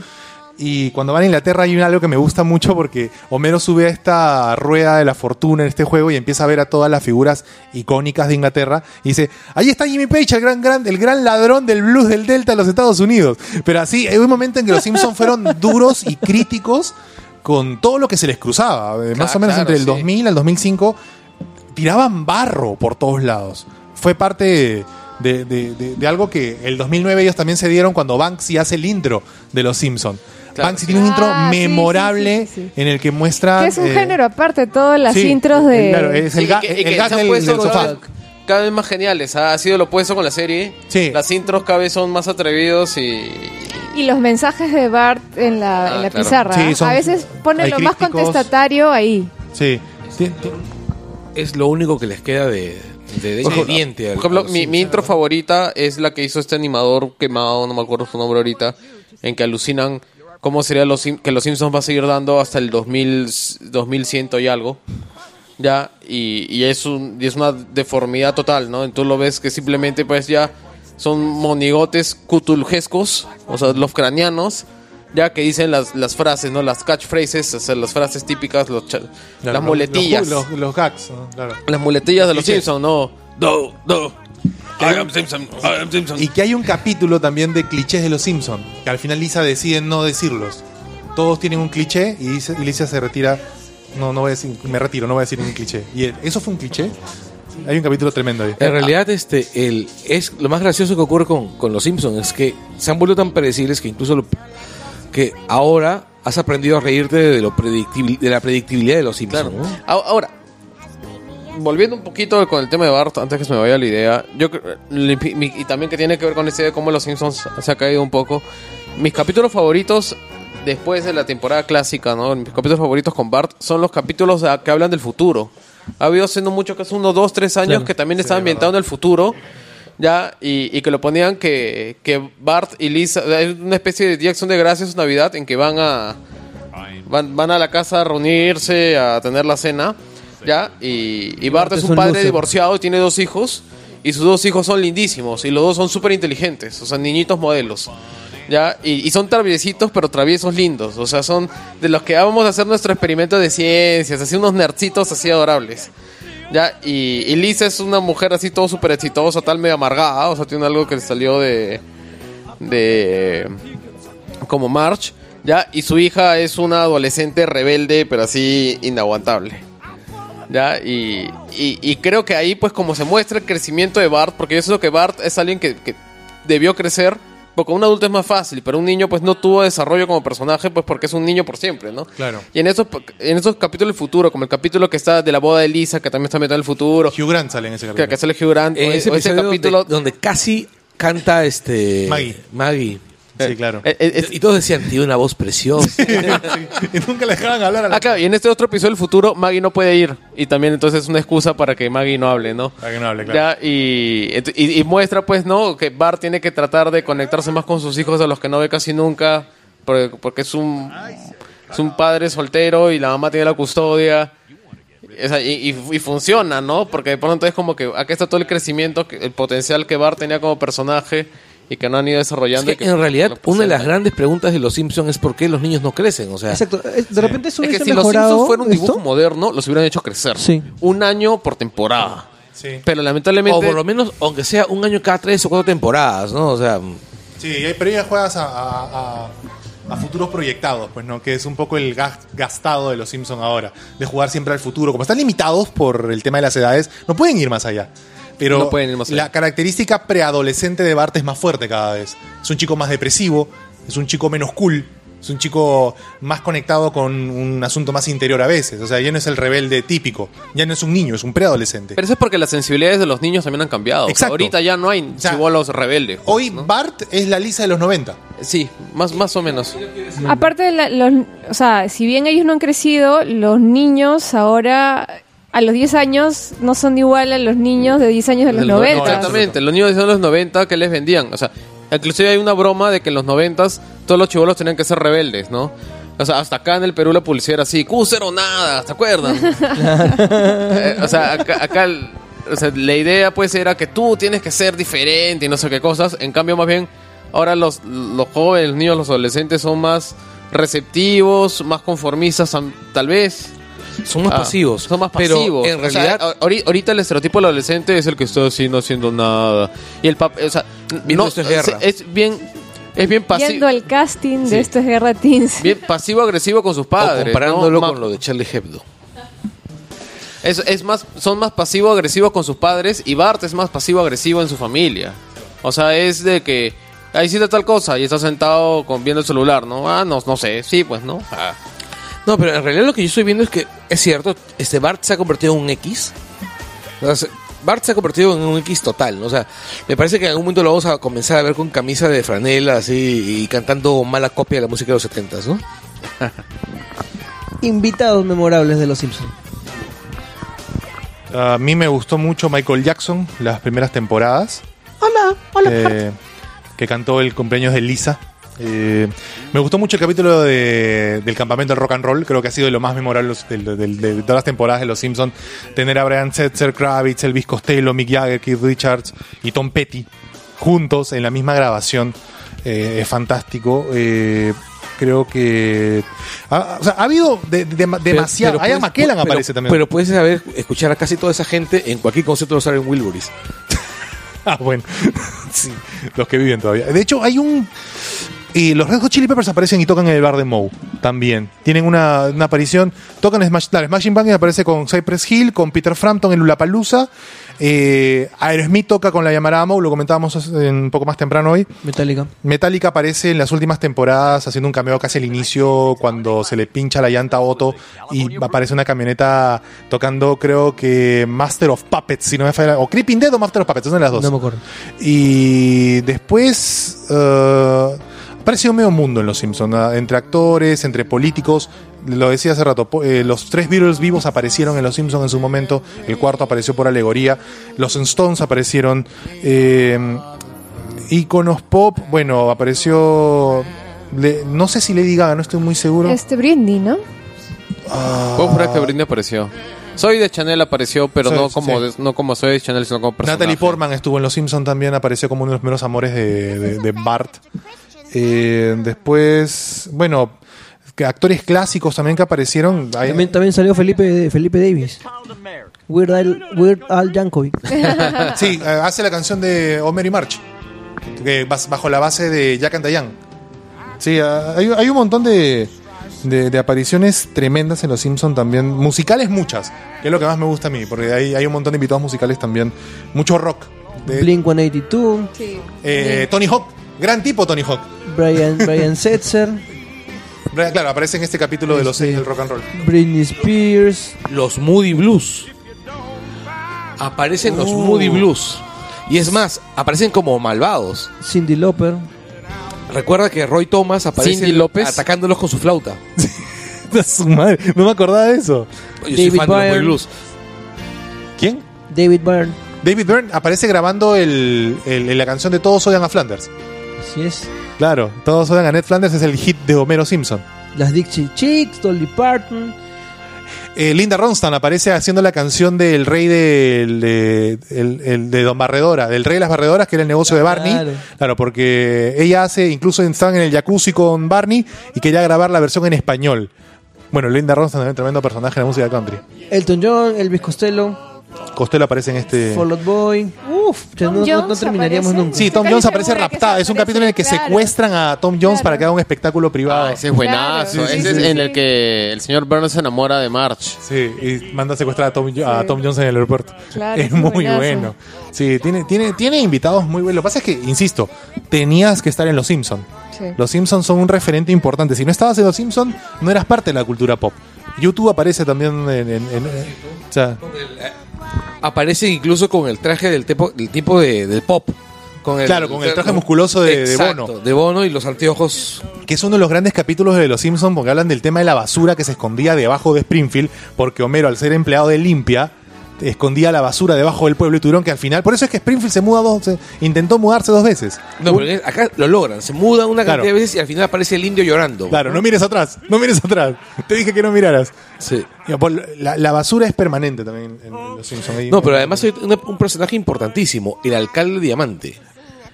Y cuando van a Inglaterra hay algo que me gusta mucho porque Homero sube a esta rueda de la fortuna en este juego y empieza a ver a todas las figuras icónicas de Inglaterra y dice, ahí está Jimmy Page, el gran, gran, el gran ladrón del blues del Delta de los Estados Unidos. Pero así, hay un momento en que los Simpsons fueron duros y críticos con todo lo que se les cruzaba. Eh, Más o menos claro, entre el sí. 2000 al 2005 tiraban barro por todos lados. Fue parte de, de- de- de algo que el 2009 ellos también se dieron cuando Banksy hace el intro de Los Simpsons. Claro, Banksy tiene un intro Ah, sí, memorable sí, sí, sí, en el que muestra... Que es un eh, género aparte, todas las sí, intros de... Claro, es el, ga- que- el que gas del, puesto del cada sofá. vez- Cada vez más geniales. Ha sido lo opuesto con la serie. Sí. Las intros cada vez son más atrevidos y... Y los mensajes de Bart en la, Ah, en la claro. pizarra. Sí, son- a veces pone lo más contestatario ahí. Sí. Es lo único que les queda de, de, de Por ejemplo, diente. Por ejemplo, mi, mi intro favorita es la que hizo este animador quemado, no me acuerdo su nombre ahorita, en que alucinan cómo sería los, que los Simpsons va a seguir dando hasta el 2000, 2100 y algo. Ya, y, y es, un, y es una deformidad total, ¿no? Entonces lo ves que simplemente pues ya son monigotes cutuljescos, o sea, los cranianos, ya que dicen las, las frases, ¿no? Las catchphrases, o sea, las frases típicas, los claro, las muletillas. Los, los- los gags, ¿no? Claro. Las muletillas de los. Simpsons, ¿no? No, no. Simpson, Simpson. Y que hay un capítulo también de clichés de los Simpsons, que al final Lisa decide no decirlos. Todos tienen un cliché y, dice- y Lisa se retira. No, no voy a decir, me retiro, no voy a decir un cliché. Y ¿eso fue un cliché? Hay un capítulo tremendo ahí. En realidad, este, el, es lo más gracioso que ocurre con, con los Simpsons es que se han vuelto tan predecibles que incluso lo- que ahora has aprendido a reírte de lo predictibil- de la predictibilidad de los Simpsons. Claro. Ahora, volviendo un poquito con el tema de Bart, antes que se me vaya la idea, yo y también que tiene que ver con esa idea de cómo los Simpsons se ha caído un poco. Mis capítulos favoritos después de la temporada clásica, ¿no? Mis capítulos favoritos con Bart son los capítulos que hablan del futuro. Ha habido no mucho, que hace unos dos, tres años, Claro. que también estaba ambientado en el futuro. Ya, y, y que lo ponían que, que Bart y Lisa, es una especie de Día de Acción de Gracias, Navidad, en que van a, van, van a la casa a reunirse, a tener la cena, ¿ya? Y, y Bart es un padre divorciado y tiene dos hijos, y sus dos hijos son lindísimos, y los dos son súper inteligentes, o sea, niñitos modelos, ¿ya? Y, y son traviesitos, pero traviesos lindos, o sea, son de los que vamos a hacer nuestro experimento de ciencias, así unos nercitos así adorables. Ya, y, y Lisa es una mujer así todo súper exitosa, tal medio amargada, o sea, tiene algo que le salió de... de... como March, ya, y su hija es una adolescente rebelde, pero así inaguantable. Ya, y, y, y creo que ahí pues como se muestra el crecimiento de Bart, porque yo sé que Bart es alguien que, que debió crecer, porque un adulto es más fácil, pero un niño pues no tuvo desarrollo como personaje, pues porque es un niño por siempre, ¿no? Claro. Y en esos, en esos capítulos del futuro, como el capítulo que está de la boda de Lisa, que también está metido en el futuro, Hugh Grant sale en ese que, capítulo. que sale Hugh Grant, En o- ese o ese capítulo... donde, donde casi canta este Maggie. Maggie. Sí, claro. eh, eh, es- Y todos decían, tiene una voz preciosa. y nunca le dejaban hablar a la Ah, claro, y en este otro episodio del futuro, Maggie no puede ir. Y también entonces es una excusa para que Maggie no hable, ¿no? Para que no hable, claro. Ya, y, ent- y, y muestra, pues, ¿no? Que Bart tiene que tratar de conectarse más con sus hijos, a los que no ve casi nunca, porque, porque es, un, es un padre soltero y la mamá tiene la custodia. O sea, y, y- y funciona, ¿no? Porque de pronto es como que acá está todo el crecimiento, que- el potencial que Bart tenía como personaje y que no han ido Es desarrollando. y que que en realidad, una de las grandes preguntas de los Simpsons es por qué los niños no crecen. O sea, Exacto. Eh, De repente eso Es que si los Simpsons fuera un dibujo esto. moderno, los hubieran hecho crecer. Sí. Un año por temporada. Sí. Pero lamentablemente... o por lo menos, aunque sea un año cada tres o cuatro temporadas, ¿no? O sea, Sí, pero ya juegas a, a- a- a futuros proyectados, pues, ¿no? Que es un poco el gas- gastado de los Simpsons ahora, de jugar siempre al futuro. Como están limitados por el tema de las edades, no pueden ir más allá. Pero No pueden ir más allá. la característica preadolescente de Bart es más fuerte cada vez. Es un chico más depresivo, es un chico menos cool, Es un chico más conectado con un asunto más interior a veces. O sea, ya no es el rebelde típico. Ya no es un niño, es un preadolescente. Pero eso es porque las sensibilidades de los niños también han cambiado. O sea, Exacto. ahorita ya no hay sea, chibolos rebeldes. pues, Hoy ¿no? Bart es la Lisa de los 90. Sí, más, más o menos. Aparte, de la- los, o sea, si bien ellos no han crecido, los niños ahora, a los 10 años, no son igual a los niños de 10 años de los Del- 90. Exactamente, los niños de los 90 que les vendían. O sea, inclusive hay una broma de que en los 90 todos los chibolos tenían que ser rebeldes, ¿no? O sea, hasta acá en el Perú la publicidad era así, Q0 nada, ¿se acuerdan? Eh, o sea, acá, acá el- o sea, la idea pues era que tú tienes que ser diferente y no sé qué cosas. En cambio, más bien, ahora los, los jóvenes, los niños, los adolescentes son más receptivos, más conformistas tal vez. Son más Ah, pasivos. Son más Pero pasivos. en O sea, realidad, ahorita el estereotipo del adolescente es el que está así, no haciendo nada. Y el papel, o sea, Viendo no, esto es guerra. es bien, es bien pasivo. Yendo al casting Sí. de Esto es Guerra Teens. Bien pasivo-agresivo con sus o padres. comparándolo ¿no? con lo de Charlie Hebdo. Es, es más, son más pasivo-agresivos con sus padres y Bart es más pasivo-agresivo en su familia. O sea, es de que ahí hiciste tal cosa y está sentado con, viendo el celular, ¿no? Ah, no, no sé, sí, pues, ¿no? Ah. No, pero en realidad lo que yo estoy viendo es que es cierto, este Bart se ha convertido en un X. O sea, se- Bart se ha convertido en un X total, ¿no? O sea, me parece que en algún momento lo vamos a comenzar a ver con camisa de franela así y cantando mala copia de la música de los 70 ¿no? Invitados memorables de Los Simpsons. A mí me gustó mucho Michael Jackson, las primeras temporadas. Hola, hola. eh, que cantó el cumpleaños de Lisa. Eh, me gustó mucho el capítulo de- del campamento del rock and roll. Creo que ha sido de lo más memorable de, todas las temporadas de Los Simpsons. Tener a Brian Setzer, Kravitz, Elvis Costello, Mick Jagger, Keith Richards y Tom Petty juntos en la misma grabación eh, es fantástico. Eh, creo que ha, o sea, ha habido de- de- demasiado. Ian puedes- McKellen pero- aparece también. Pero puedes saber, escuchar a casi toda esa gente en cualquier concierto de Aaron Wilburys. Ah, bueno. sí, los que viven todavía. De hecho, hay un. Y los Red Hot Chili Peppers aparecen y tocan en el bar de Moe también. Tienen una, una aparición. Tocan Smash, claro, Smashing Pumpkins aparece con Cypress Hill, con Peter Frampton en Lollapalooza. Eh, Aerosmith toca con la llamarada Moe, lo comentábamos hace- un poco más temprano hoy. Metallica. Metallica aparece en las últimas temporadas haciendo un cameo casi al inicio cuando se le pincha la llanta a Otto y aparece una camioneta tocando creo que Master of Puppets, si no me falla, o Creeping Dead o Master of Puppets, de las dos. No me acuerdo. Y después eh, apareció medio mundo en Los Simpsons, entre actores, entre políticos. Lo decía hace rato, eh, los tres Beatles vivos aparecieron en Los Simpsons en su momento, el cuarto apareció por alegoría, los Stones aparecieron, eh, íconos pop, bueno, apareció... le- no sé si Lady Gaga, no estoy muy seguro. Este Britney, ¿no? Puedo jurar que Britney apareció. Soy de Chanel apareció, pero Soy- no como sí. de- no como soy de Chanel, sino como personaje. Natalie Portman estuvo en Los Simpsons también, apareció como uno de los primeros amores de, de- de Bart. Eh, después, bueno, que actores clásicos también que aparecieron. También, también salió Felipe, Felipe Davis. Weird Al, Weird Al Yankovic. sí, eh, hace la canción de Homer y March, que bajo la base de Jack and Diane. Sí, ah, hay, hay un montón de, de- de apariciones tremendas en Los Simpsons también. Musicales muchas, que es lo que más me gusta a mí, porque hay, hay un montón de invitados musicales también. Mucho rock. De- Blink 182. eh, Tony Hawk, gran tipo Tony Hawk. Brian, Brian Setzer. Brian, Claro, aparece en este capítulo de los seis del rock and roll. Britney Spears. Los Moody Blues. Aparecen los Uh. Moody Blues. Y es más, aparecen como malvados. Cindy Lauper. Recuerda que Roy Thomas aparece Cindy López. atacándolos con su flauta. Su madre, no me acordaba de eso. Yo soy David fan de los Moody Byrne. Blues. ¿Quién? David Byrne. David Byrne aparece grabando el, el- la canción de Todos odian a Flanders. Es. Claro, Todos odian a Ned Flanders es el hit de Homero Simpson. Las Dixie Chicks, Dolly Parton. Eh, Linda Ronstadt aparece haciendo la canción del rey del- de, el- el de Don Barredora, del rey de las barredoras, que era el negocio de Barney. Claro. Porque ella hace, incluso estaban en el jacuzzi con Barney y quería grabar la versión en español. Bueno, Linda Ronstadt es un tremendo personaje de la música country. Elton John, Elvis Costello. Costello aparece en este... Fall Out Boy. Uf, no, no- no Jones terminaríamos aparece. nunca. Sí, Tom Jones aparece raptado. Es un capítulo en el que secuestran a Tom Jones Claro. para que haga un espectáculo privado. Ah, ese es buenazo. Claro, ese sí, es sí, en el que el señor Burns se enamora de March. Sí, y manda a secuestrar a Tom, a. Tom Jones en el aeropuerto. Claro, es muy buenazo. bueno. Sí, tiene, tiene, tiene invitados muy buenos. Lo que pasa es que, insisto, tenías que estar en Los Simpsons. Sí. Los Simpsons son un referente importante. Si no estabas en Los Simpsons, no eras parte de la cultura pop. YouTube aparece también en... en- en- o sea, Aparece incluso con el traje del tipo, del tipo de, del pop. Con Claro, con el traje musculoso de- de Bono. De Bono y los anteojos. que es uno de los grandes capítulos de Los Simpsons porque hablan del tema de la basura que se escondía debajo de Springfield, porque Homero, al ser empleado de limpia, escondía la basura debajo del pueblo y tuvieron que al final. Por eso es que Springfield se muda dos, se- intentó mudarse dos veces. No, en- acá lo logran. Se mudan una Claro. cantidad de veces y al final aparece el indio llorando. Claro, no mires atrás, no mires atrás. Te dije que no miraras. Sí. Por- La, la basura es permanente también en Los Simpsons. No, pero además hay una- un personaje importantísimo, el alcalde Diamante.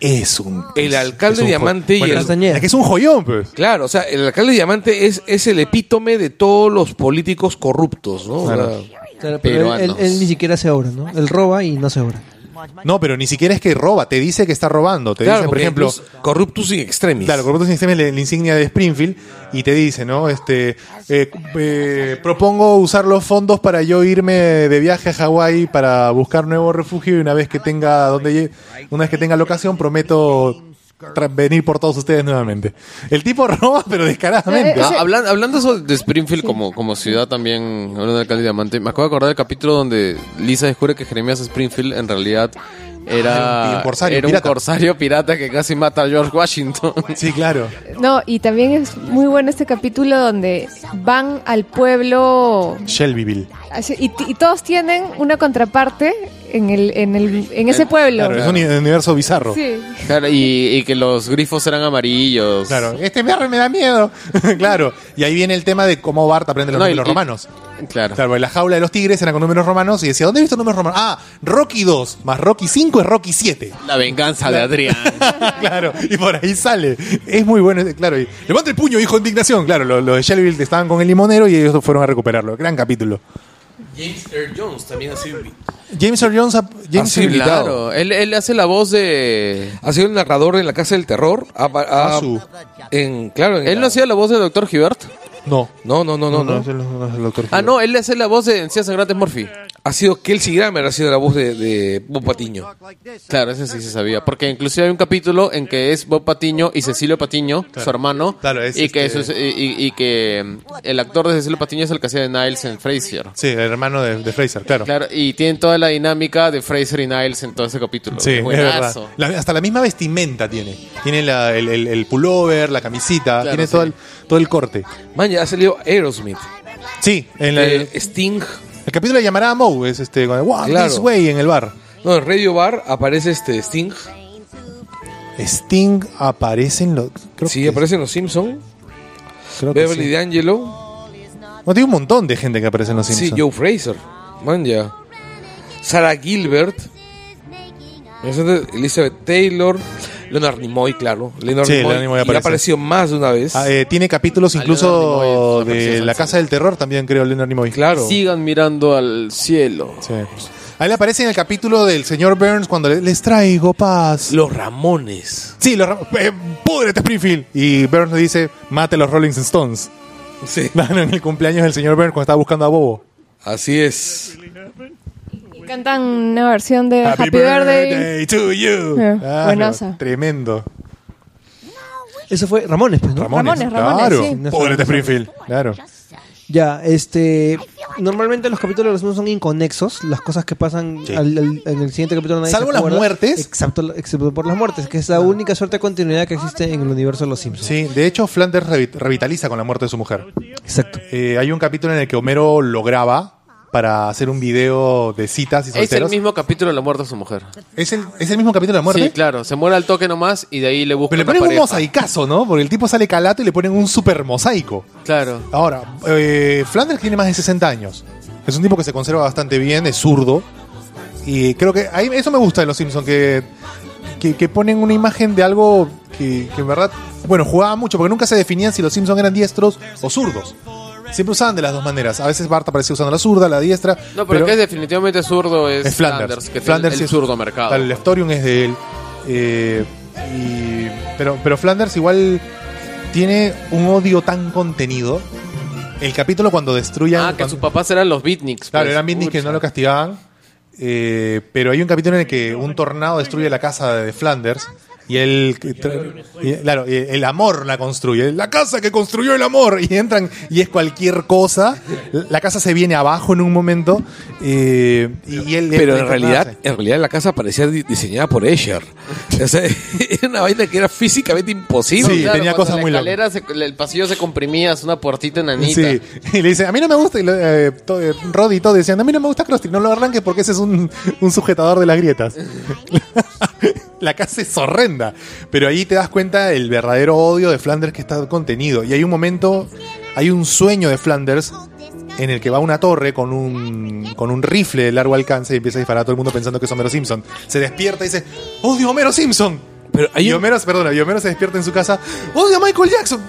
es un. El alcalde es un Diamante y el-. Es que es un joyón, pues. Claro, o sea, el alcalde Diamante es, es el epítome de todos los políticos corruptos, ¿no? O Claro. sea, Claro, pero él, él- Peruanos. él ni siquiera se obra, ¿no? Él roba y no se obra. No, pero ni siquiera es que roba, te dice que está robando. Te claro, dice, por ejemplo. corruptus in extremis. Claro, Corruptos Sin Extremis, la, la insignia de Springfield, y te dice, ¿no? Este, eh, eh, propongo usar los fondos para yo irme de viaje a Hawái para buscar nuevo refugio y una vez que tenga donde una vez que tenga locación prometo venir por todos ustedes nuevamente. El tipo roba, pero descaradamente. Eh, eh, Ah, hablando eso de Springfield como, como ciudad también, hablando de alcalde diamante, me acabo de acordar del capítulo donde Lisa descubre que Jeremías Springfield en realidad era, Ah, un corsario era pirata. un corsario pirata que casi mata a George Washington. Sí, claro. No, y también es muy bueno este capítulo donde van al pueblo Shelbyville. Así- y, y todos tienen una contraparte en el en el en ese pueblo. Claro, es un universo bizarro. Sí. Claro, y, y que los grifos eran amarillos. Claro, este perro me da miedo. claro. Y ahí viene el tema de cómo Bart aprende los No, números y- romanos. Claro. Claro, la jaula de los tigres era con números romanos y decía, ¿dónde he visto números romanos? Ah, Rocky 2 más Rocky 5 es Rocky 7. La venganza de Adrián. claro, y por ahí sale. Es muy bueno, claro. Y, Levanta el puño, hijo de indignación. Claro, los lo de Shelbyville estaban con el limonero y ellos fueron a recuperarlo. Gran capítulo. James Earl Jones también ha sido, James Earl Jones, ha- James sí, Earl- invitado. Claro, él, él hace la voz de... ha sido el narrador en la Casa del Terror. Ha- ha- Ah, su. en, claro, en ¿Él la- no hacía la voz de Dr. Hibbert? No. No, no, no, no. no. no es el doctor Ah, no, él hace la voz de Encías Sangrantes Murphy. Ha sido Kelsey Grammer, ha sido la voz de, de Bob Patiño. Claro, ese sí se sabía. Porque inclusive hay un capítulo en que es Bob Patiño y Cecilio Patiño, su hermano. Claro, es y, que eso es- y, que mm, el actor de Cecilio Patiño es el que hacía de Niles en Frasier. Sí, el hermano de, de Fraser, claro. Claro, y tienen toda la dinámica de Fraser y Niles en todo ese capítulo. Sí, es verdad. La- hasta la misma vestimenta tiene. Tiene la- el, el- el pullover, la camisita, Claro, tiene sí. todo, el, todo el corte. Man, ya ha salido Aerosmith. Sí, en la- Eh, Sting. El capítulo de llamará a Moe es este, con el, "Walk Claro. this way en el bar. No, en Radio Bar aparece este Sting. Sting aparece en los. Creo Sí, que- aparece en Los Simpsons. creo que Beverly sí. D'Angelo. No, tiene un montón de gente que aparece en los Sí, Simpsons. Joe Fraser. Man, ya. Sarah Gilbert. Elizabeth Taylor. Leonard Nimoy, claro. Leonard Sí, Nimoy. Leonard Nimoy y aparece. ha aparecido más de una vez. Ah, eh, tiene capítulos Ah, incluso Nimoy de La Casa del Terror, también creo, Leonard Nimoy. claro. Sigan mirando al cielo. Sí. Ahí le aparece en el capítulo del señor Burns cuando le- les traigo paz. Los Ramones. Sí, los, ra- eh, púdrete Springfield. Y Burns le dice, mate a los Rolling Stones. Sí. Claro, en el cumpleaños del señor Burns cuando estaba buscando a Bobo. Así es. Cantan una versión de Happy, Birthday. to you. Eh, Claro, buenaza. Tremendo. Eso fue Ramones, pues, ¿no? Ramones, Ramones, claro. sí. Púdrete Springfield. Claro. Ya, este. Normalmente los capítulos de los Simpsons son inconexos. Las cosas que pasan Sí. al- al- en el siguiente capítulo. nadie Salvo se las muertes. Excepto, excepto por las muertes, que es la única suerte de continuidad que existe en el universo de los Simpsons. Sí, de hecho, Flanders revi- revitaliza con la muerte de su mujer. Exacto. Eh, hay un capítulo en el que Homero lo graba para hacer un video de citas y Es el solteros. mismo capítulo de la muerte de su mujer. ¿Es el, es el mismo capítulo de la muerte? Sí, claro. Se muere al toque nomás y de ahí le busca Pero le ponen un mosaicazo, ¿no? Porque el tipo sale calato y le ponen un super mosaico. Claro. Ahora, eh, Flanders tiene más de 60 años. Es un tipo que se conserva bastante bien, es zurdo. Y creo que ahí, eso me gusta de los Simpsons, que, que, que ponen una imagen de algo que, que en verdad, bueno, jugaba mucho, porque nunca se definían si los Simpsons eran diestros o zurdos. Siempre usaban de las dos maneras. A veces Bart aparecía usando la zurda, la diestra. No, pero, el que es definitivamente zurdo es, es Flanders. que Flanders es el, zurdo mercado. El Leftorium es de él. Eh, y- pero, pero Flanders igual tiene un odio tan contenido. El capítulo cuando destruyan. ah, que cuando- sus papás eran los beatniks. Claro, pues. eran beatniks que no lo castigaban. eh, pero hay un capítulo en el que un tornado destruye la casa de Flanders. Y él, y- claro, y el amor la construye. La casa que construyó el amor. Y entran y es cualquier cosa. La casa se viene abajo en un momento. eh, y, y él Pero en a realidad, en realidad la casa parecía di- diseñada por Escher. O sea, era una vaina que era físicamente imposible. Sí, Claro, tenía cosas la muy locas. el pasillo se comprimía, es una puertita enanita. Sí, y le dice, a mí no me gusta, y lo- eh, to- eh, Rod y todo decían, a mí no me gusta Krusty, no lo arranques porque ese es un, un sujetador de las grietas. la casa es horrenda, pero ahí te das cuenta el verdadero odio de Flanders que está contenido. Y hay un momento, hay un sueño de Flanders en el que va a una torre con un, con un rifle de largo alcance y empieza a disparar a todo el mundo pensando que es Homero Simpson. Se despierta y dice, odio a Homero Simpson. Pero hay y un- Homero, perdona, y Homero se despierta en su casa, odio a Michael Jackson.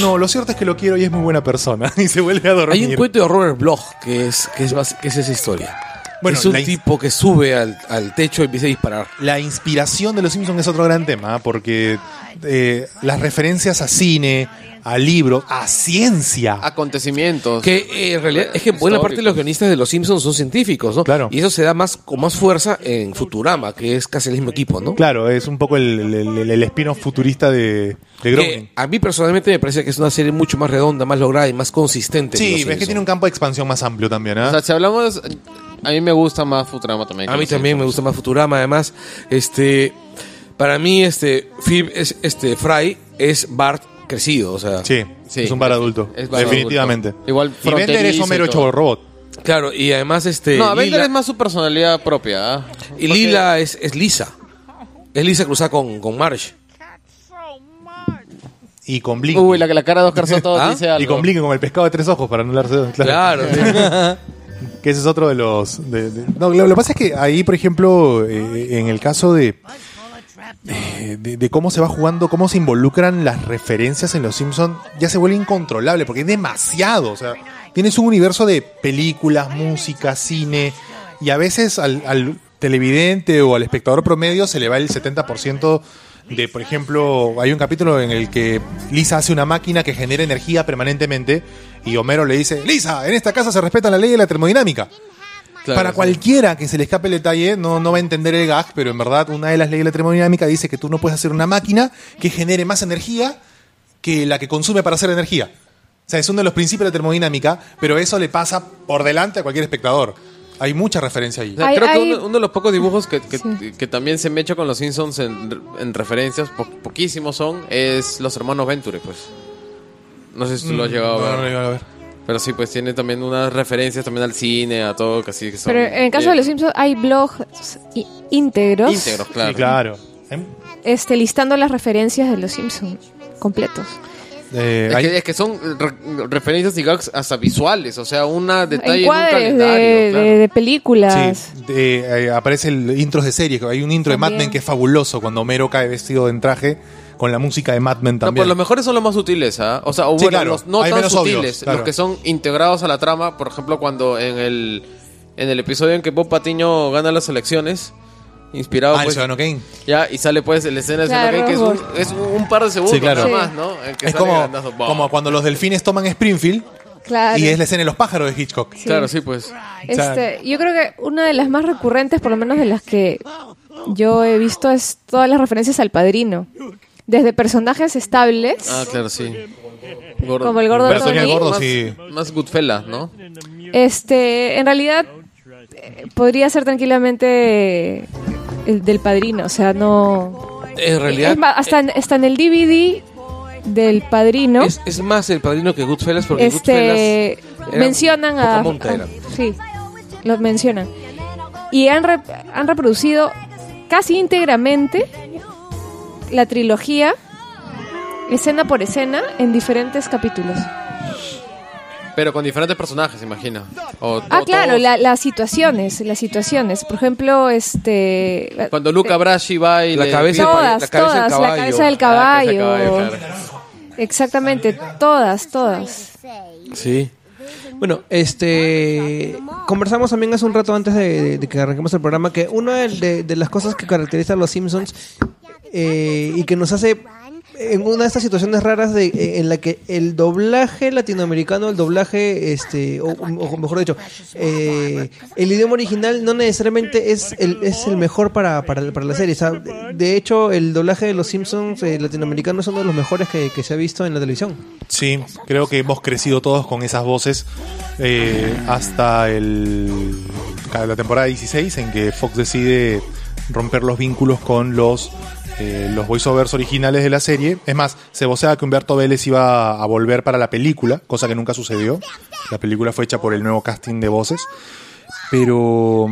No, lo cierto es que lo quiero y es muy buena persona. Y se vuelve a dormir. Hay un cuento de Robert Bloch que es, que es, que es esa historia. Bueno, es un tipo que sube al, al techo y empieza a disparar. La inspiración de los Simpsons es otro gran tema, porque eh, las referencias a cine, a libros, a ciencia. Acontecimientos. Que eh, en realidad es que buena parte de los guionistas de Los Simpsons son científicos, ¿no? Claro. Y eso se da más con más fuerza en Futurama, que es casi el mismo equipo, ¿no? Claro, es un poco el, el, el- el spin-off futurista de, de Groening. A mí personalmente me parece que es una serie mucho más redonda, más lograda y más consistente. Sí, ves que tiene un campo de expansión más amplio también, ¿ah? O sea, si hablamos. A mí me gusta más Futurama también. A mí también me gusta más Futurama, además, este, para mí, este, Phoebe es, este, Fry es Bart crecido, o sea, sí, Sí, es un bar adulto. es bar definitivamente. adulto. Igual y Bender es Homero hecho robot. claro, y además, este, No, a Bender Lila, es más su personalidad propia. ¿ah? y Porque- Lila es, es Lisa, es Lisa cruzada con, con Marge. Y con Blink. Uy, la, la cara de Oscar Soto ¿Ah? dice algo. y con Blink con el pescado de tres ojos para no darse Claro, Que ese es otro de los. de- de- No, lo, lo que pasa es que ahí, por ejemplo, eh, en el caso de, eh, de. cómo se va jugando, cómo se involucran las referencias en Los Simpsons, ya se vuelve incontrolable, porque es demasiado. O sea, tienes un universo de películas, música, cine, y a veces al, al televidente o al espectador promedio se le va el 70% de, por ejemplo, hay un capítulo en el que Lisa hace una máquina que genera energía permanentemente y Homero le dice, Lisa, en esta casa se respeta la ley de la termodinámica. Claro, Para sí. cualquiera que se le escape el detalle, no, no va a entender el gag, pero en verdad una de las leyes de la termodinámica dice que tú no puedes hacer una máquina que genere más energía que la que consume para hacer energía. O sea, es uno de los principios de la termodinámica, pero eso le pasa por delante a cualquier espectador. Hay mucha referencia ahí. O sea, Hay- creo que uno, uno de los pocos dibujos que, que, Sí. que también se me echa con los Simpsons en, en referencias, po- poquísimos son, es los hermanos Venture, pues. No sé si tú lo has llegado No, a no ver. lo he llegado a ver. Pero sí, pues tiene también unas referencias también al cine, a todo, que así que son... Pero en el caso de los Simpsons hay blogs í- íntegros, Íntegros, claro. Sí, claro. Em, este listando las referencias de los Simpsons completos. eh, Es hay- que, es que son re- referencias y gags hasta visuales, o sea, una detalle en un Encuadres de, calendario, claro. de- de películas. Sí, de- eh, aparece el intros de series. Hay un intro de Mad También. Men que es fabuloso cuando Homero cae vestido en traje con la música de Mad Men No, también. pues los mejores son los más sutiles, ¿ah? O sea, o Sí, bueno, claro. los no tan sutiles, obvios, claro. los que son integrados a la trama, por ejemplo, cuando en el en el episodio en que Bob Patiño gana las elecciones, inspirado ah, el pues Ciudadano Kane. ya y sale pues la escena de Claro, Ciudadano Kane, que es un, es par de segundos Sí, claro. nada Sí. más, ¿no? Que Es como cuando los delfines toman Springfield Claro. y es la escena de los pájaros de Hitchcock. Claro, sí, pues. Este, yo creo que una de las más recurrentes, por lo menos de las que yo he visto, es todas las referencias al padrino. Desde personajes estables, Ah, claro, sí. Gordo. como el gordo Antonio Tony, gordo más, sí. más Goodfellas, ¿no? este, en realidad eh, podría ser tranquilamente el del padrino, o sea, no... En realidad, Es más, hasta, en- hasta en el DVD del padrino, es, es más el padrino que Goodfellas, porque Goodfellas este, era mencionan a... a- era. sí, los mencionan. Y han, rep- han reproducido casi íntegramente la trilogía, escena por escena, en diferentes capítulos. Pero con diferentes personajes, imagina. O Ah, claro, la- las situaciones, las situaciones. Por ejemplo, este... la- Cuando Luca Brasi va y La le cabeza del Todas, la cabeza del todas, la caballo. cabeza del Ah, cabeza de caballo. caballo, claro. Exactamente, todas, todas. Sí. Bueno, este conversamos también hace un rato antes de, de que arranquemos el programa que una de, de- de las cosas que caracteriza a los Simpsons eh, y que nos hace en una de estas situaciones raras de, eh, en la que el doblaje latinoamericano, el doblaje, este, o, mejor dicho, eh, el idioma original no necesariamente es el, es el mejor para, para, para la serie. De hecho, el doblaje de los Simpsons eh, latinoamericano es uno de los mejores que, que se ha visto en la televisión. Sí, creo que hemos crecido todos con esas voces eh, hasta el, la temporada 16 en que Fox decide romper los vínculos con los eh, los voiceovers originales de la serie. Es más, se voceaba que Humberto Vélez iba a volver para la película, cosa que nunca sucedió. La película fue hecha por el nuevo casting de voces. Pero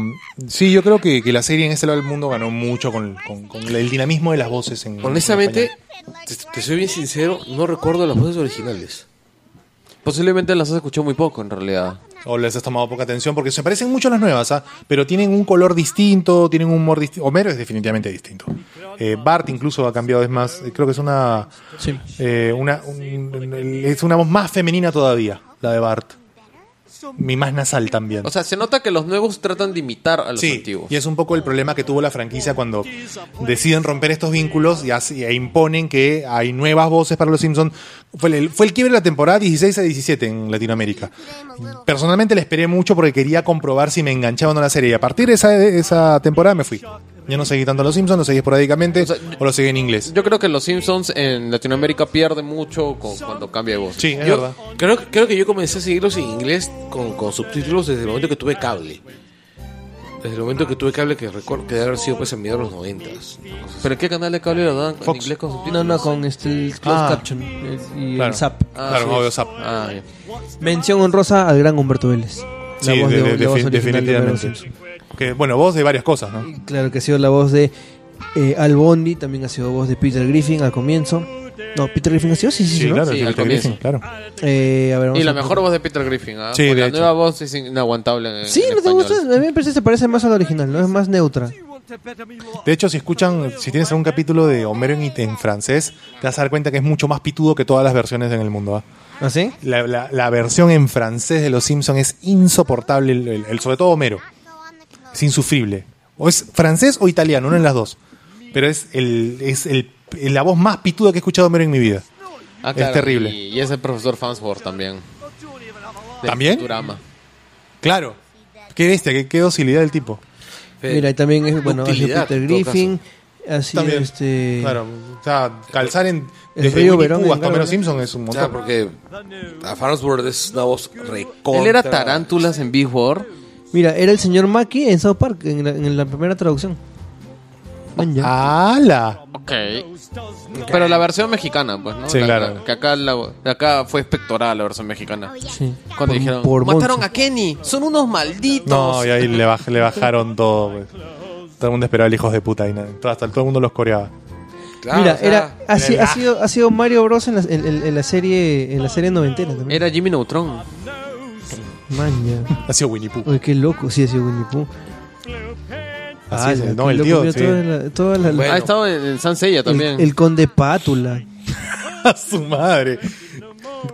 sí, yo creo que, que la serie en este lado del mundo ganó mucho con, con- con el dinamismo de las voces. En, Honestamente, en te, te soy bien sincero, no recuerdo las voces originales. Posiblemente las has escuchado muy poco en realidad. O les has tomado poca atención porque se parecen mucho a las nuevas, ¿ah? pero tienen un color distinto, tienen un humor distinto. Homero es definitivamente distinto. Eh, Bart incluso ha cambiado, es más, eh, creo que es una, eh, una un- es una voz más femenina todavía, la de Bart. Mi más nasal también. O sea, se nota que los nuevos tratan de imitar a los Sí, antiguos. y es un poco el problema que tuvo la franquicia cuando deciden romper estos vínculos y así, e imponen que hay nuevas voces para los Simpsons. Fue el, fue el quiebre de la temporada 16 a 17 en Latinoamérica. Personalmente le esperé mucho porque quería comprobar si me enganchaba o no la serie. Y a partir de esa, de esa temporada me fui. Ya no seguí tanto a los Simpsons, lo seguí esporádicamente O sea, o lo seguí en inglés. Yo creo que los Simpsons en Latinoamérica pierden mucho con- cuando cambia de voz. Sí, es Yo verdad. creo, que- creo que yo comencé a seguirlos en inglés con, con subtítulos desde el momento que tuve cable. Desde el momento que tuve cable, que recuerdo que debe haber sido pues en medio de los noventas. ¿Pero en qué canal de cable lo dan? ¿En inglés con No, subtítulos? no, con este, el closed Ah. caption y Claro. el zap. Ah, Claro, sí. obvio, zap. Ah. Mención honrosa al gran Humberto Vélez. La Sí, voz de- de, de- de definitivamente. Que, bueno, voz de varias cosas, ¿no? Claro que ha sido la voz de eh, Al Bondi, también ha sido voz de Peter Griffin al comienzo. No, Peter Griffin ha sido, sí, sí, sí, ¿no? claro, Sí, sí, al Peter comienzo. Griffin, claro. Eh, a ver, vamos Y la a- mejor voz de Peter Griffin, ¿ah? Sí, de la hecho. nueva voz es inaguantable en, Sí, en no te gusta, a mí me parece que se parece más a la original, ¿no? Es más neutra. De hecho, si escuchan, si tienes algún capítulo de Homero en, en francés, te vas a dar cuenta que es mucho más pitudo que todas las versiones en el mundo. ¿ah? ¿Ah, sí? La, la- la versión en francés de Los Simpsons es insoportable, el, el- el- sobre todo Homero. Es insufrible. O es francés o italiano, una en las dos. Pero es, el, es el, la voz más pituda que he escuchado de Homero en mi vida. Ah, es claro, terrible. Y, y es el profesor Fansworth también. De ¿También? Futurama. Claro. Qué bestia, qué, qué docilidad del tipo. Mira, y también es, bueno, Peter Griffin, sido También. este... Claro. O sea, calzar en. El Desde río Verón hasta Homero. Simpson es un O sea, montón. porque a Farnsworth es una voz recontra. Él era Tarántulas en Big War. Mira, era el señor Mackey en South Park, en la, en la primera traducción. ¡Hala! Ok. Pero la versión mexicana, pues, ¿no? Sí, La- claro. la- que acá, la, acá fue espectoral la versión mexicana. Sí. Cuando Por- dijeron, por mataron Monza. a Kenny, son unos malditos. No, y ahí le, baj- le bajaron todo. pues. Todo el mundo esperaba el hijos de puta y nada. Todo- Hasta todo el mundo los coreaba. Claro, Mira, o sea, era, ha, ha sido, ha sido Mario Bros en la, en, en- en la serie en la serie noventera también. Era Jimmy Neutron. Man, ya. Ha sido Winnie Pooh. Uy, qué loco, sí ha sido Winnie Pooh. Así es, la- no, el tío, mira sí. toda la- toda la- Bueno. Ha estado en, en Sanseiya también. el, el conde Pátula. A su madre.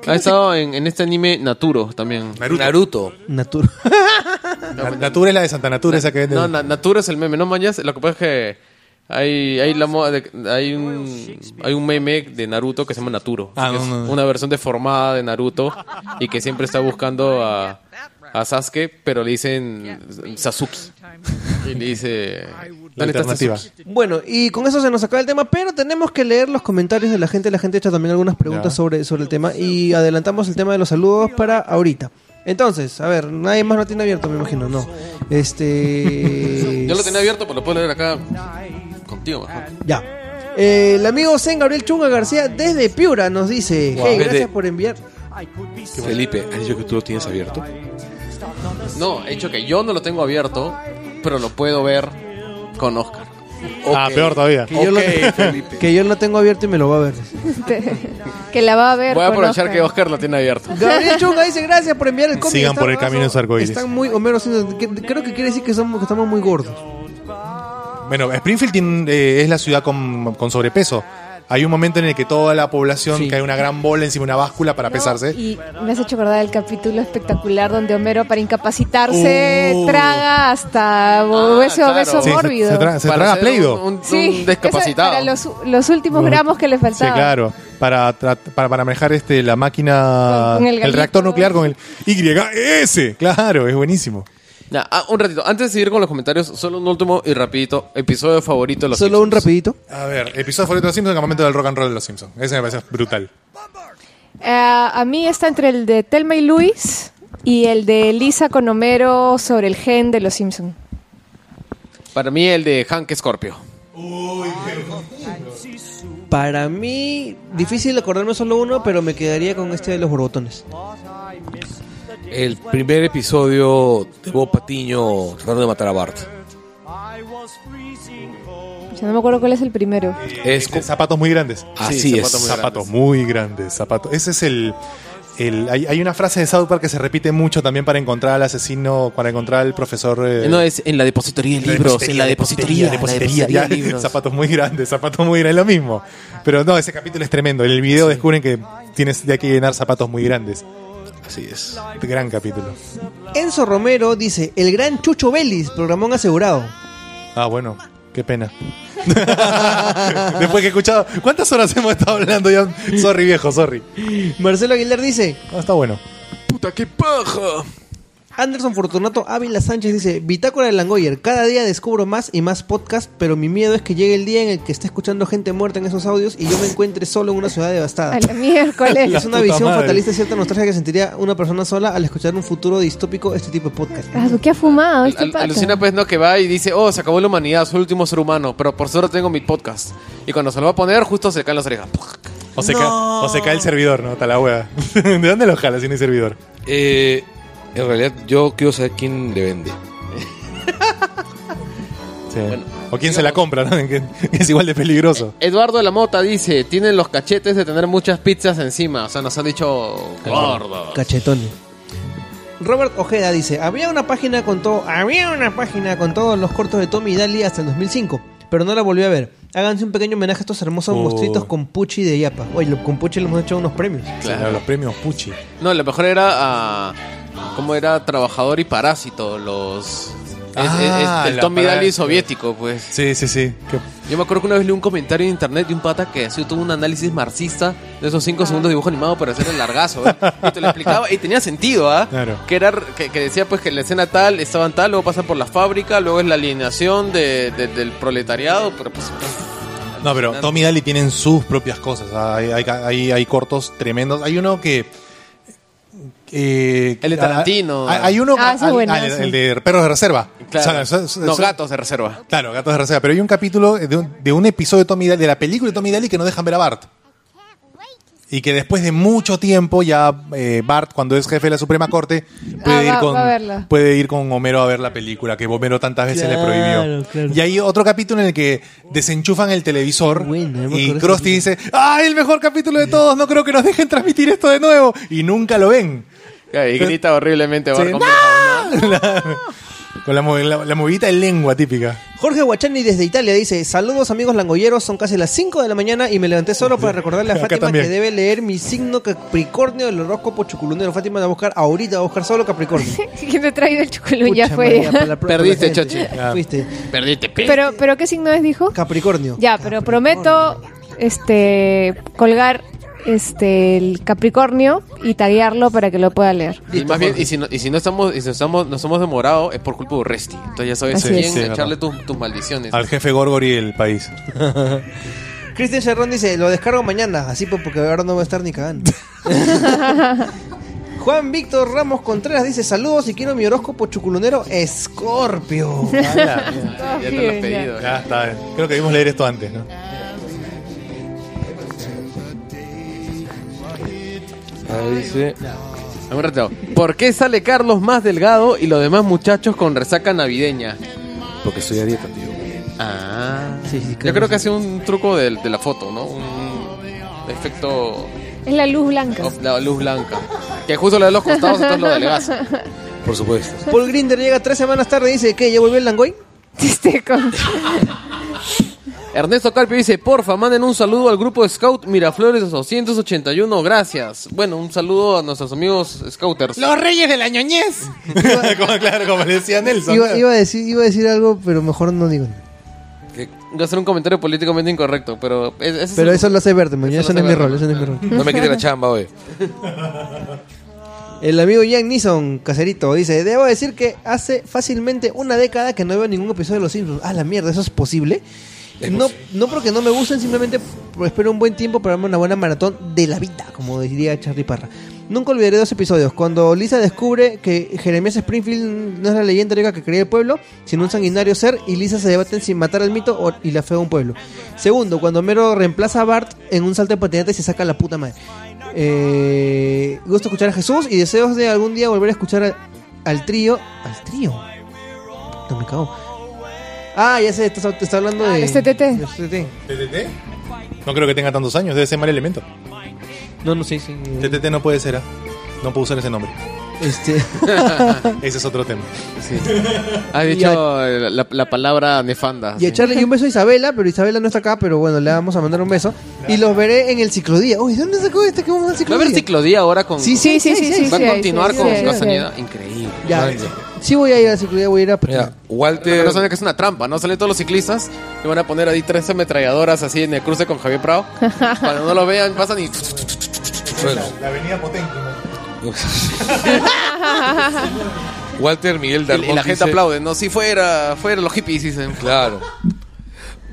Ha estado en, en este anime Naturo también. Naruto. Naruto. Natura. Na- Natura es la de Santa Natura, esa que vende. No, Na- Naturo es el meme, no mañas. Lo que pasa es que hay, hay, la moda de- hay, un, hay un meme de Naruto que se llama Naturo. Ah, que no, es no, no. Una versión deformada de Naruto y que siempre está buscando a, a Sasuke, pero le dicen Sasuke. Y le dice... La ¿Dónde está alternativa. Sasuke? Bueno, y con eso se nos acaba el tema, pero tenemos que leer los comentarios de la gente. La gente ha hecho también algunas preguntas Ya. sobre, sobre el tema y adelantamos el tema de los saludos para ahorita. Entonces, a ver, nadie más lo tiene abierto, me imagino, no. Este. Yo lo tenía abierto, pero lo puedo leer acá mejor. Ya. Eh, el amigo Zen Gabriel Chunga García desde Piura nos dice: Wow. Hey, gracias por enviar. Felipe, ¿has dicho que tú lo tienes abierto? No, he dicho que yo no lo tengo abierto, pero lo puedo ver con Oscar. Ah, peor todavía. Que, yo lo, Felipe. que yo lo tengo abierto y me lo va a ver. que la va a ver. Voy a con aprovechar Oscar. que Oscar lo tiene abierto. Gabriel Chunga dice: Gracias por enviar el cómic. Sigan por el camino de su arcoíris. Están muy Homero. Creo que quiere decir que, somos, que estamos muy gordos. Bueno, Springfield tiene- eh, es la ciudad con, con sobrepeso. Hay un momento en el que toda la población Sí. cae una gran bola encima de una báscula para No, pesarse. Y me has hecho acordar del capítulo espectacular donde Homero para incapacitarse Uh. traga hasta hueso, claro. beso Sí, se- mórbido. se, tra- se Para traga Play-Doh. Un, un- Sí, discapacitado. Para los, los últimos gramos que le Sí, faltaban. claro. Para, tra- para, para manejar este, la máquina, Con- con el reactor nuclear con el YS. Claro, es buenísimo. Ya, ah, un ratito. Antes de seguir con los comentarios, solo un último y rapidito. Episodio favorito de los Solo un Simpsons. rapidito. A ver, episodio favorito de los Simpsons, el momento del rock and roll de los Simpsons. Ese me parece brutal. Eh, a mí está entre el de Telma y Luis y el de Lisa con Homero sobre el gen de los Simpson. Para mí el de Hank Scorpio. Para mí, difícil acordarme solo uno, pero me quedaría con este de los borbotones. El primer episodio de Bob Patiño tratando de matar a Bart. Yo no me acuerdo cuál es el primero. Es Este, zapatos muy grandes. Así Sí, es. zapatos muy zapatos muy grandes. Zapatos. Ese es el. el- hay, hay una frase de South Park que se repite mucho también para encontrar al asesino, para encontrar al profesor. eh, No, es en la depositoría de libros. En la depositoría. de libros. zapatos muy grandes, zapatos muy grandes, es lo mismo. Pero no, ese capítulo es tremendo. En el video descubren que tienes ya que llenar zapatos muy grandes. Así es. Gran capítulo. Enzo Romero dice, el gran Chucho Vélez, programón asegurado. Ah, bueno, qué pena. Después que he escuchado. ¿Cuántas horas hemos estado hablando ya? Sorry, viejo, sorry. Marcelo Aguilar dice, Ah, está bueno. Puta, qué paja. Anderson Fortunato Ávila Sánchez dice, Bitácora de Langoyer, cada día descubro más y más podcast, pero mi miedo es que llegue el día en el que esté escuchando gente muerta en esos audios y yo me encuentre solo en una ciudad devastada. A la miércoles. Es una visión madre. fatalista y cierta nostalgia que sentiría una persona sola al escuchar un futuro distópico este tipo de podcast. Ah, ¿Qué ha fumado este Al- pata? alucina pues no que va y dice, oh, se acabó la humanidad, soy el último ser humano, pero por suerte tengo mi podcast. Y cuando se lo va a poner, justo se caen las orejas. O se, ca- o se cae el servidor, ¿no? Está la hueá. ¿De dónde lo jala si no hay servidor? Eh, en realidad, yo quiero saber quién le vende. Sí. o quién se la compra, ¿no? que, que es igual de peligroso. Eduardo de la Mota dice, tienen los cachetes de tener muchas pizzas encima. O sea, nos han dicho gordo. Cachetón. Robert Ojeda dice, había una página con todo, había una página con todos los cortos de Tommy y Daly hasta el 2005, pero no la volví a ver. Háganse un pequeño homenaje a estos hermosos Oh. monstruitos con Puchi de Yapa. Oye, lo- con Puchi le hemos hecho unos premios. Claro. Los premios Pucci. No, lo mejor era ah, cómo era trabajador y parásito, los... Ah, es- el la Tommy Daly parásito. soviético, pues. Sí, sí, sí. Que- Yo me acuerdo que una vez leí un comentario en internet de un pata que hacía todo un análisis marxista de esos 5 segundos de dibujo animado para hacer el largazo. ¿eh? Y te lo explicaba y tenía sentido, ¿ah? Claro. Que, era, que, que decía pues que la escena tal estaba en tal, luego pasa por la fábrica, luego es la alineación de, de- del proletariado, pero pues... No, pero Tommy y Daly tienen sus propias cosas. Hay, hay, hay- hay cortos tremendos. Hay uno que. Eh, El de Tarantino. Hay, hay uno. Ah, ese es el- buenazo. el, el de Perros de Reserva. Claro, O sea, eso- no, eso- gatos de reserva. Claro, Gatos de Reserva. Pero hay un capítulo de un, de un episodio de Tommy Daly, de la película de Tommy Daly, que no dejan ver a Bart. Y que después de mucho tiempo ya eh, Bart, cuando es jefe de la Suprema Corte, puede, Ah, ir va- con, va a verla. puede ir con Homero a ver la película, que Homero tantas veces Claro, le prohibió. claro. Y hay otro capítulo en el que desenchufan el televisor Bueno, no me y acuerdo Krusty dice, ¡ay, el mejor capítulo de todos! No creo que nos dejen transmitir esto de nuevo. Y nunca lo ven. Y grita horriblemente Sí, Bart con Con la, la, la movidita de lengua típica. Jorge Guachani desde Italia dice, saludos amigos langolleros, son casi las 5 de la mañana y me levanté solo para recordarle a Fátima también. que debe leer mi signo Capricornio del horóscopo chuculunero. Fátima va a buscar ahorita, va a buscar solo Capricornio. ¿Quién te traído el chuculú? Ya fue. para para Perdiste. Chochi. Fuiste. Perdiste, pe. pero, pero ¿qué signo es, dijo? Capricornio. Ya, pero prometo este colgar este el Capricornio y taguearlo para que lo pueda leer. Y más bien, y si no, y si no estamos, y si estamos, nos hemos demorado, es por culpa de Urresti. Entonces ya sabes Así es. Sí, echarle tus, tus maldiciones. Al jefe Gorgor y el país. Cristian Cerrón dice, lo descargo mañana, así pues porque ahora no va a estar ni cagando. Juan Víctor Ramos Contreras dice, saludos y quiero mi horóscopo chuculunero Escorpio. Ya te lo has Bien, pedido. Ya está. Creo que debimos leer esto antes, ¿no? Ahí dice. Un rato. ¿Por qué sale Carlos más delgado y los demás muchachos con resaca navideña? Porque estoy a dieta, tío. Ah. Sí, sí, Yo creo que hace un truco de, de la foto, ¿no? Un efecto Es la luz blanca. la luz blanca. Que justo le da los costados, entonces lo adelgaza. Por supuesto. Paul Grinder llega tres semanas tarde y dice, ¿qué? ¿Ya volvió el Langoy? Este, con- Ernesto Carpio dice, porfa, manden un saludo al grupo de Scout Miraflores 281, gracias. Bueno, un saludo a nuestros amigos Scouters. Los reyes de la ñoñez. como, claro, como decía Nelson. Iba, iba a decir, iba a decir algo, pero mejor no digo. Voy a hacer un comentario políticamente incorrecto, pero... es- ese es Pero el- eso lo hace verde, man. Eso no es mi rol, eso no es mi rol. No me quite la chamba, oye. El amigo Ian Neeson, caserito, dice: Debo decir que hace fácilmente una década que no veo ningún episodio de Los Simpsons. Ah, la mierda, ¿eso es posible? No, no porque no me gusten, simplemente espero un buen tiempo para darme una buena maratón de la vida, como diría Charlie Parra. Nunca olvidaré dos episodios. Cuando Lisa descubre que Jeremías Springfield no es la leyenda única que creía el pueblo, sino un sanguinario ser, y Lisa se debaten si matar al mito o- y la fe a un pueblo. Segundo, cuando Mero reemplaza a Bart en un salto de patineta y se saca la puta madre. Eh, gusto escuchar a Jesús y deseos de algún día volver a escuchar a- al trío. ¿Al trío? No me cago. Ah, ya sé, te está, hablando Ah, de. este TT. ¿TTT? No creo que tenga tantos años, debe ser mal elemento. No, no, sí, sí. TTT no puede ser, ¿ah? No puedo usar ese nombre. Este. Ese es otro tema. Has dicho la, la- la palabra nefanda. Y echarle un beso a Isabela, pero Isabela no está acá, pero bueno, le vamos a mandar un beso. Y los veré en el ciclodía. Uy, ¿de dónde sacó este que vamos al ¿Va a ciclodía? haber ciclodía ahora con... Sí, Sí, sí, sí, sí. ¿Va sí, a hay, continuar sí, con sí, sí, sí. Castañeda? Increíble. Ya, sí voy a ir al ciclodía, voy a ir a Mira. Walter. No saben que es una trampa, ¿no? Salen todos los ciclistas y van a poner ahí tres ametralladoras así en el cruce con Javier Prado. Cuando no lo vean, pasan y... Bueno, La avenida Potenki. Walter Miguel Y, Darmón y la gente dice- aplaude, ¿no? Si fuera, fuera los hippies, dicen. Claro.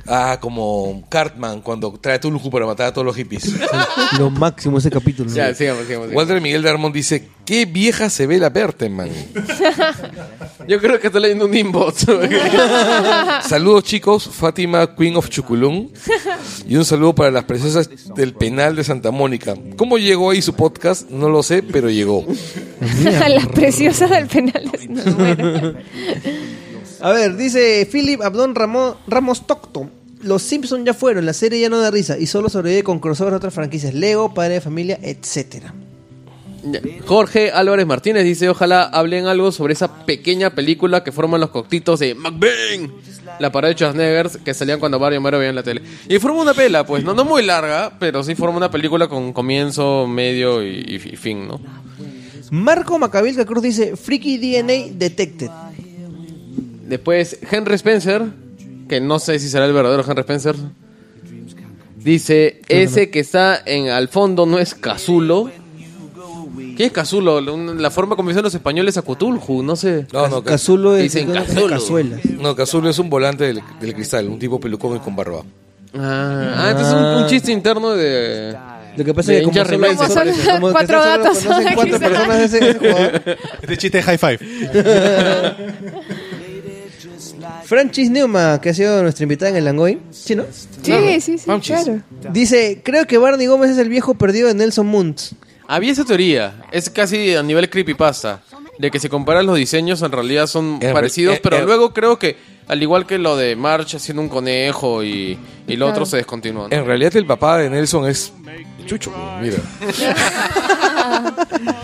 Ah, como Cartman cuando trae a Tulhu para matar a todos los hippies. Lo máximo ese capítulo. Ya, sigamos, sigamos. sigamos. Walter Miguel Darmón dice, qué vieja se ve la Berteman. Yo creo que está leyendo un inbox. Saludos chicos, Fátima Queen of Chuculún. Y un saludo para las preciosas del penal de Santa Mónica. ¿Cómo llegó ahí su podcast? No lo sé, pero llegó. Las preciosas del penal. es- no, bueno. A ver, dice Philip Abdón Ramón, Ramos Tocto. Los Simpsons ya fueron, la serie ya no da risa y solo sobrevive con crossover de otras franquicias, Lego, Padre de Familia, etcétera. Jorge Álvarez Martínez dice, ojalá hablen algo sobre esa pequeña película que forman los coctitos de McBain. La parodia de Schwarzenegger que salían cuando Mario y Homero veían la tele. Y forma una pela, pues, no, no muy larga, pero sí forma una película con comienzo, medio y fin, ¿no? Marco Macabilca Cruz dice Freaky DNA Detected. Después, Henry Spencer, que no sé si será el verdadero Henry Spencer, dice, ese que está en al fondo no es Cazulo. ¿Qué es Cazulo? Un- La forma como dicen los españoles a Cthulhu, no sé. No, no, Cas- Cazulo es Dicen cazuelas. no, Cazulo es un volante del, del cristal, un tipo pelucón y con barba. Ah, ah, entonces es un, un chiste interno de... Lo que pasa De es que como remenses, como- Cuatro conocen cuatro personas de ese, ese jugador. Este chiste es high five. Francis Neuma, que ha sido nuestra invitada en el Langoy. ¿Sí, no? Sí, sí, sí, claro. Dice, creo que Barney Gómez es el viejo perdido de Nelson Muntz. Había esa teoría, es casi a nivel creepypasta, de que si comparas los diseños en realidad son En- parecidos, en- pero en- luego creo que, al igual que lo de March haciendo un conejo y, y lo otro se descontinúa. ¿no? En realidad el papá de Nelson es Chucho, mira.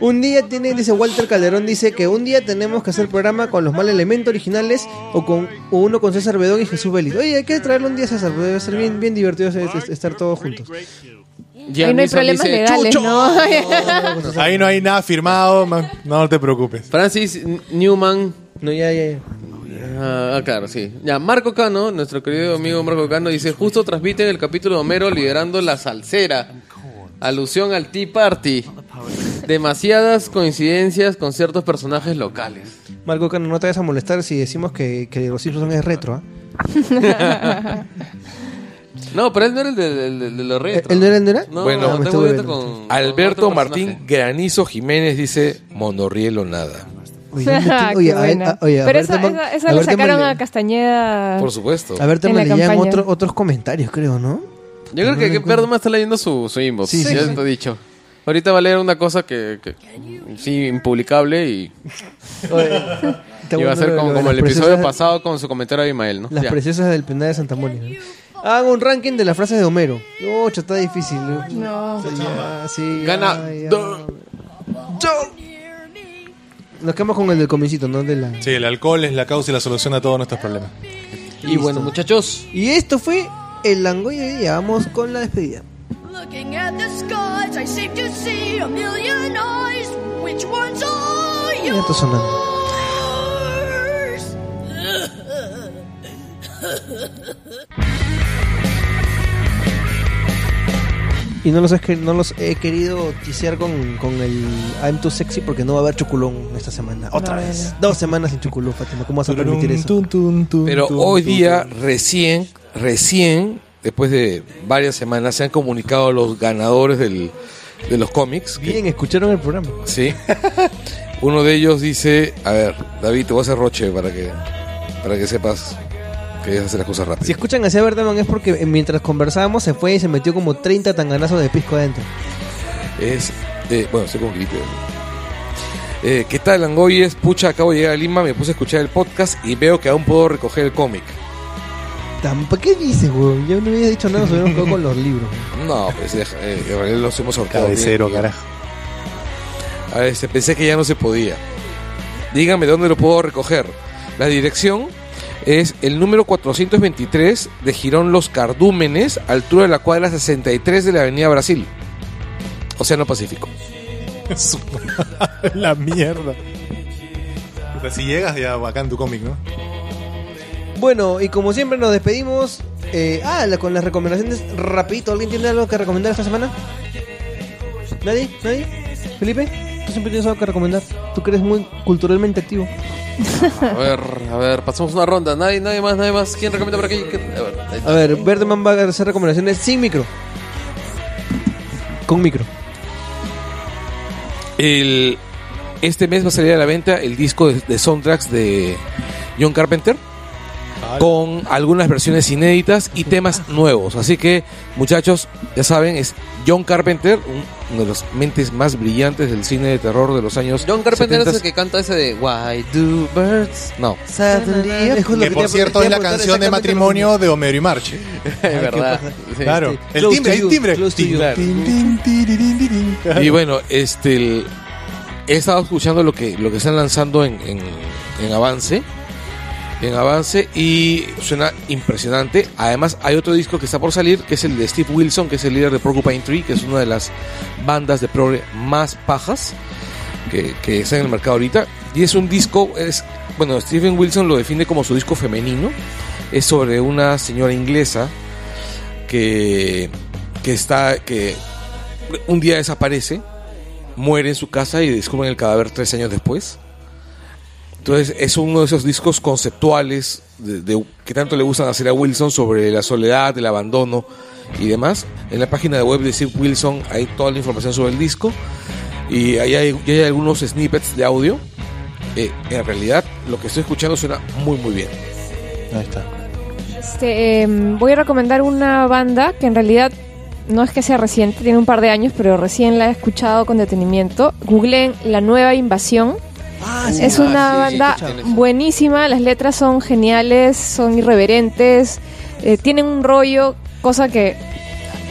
Un día tiene, dice Walter Calderón, dice que un día tenemos que hacer el programa con los mal elementos originales o con o uno con César Bedón y Jesús Vélez. Oye, hay que traerle un día a César, debe ser bien, bien divertido estar todos juntos. Ahí no hay problemas dice, legales, "Chucho". ¿no? Ahí no hay nada firmado, man. no te preocupes. Francis Newman. No, ya, ya, ya. Ah, claro, sí. Ya, Marco Cano, nuestro querido amigo Marco Cano, dice: Justo transmiten el capítulo de Homero liderando la salsera. Alusión al Tea Party. Demasiadas coincidencias con ciertos personajes locales. Marco Cano, no te vayas a molestar si decimos que, que los Simpsons es retro, ¿ah? No, pero él no era el de, el de- de los retro. ¿Él no era, él no era? No, Bueno, no, me tengo estuve ahorita viendo. con- con Alberto otro Martín personaje. Granizo Jiménez dice monorriel o nada. Oye, ¿dónde Ah, oye, qué a ver, buena. a- oye, a Pero ver, esa, esa, esa a ver, sacaron a Castañeda. Por supuesto. A ver, te en la leían campaña. otro- otros comentarios, creo, ¿no? Yo creo que, que Perdón está leyendo su, su inbox. Sí, sí, ya sí. te he dicho. Ahorita va a leer una cosa que, que- sí, impublicable y, y va a ser como, el episodio pasado con su comentario de Imael, ¿no? Las Ya. preciosas del penal de Santa Mónica. ¿no? Hagan un ranking de las frases de Homero. No, está difícil. ¿no? No. Ya, sí, Gana. ya, ya. Do- Nos quedamos con el del comicito, ¿no? De la... Sí, el alcohol es la causa y la solución a todos nuestros problemas. Y bueno, muchachos, Y esto fue el Langoy de hoy día. Vamos con la despedida. Looking at the skies, I seem to see a million eyes. Which ones are yours? Y no los, he, no los he querido tisear con, con el I'm Too Sexy porque no va a haber chuculón esta semana. Otra No, vez. no. Dos semanas sin chuculón, Fátima. ¿Cómo vas a permitir eso? Pero hoy día, recién, recién, después de varias semanas, se han comunicado los ganadores del, de los cómics. que- Bien, escucharon el programa. Sí. Uno de ellos dice, a ver, David, te voy a hacer roche para que, para que sepas que hacer las cosas rápido. Si escuchan así a Verdeman es porque eh, mientras conversábamos se fue y se metió como 30 tanganazos de pisco adentro. Es, eh, bueno, estoy con gripe. Eh, ¿Qué tal, Angoyes? Pucha, acabo de llegar a Lima, me puse a escuchar el podcast y veo que aún puedo recoger el cómic. Tampa- ¿Qué dices, weón? Yo no había dicho nada, nos hubiéramos quedado con los libros. No, pues deja- eh, en realidad los hemos ahorcado. Cabecero, bien. carajo. A ver, este, pensé que ya no se podía. Dígame dónde lo puedo recoger. La dirección es el número 423 de Girón Los Cardúmenes, altura de la cuadra 63 de la Avenida Brasil. Océano Pacífico. La mierda. Puta, si llegas ya bacán tu cómic, ¿no? Bueno, y como siempre nos despedimos. eh, ah, la- con las recomendaciones rapidito. ¿Alguien tiene algo que recomendar esta semana? ¿Nadie? ¿Nadie? ¿Felipe? Tú siempre tienes algo que recomendar. Tú que eres muy culturalmente activo. a ver, a ver, pasamos una ronda. Nadie, nadie más, nadie más. ¿Quién recomienda por aquí? ¿Quién- A ver, ahí está. A ver, Verdeman va a hacer recomendaciones sin micro. Con micro. El, este mes va a salir a la venta el disco de, de soundtracks de John Carpenter con algunas versiones inéditas y temas nuevos. Así que, muchachos, ya saben, es John Carpenter, un- uno de los mentes más brillantes del cine de terror de los años John Carpenter es 70s. el que canta ese de Why do birds? No, Suddenly, Que por cierto es la canción de matrimonio de Homero y Marche. Es verdad. Sí. Claro. El Close timbre, to el you, timbre. close to Tin, you. tin, tin, tiririn, tiririn. Y bueno, este el- he estado escuchando lo que lo que están lanzando en, en, en avance. En avance y suena impresionante. Además, hay otro disco que está por salir, que es el de Steve Wilson, que es el líder de Porcupine Tree, que es una de las bandas de progre más pajas que, que está en el mercado ahorita. Y es un disco, es bueno, Steven Wilson lo define como su disco femenino. Es sobre una señora inglesa que, que está, que un día desaparece, muere en su casa y descubren el cadáver tres años después. Entonces es uno de esos discos conceptuales de, de- que tanto le gustan hacer a Wilson sobre la soledad, el abandono y demás. En la página de web de Steve Wilson hay toda la información sobre el disco y ahí hay, hay algunos snippets de audio. Eh, en realidad lo que estoy escuchando suena muy muy bien. Ahí está. Este, em, voy a recomendar una banda que en realidad no es que sea reciente, tiene un par de años, pero recién la he escuchado con detenimiento. Googleen La Nueva Invasión. Ah, sí. es una sí, banda buenísima, las letras son geniales, son irreverentes, eh, tienen un rollo, cosa que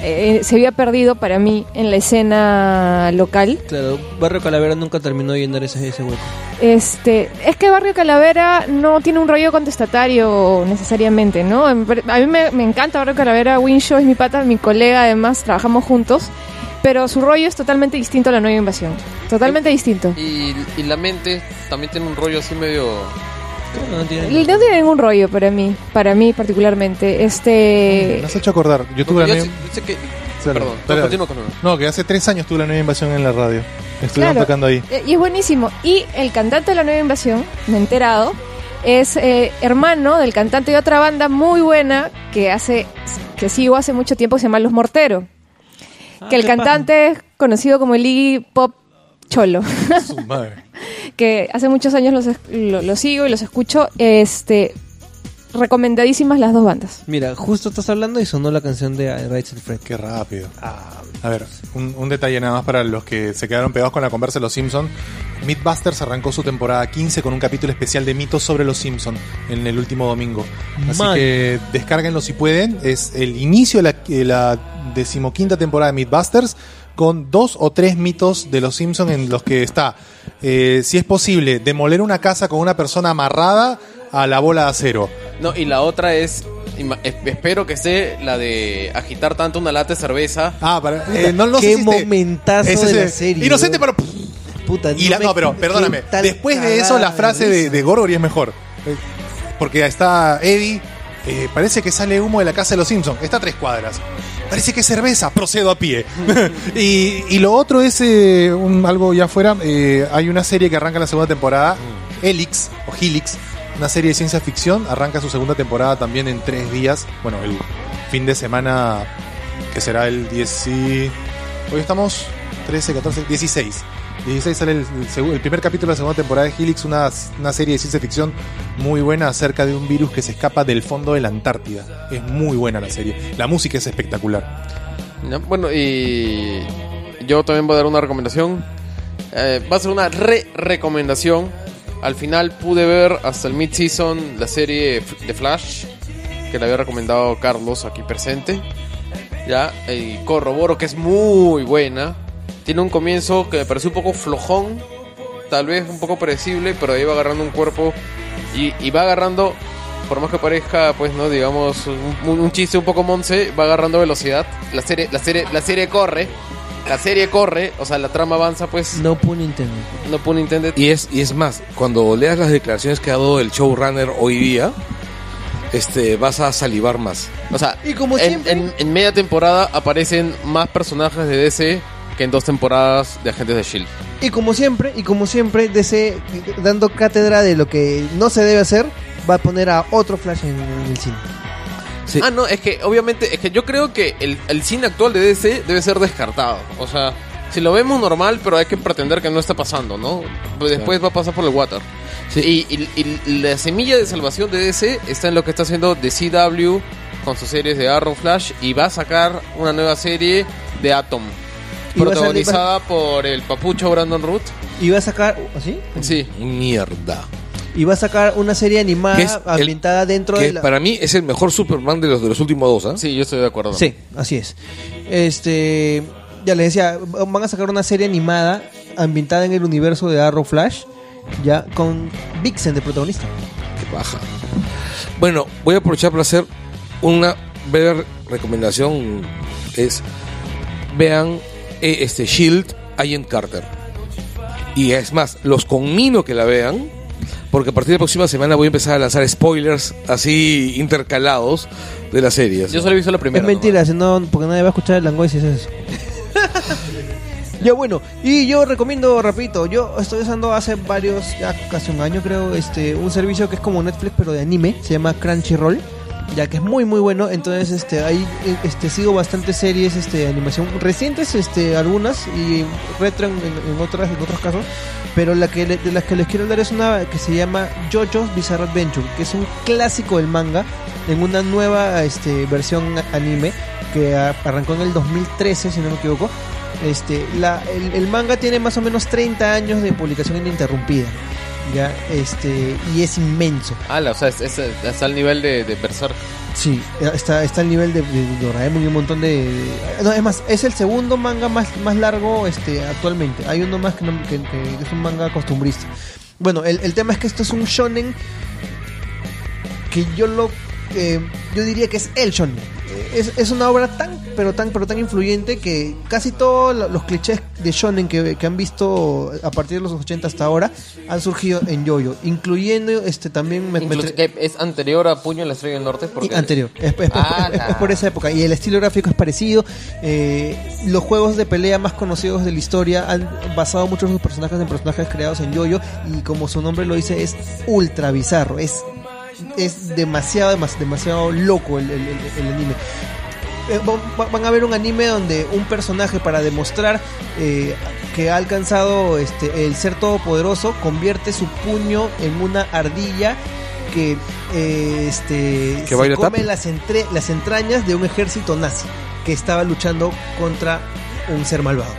eh, se había perdido para mí en la escena local. Claro, Barrio Calavera nunca terminó de llenar ese, ese hueco. Este, es que Barrio Calavera no tiene un rollo contestatario necesariamente, ¿no? A mí me, me encanta Barrio Calavera, Winshaw es mi pata, mi colega, además trabajamos juntos, pero su rollo es totalmente distinto a la nueva invasión. Totalmente distinto. Y, y la mente también tiene un rollo así medio. No, no tiene- Y No tiene ningún rollo para mí, para mí particularmente. Este, Me has hecho acordar. Yo tuve la Yo nueva... sé- yo sé que. Perdón, dale, continúa con uno. No, que hace tres años tuve la nueva invasión en la radio. Estuvieron Claro. tocando ahí. eh, y es buenísimo. Y el cantante de la nueva invasión, me he enterado, es eh, hermano del cantante de otra banda muy buena que hace que sigo hace mucho tiempo que se llama Los Mortero. Ah, que el cantante es conocido como el Iggy Pop Cholo. Su madre. que hace muchos años los, es- lo, lo sigo y los escucho. Este, recomendadísimas las dos bandas. Mira, justo estás hablando y sonó la canción de Said Fred. Qué rápido. A ver, un, un detalle nada más para los que se quedaron pegados con la conversa de los Simpsons. Mythbusters arrancó su temporada 15 con un capítulo especial de mitos sobre los Simpsons en el último domingo. Así Man. que descárguenlo si pueden. Es el inicio de la, de la decimoquinta temporada de Mythbusters con dos o tres mitos de los Simpsons en los que está, eh, si es posible, demoler una casa con una persona amarrada a la bola de acero. No, y la otra es. Espero que esté la de agitar tanto una lata de cerveza. Ah, para, eh, no, no sé Qué si este- momentazo es de la serie. Inocente, pero. Puta, Y la, me- no, pero perdóname. Después de eso, la frase de, de Gorgory es mejor. Eh, Porque está Eddie. eh, parece que sale humo de la casa de los Simpsons. Está a tres cuadras. Parece que es cerveza. Procedo a pie. y, y lo otro es eh, un- algo ya afuera. eh, hay una serie que arranca la segunda temporada. Helix o Helix. Una serie de ciencia ficción. Arranca su segunda temporada también en tres días. Bueno, el fin de semana que será el 10 y... Hoy estamos 13, 14, 16. 16 sale el, primer capítulo de la segunda temporada de Helix, una, una serie de ciencia ficción muy buena acerca de un virus que se escapa del fondo de la Antártida. Es muy buena la serie. La música es espectacular. ¿no? Bueno, y. Yo también voy a dar una recomendación. Eh, va a ser una re-recomendación. Al final pude ver hasta el mid-season la serie de Flash, que le había recomendado Carlos aquí presente. Ya, y corroboro que es muy buena. Tiene un comienzo que me parece un poco flojón, tal vez un poco predecible, pero ahí va agarrando un cuerpo y, va agarrando, por más que parezca, pues, no, digamos, un, un chiste un poco monce, va agarrando velocidad. La serie, la serie, la serie corre, la serie corre, o sea, la trama avanza, pues, No pun Nintendo. no pun intended. Y es, y es más, cuando leas las declaraciones que ha dado el showrunner hoy día, este, vas a salivar más. O sea, Y como en, siempre- en- en media temporada aparecen más personajes de DC que en dos temporadas de Agentes de Shield. Y como siempre, y como siempre, DC dando cátedra de lo que no se debe hacer, va a poner a otro Flash en, en el cine. Sí. Ah, no, es que obviamente, es que yo creo que el, el cine actual de DC debe ser descartado. O sea, si lo vemos normal, pero hay que pretender que no está pasando, ¿no? Pues Después va a pasar por el water. Sí. Y, y- y la semilla de salvación de DC está en lo que está haciendo The CW con sus series de Arrow Flash y va a sacar una nueva serie de Atom. Salir- Protagonizada por el papucho Brandon Root. Y va a sacar, ¿así? Sí. Mierda. Y va a sacar una serie animada el- ambientada dentro Que de la... para mí es el mejor Superman de los de los últimos dos, ¿ah? Sí, yo estoy de acuerdo. Sí, así es. Este, ya les decía, van a sacar una serie animada ambientada en el universo de Arrow Flash, ya con Vixen de protagonista. Qué baja. Bueno, voy a aprovechar para hacer una breve recomendación. Es vean eh, este Shield Agent Carter. Y es más, los conmino que la vean. Porque a partir de la próxima semana voy a empezar a lanzar spoilers así intercalados de las series. Yo solo he visto la primera. es mentira, no, porque nadie va a escuchar el langoy si haces eso. ya bueno, y yo recomiendo, repito, yo estoy usando hace varios, ya casi un año creo, este, un servicio que es como Netflix pero de anime, se llama Crunchyroll, ya que es muy muy bueno, entonces este ahí eh, este sigo bastantes series este de animación recientes, este algunas y retro en, en- otras en otros casos, pero la que de las que les quiero hablar es una que se llama JoJo's Bizarre Adventure, que es un clásico del manga en una nueva este versión anime que arrancó en el 2013 si no me equivoco. Este, la, el, el manga tiene más o menos 30 años de publicación ininterrumpida. Ya, este, y es inmenso. Ah, o sea, es, es- está al nivel de, de Berserk. Sí, está, está al nivel de, de Doraemon y un montón de, de- No, es más, es el segundo manga más, más largo este, actualmente. Hay uno más que, no- que- que es un manga costumbrista. Bueno, el, el tema es que esto es un shonen que yo lo... eh, yo diría que es el shonen. Eh, Es, es una obra tan, pero tan, pero tan influyente que casi todos lo- los clichés de shonen que, que han visto a partir de los 80 hasta ahora han surgido en Yoyo, incluyendo este también... me- Incluso que es anterior a Puño en la Estrella del Norte. Porque anterior, es, Ah, por esa época. Y el estilo gráfico es parecido. eh, los juegos de pelea más conocidos de la historia han basado muchos de sus personajes en personajes creados en Yoyo. Y como su nombre lo dice, es ultra bizarro. Es, es demasiado, demas- demasiado loco el, el- el- el anime. Eh, va- va- van a ver un anime donde un personaje para demostrar eh, que ha alcanzado este el ser todopoderoso convierte su puño en una ardilla que eh, este ¿Que se come tap? las, entre- las entrañas de un ejército nazi que estaba luchando contra un ser malvado.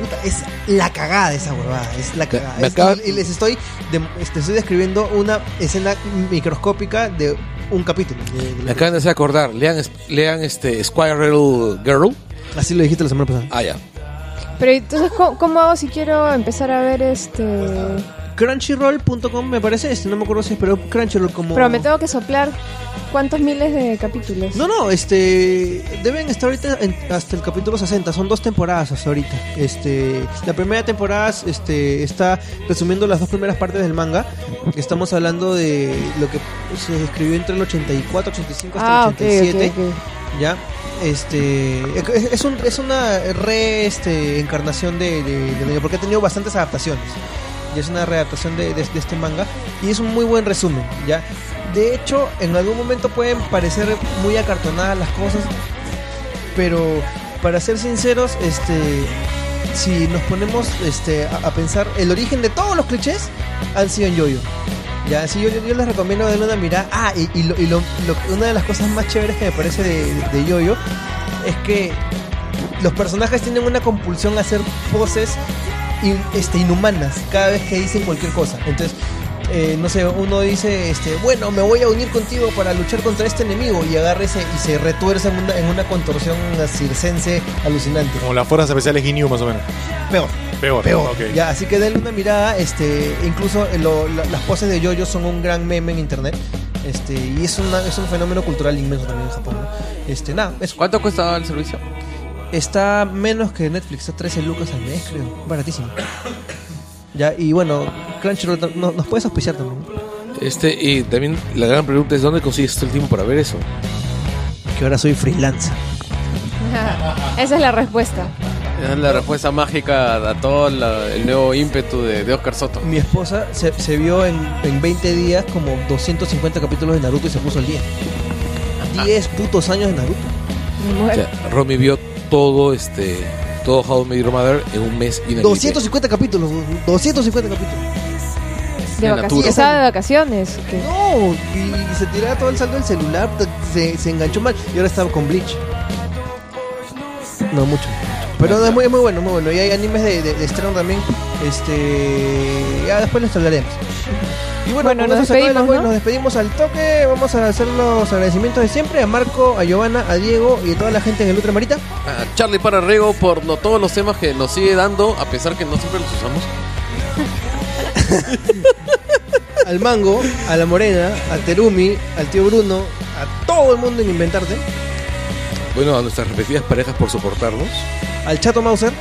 Puta, es la cagada esa huevada, es la cagada. me Es- acaba- y, y les estoy, de- este, estoy describiendo una escena microscópica de un capítulo. de- de Me acaban de hacer acordar. Lean, lean este Squirrel Girl. Así lo dijiste la semana pasada. Ah, ya. Pero entonces, ¿cómo, cómo hago si quiero empezar a ver este Crunchyroll.com me parece, este no me acuerdo si es, pero Crunchyroll como... Pero me tengo que soplar cuántos miles de capítulos. No, no, este deben estar ahorita en- hasta el capítulo 60, son dos temporadas hasta ahorita. Este, la primera temporada este está resumiendo las dos primeras partes del manga. Estamos hablando de lo que se escribió entre el 84, 85 hasta Ah, el ok, 87. ok, ok. Ya. Este es, es un- es una re este, encarnación de, de, de porque ha tenido bastantes adaptaciones. Y es una readaptación de, de- de este manga. Y es un muy buen resumen. Ya. De hecho, en algún momento pueden parecer muy acartonadas las cosas. Pero para ser sinceros, este si nos ponemos este, a, pensar, el origen de todos los clichés han sido en Yoyo. Ya, sí, yo, yo les recomiendo darle una mirada. Ah, y, y lo- y lo- lo- una de las cosas más chéveres que me parece de, de Yoyo es que los personajes tienen una compulsión a hacer poses in- este, inhumanas cada vez que dicen cualquier cosa. Entonces, eh, no sé, uno dice, este, bueno, me voy a unir contigo para luchar contra este enemigo y agarra ese y se retuerce en una, en una contorsión circense alucinante. Como las fuerzas especiales Ginyu, más o menos. Peor. Peor. Peor. ok. Ya, así que denle una mirada, este, incluso en lo- la- las poses de Yoyo son un gran meme en internet. Este, y es, una- es un fenómeno cultural inmenso también en Japón. ¿no? Este, nada, eso. ¿Cuánto cuesta el servicio? Está menos que Netflix, está 13 lucas al mes, creo. Baratísimo. Ya, y bueno, Crunchyroll no- nos puedes auspiciar también. Este, y también la gran pregunta es: ¿dónde consigues todo el tiempo para ver eso? Que ahora soy freelancer. Esa es la respuesta. Es la respuesta mágica a todo la- el nuevo ímpetu de, de Oscar Soto. Mi esposa se, se vio en, en 20 días como 250 capítulos de Naruto y se puso al día. 10 putos años de Naruto. Me O muero. sea, Romy vio todo este todo How I Met Your Mother en un mes y una 250 capítulos, 250 capítulos. de en vacaciones. Estaba de vacaciones. ¿qué? No, y se tiraba todo el saldo del celular, se, se enganchó mal y ahora estaba con Bleach. No mucho. Pero no, es, muy, es muy bueno, muy bueno. Y hay animes de, de, de estreno también. Este. Ya después les hablaremos. Y bueno, Bueno, con nos despedimos, nos despedimos al toque. Vamos a hacer los agradecimientos de siempre a Marco, a Giovanna, a Diego y a toda la gente en el Ultra Marita. A Charlie para Rego por no, todos los temas que nos sigue dando, a pesar que no siempre los usamos. Al Mango, a la Morena, a Terumi, al tío Bruno, a todo el mundo en Inventarte, Bueno, a nuestras repetidas parejas por soportarnos. al Chato Mauser.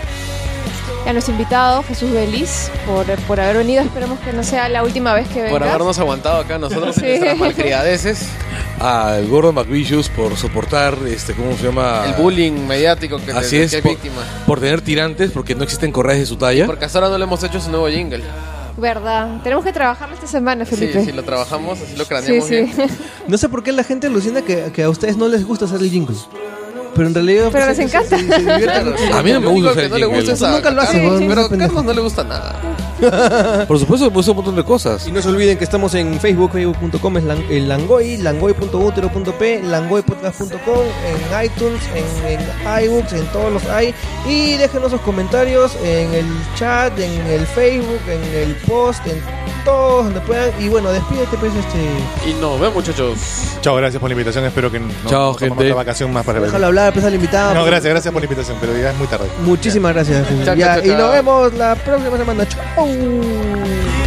A nuestro invitado, Jesús Belis, por, por haber venido. Esperemos que no sea la última vez que vengas. Por habernos aguantado acá nosotros Sí. en nuestras malcriadeces. Al gordo McVicious por soportar este ¿cómo se llama? El bullying mediático que, Así de- es, que por, víctima. por tener tirantes, porque no existen correas de su talla. Porque hasta ahora no le hemos hecho su nuevo jingle. Verdad. Tenemos que trabajarlo esta semana, Felipe. Sí, si lo trabajamos, así lo craneamos sí. bien. sí. No sé por qué la gente alucina que, que a ustedes no les gusta hacer el jingle. Pero en realidad. Pero pues, les se- encanta. se- se. A mí no me gusta que no le gusta es Tú a- nunca lo haces, Sí, weón, no pero a. Carlos no le gusta nada. Por supuesto, me gusta un montón de cosas. Y no se olviden que estamos en Facebook, facebook.com, es el Langoy, langoy.utero.p, langoypodcast.com, en iTunes, en, en iBooks, en todos los hay. Y déjenos sus comentarios en el chat, en el Facebook, en el post, en todos donde puedan. Y bueno, despídete, pues, este. Y nos vemos, muchachos. Chao, gracias por la invitación. Espero que no, Chao, gente. otra vacación más para Déjalo hablar, pues al invitado. No, gracias, gracias por la invitación, pero ya es muy tarde. Muchísimas gracias. Chao, Ya, chao, y nos vemos la próxima semana. Chau.